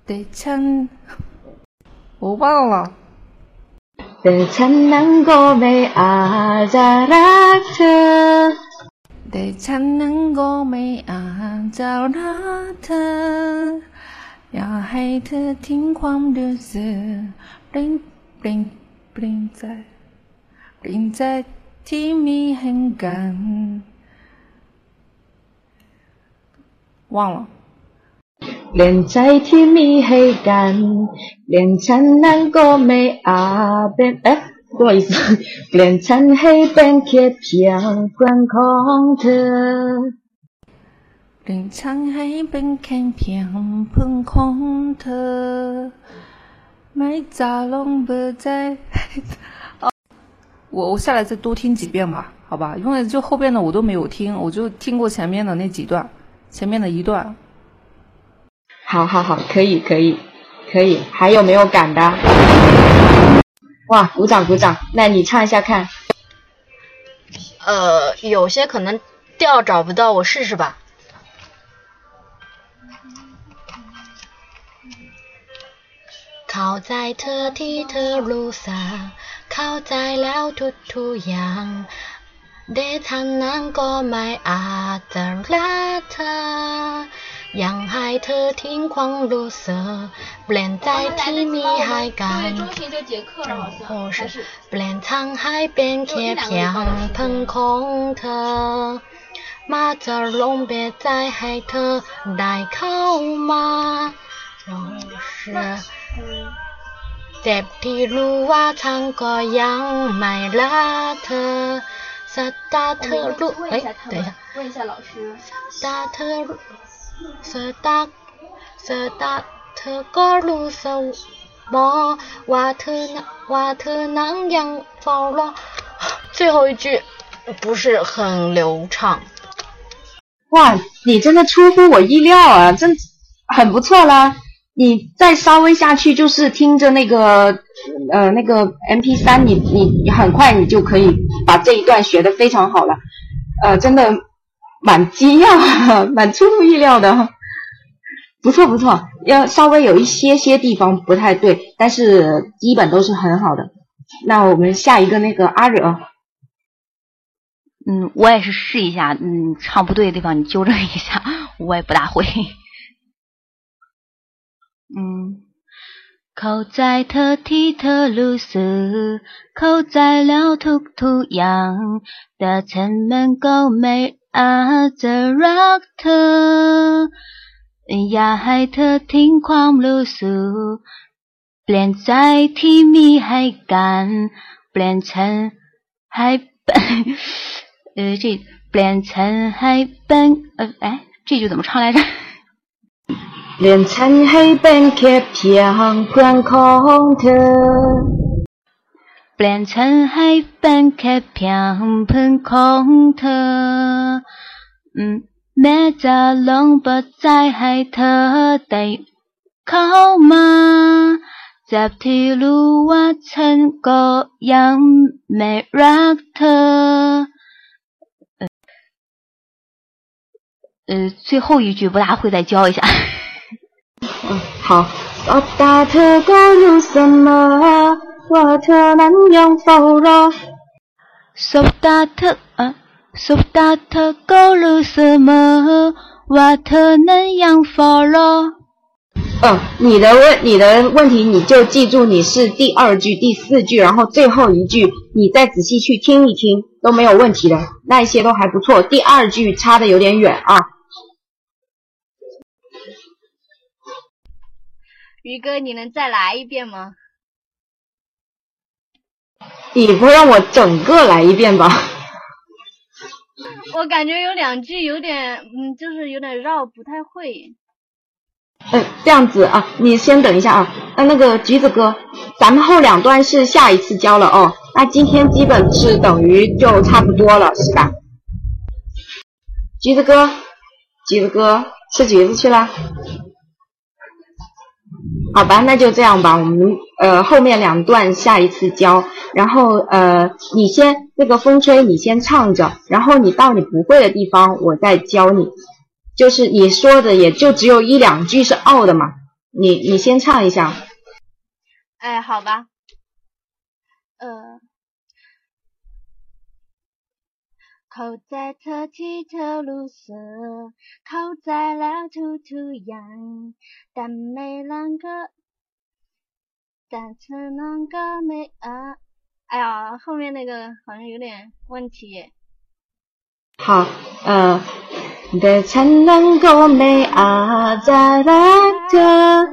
แต่ 得唱，我忘了。得唱能够没阿扎拉特，得唱能够没阿扎拉特，อยากให้เธอทิ้งความรู้สึกเปล่งเปล่งเป ล่งใจเปล่งใจที่มีให้กัน忘了。连在ที่มีให้กัน连ฉันนั้นก็ไม่อาจเป็นเอ๊ะ不好意思เปลี่ยนฉันให้เป็นแค่เพียงเพื่อนของเธอ เปลี่ยนฉันให้เป็นแค่เพียงเพื่อนของเธอ 没在龙不在。哦，我我下来再多听几遍吧，好吧，因为就后边的我都没有听，我就听过前面的那几段，前面的一段。好好好，可以可以可以，还有没有敢的？哇，鼓掌鼓掌！那你唱一下看。呃，有些可能调找不到，我试试吧。靠在特提特จเ靠在了土土羊，得อ能够买阿德拉特。羊海ใจแ鲁色，不ทุกอ海港然后是ด้ทํานั้นก็ไม่อาจจะพล เจ็บที่รู้ว่าฉันก็ยังไม่รักเธอสตาเธอรู้哎等一下问一下老师สตาเธอสตาสตาเธอก็รู้สมอว่าเธอว่าเธอนั้นยังเฝ้ารอ最后一句不是很流畅。哇，你真的出乎我意料啊，真很不错啦！ 你再稍微下去，就是听着那个呃那个 M P 三，你你很快你就可以把这一段学的非常好了，呃，真的蛮惊讶，蛮出乎意料的，不错不错，要稍微有一些些地方不太对，但是基本都是很好的。那我们下一个那个阿惹。嗯，我也是试一下，嗯，唱不对的地方你纠正一下，我也不大会。 嗯，เข้าใจเธอที่เธอรู้สึกเข้าใจแล้วทุกทุกอย่าง แต่ฉันมันก็ไม่อาจจะรักเธอ อย่าให้เธอทิ้งความรู้สึกเปลี่ยนใจที่มีให้กัน เปลี่ยนฉันให้เป็น呃，这变成ให้เป็น呃，哎，这句怎么唱来着？ เปลี่ยนฉันให้เป็นแค่เพียงเพื่อนของเธอ เปลี่ยนฉันให้เป็นแค่เพียงเพื่อนของเธอ อืม แม้จะลองเปิดใจให้เธอได้เข้ามาเจ็บที่รู้ว่าฉันก็ยังไม่รักเธอ呃，最后一句不大会，再教一下。 好，苏打特高有什么？瓦特能养否了。苏打特啊，苏打特高有什么？瓦特能养蜂了。哦，你的问，你的问题你就记住，你是第二句、第四句，然后最后一句，你再仔细去听一听，都没有问题的，那一些都还不错。第二句差的有点远啊。于哥，你能再来一遍吗？你不让我整个来一遍吧？我感觉有两句有点，嗯，就是有点绕，不太会。嗯，这样子啊，你先等一下啊。那那个橘子哥，咱们后两段是下一次教了哦。那今天基本是等于就差不多了，是吧？橘子哥，橘子哥，吃橘子去了。好吧，那就这样吧。我们呃后面两段下一次教，然后呃你先那个风吹，你先唱着，然后你到你不会的地方，我再教你。就是你说的也就只有一两句是傲的嘛，你你先唱一下。哎，好吧。呃，扣在特提特绿色，靠在了兔兔羊，但没啷个，但是啷个没啊？哎呀，后面那个好像有点问题耶。好，呃，但成啷个没啊在那个。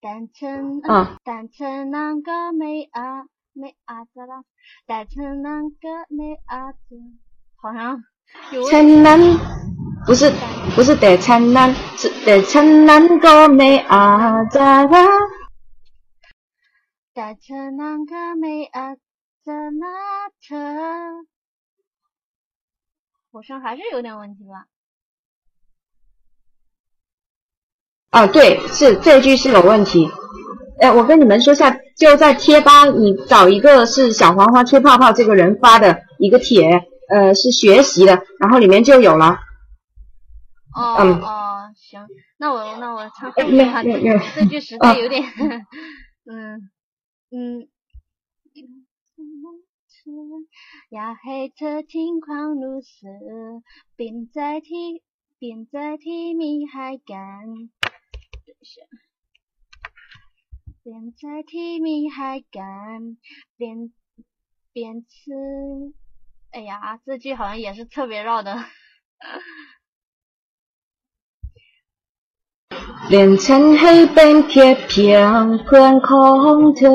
但是啊但是啷个没啊没啊在啦？但是啷个没啊子？好像有问题成啷不是不是得灿烂，是得灿烂个没啊在那。但成啷个没啊在那特？好像还是有点问题吧。啊，对，是这句是有问题。哎，我跟你们说下，就在贴吧，你找一个是小黄花吹泡泡这个人发的一个帖，呃，是学习的，然后里面就有了。哦嗯哦，行，那我那我唱哎后面哈，这句实在有点，嗯嗯。也系特天狂如是，便在天便在天面海干。等一下，便在天面海干，便便吃。哎呀，这句好像也是特别绕的。变成黑边贴片片空的。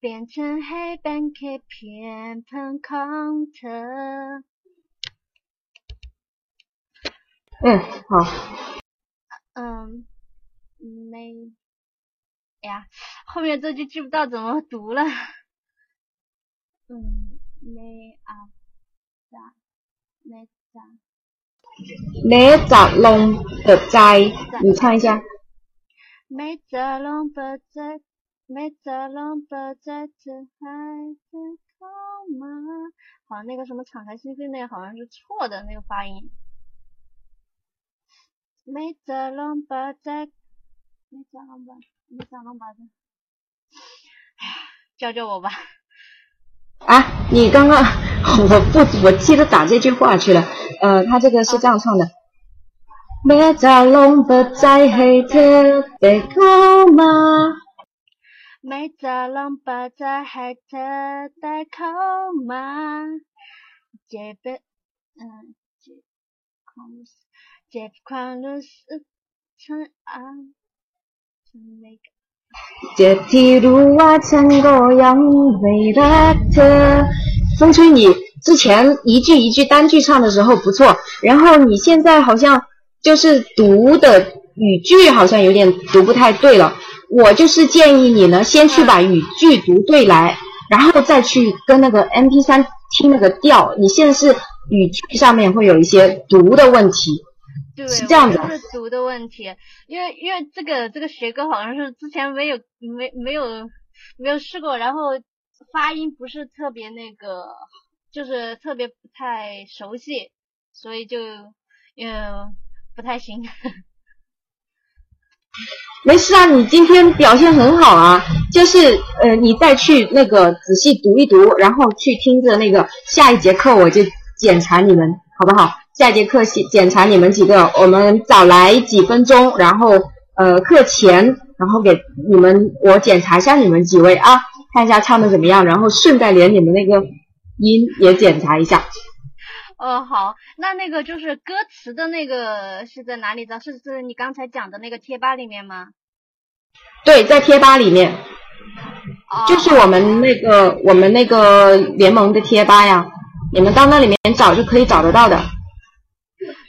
变成黑板贴片喷空特。嗯，好。嗯，没，哎呀，后面这句记不到怎么读了。嗯，没啊，咋，没咋。咩杂龙的斋，你唱一下。没咋龙不在，没咋龙不在这海的口吗？好像那个什么敞开心扉那个好像是错的那个发音。没咋龙不在，没咋龙不，没咋龙不在。哎呀，教教我吧。啊，你刚刚 我不，我记得打这句话去了。呃，他这个是这样唱的：咩咋龙不在黑的的口吗？没咋龙不在黑特的口吗？这边，嗯，这狂路，这狂路是这条路啊，成个样为了特。风吹，你之前一句一句单句唱的时候不错，然后你现在好像就是读的语句好像有点读不太对了。我就是建议你呢，先去把语句读对来，然后再去跟那个 M P 三听那个调。你现在是语句上面会有一些读的问题，对，是这样的是读的问题，因为因为这个这个学哥好像是之前没有没没有没有试过，然后发音不是特别那个，就是特别不太熟悉，所以就嗯不太行。没事啊，你今天表现很好啊，就是呃，你再去那个仔细读一读，然后去听着那个下一节课我就检查你们，好不好？下一节课检检查你们几个，我们早来几分钟，然后呃课前，然后给你们我检查一下你们几位啊，看一下唱的怎么样，然后顺带连你们那个音也检查一下。哦，好，那那个就是歌词的那个是在哪里找？是是你刚才讲的那个贴吧里面吗？对，在贴吧里面，哦就是我们那个我们那个联盟的贴吧呀，你们到那里面找就可以找得到的。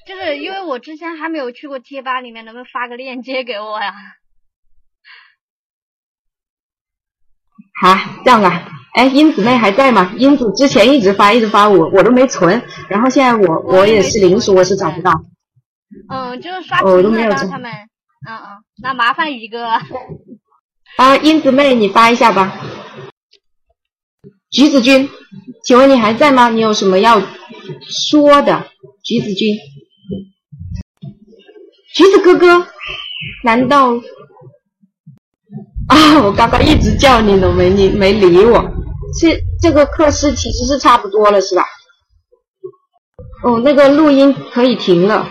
就是因为我之前还没有去过贴吧里面，能不能发个链接给我呀？好，这样吧，哎，英子妹还在吗？英子之前一直发，一直发我，我都没存，然后现在我我也是临时我是找不到。嗯，就是刷哦我都屏没有这了让他们，嗯嗯，那麻烦宇哥。啊，英子妹你发一下吧。橘子君，请问你还在吗？你有什么要说的？橘子君，橘子哥哥，难道啊？我刚刚一直叫你都没你没理我。这这个课是其实是差不多了，是吧？哦，那个录音可以停了。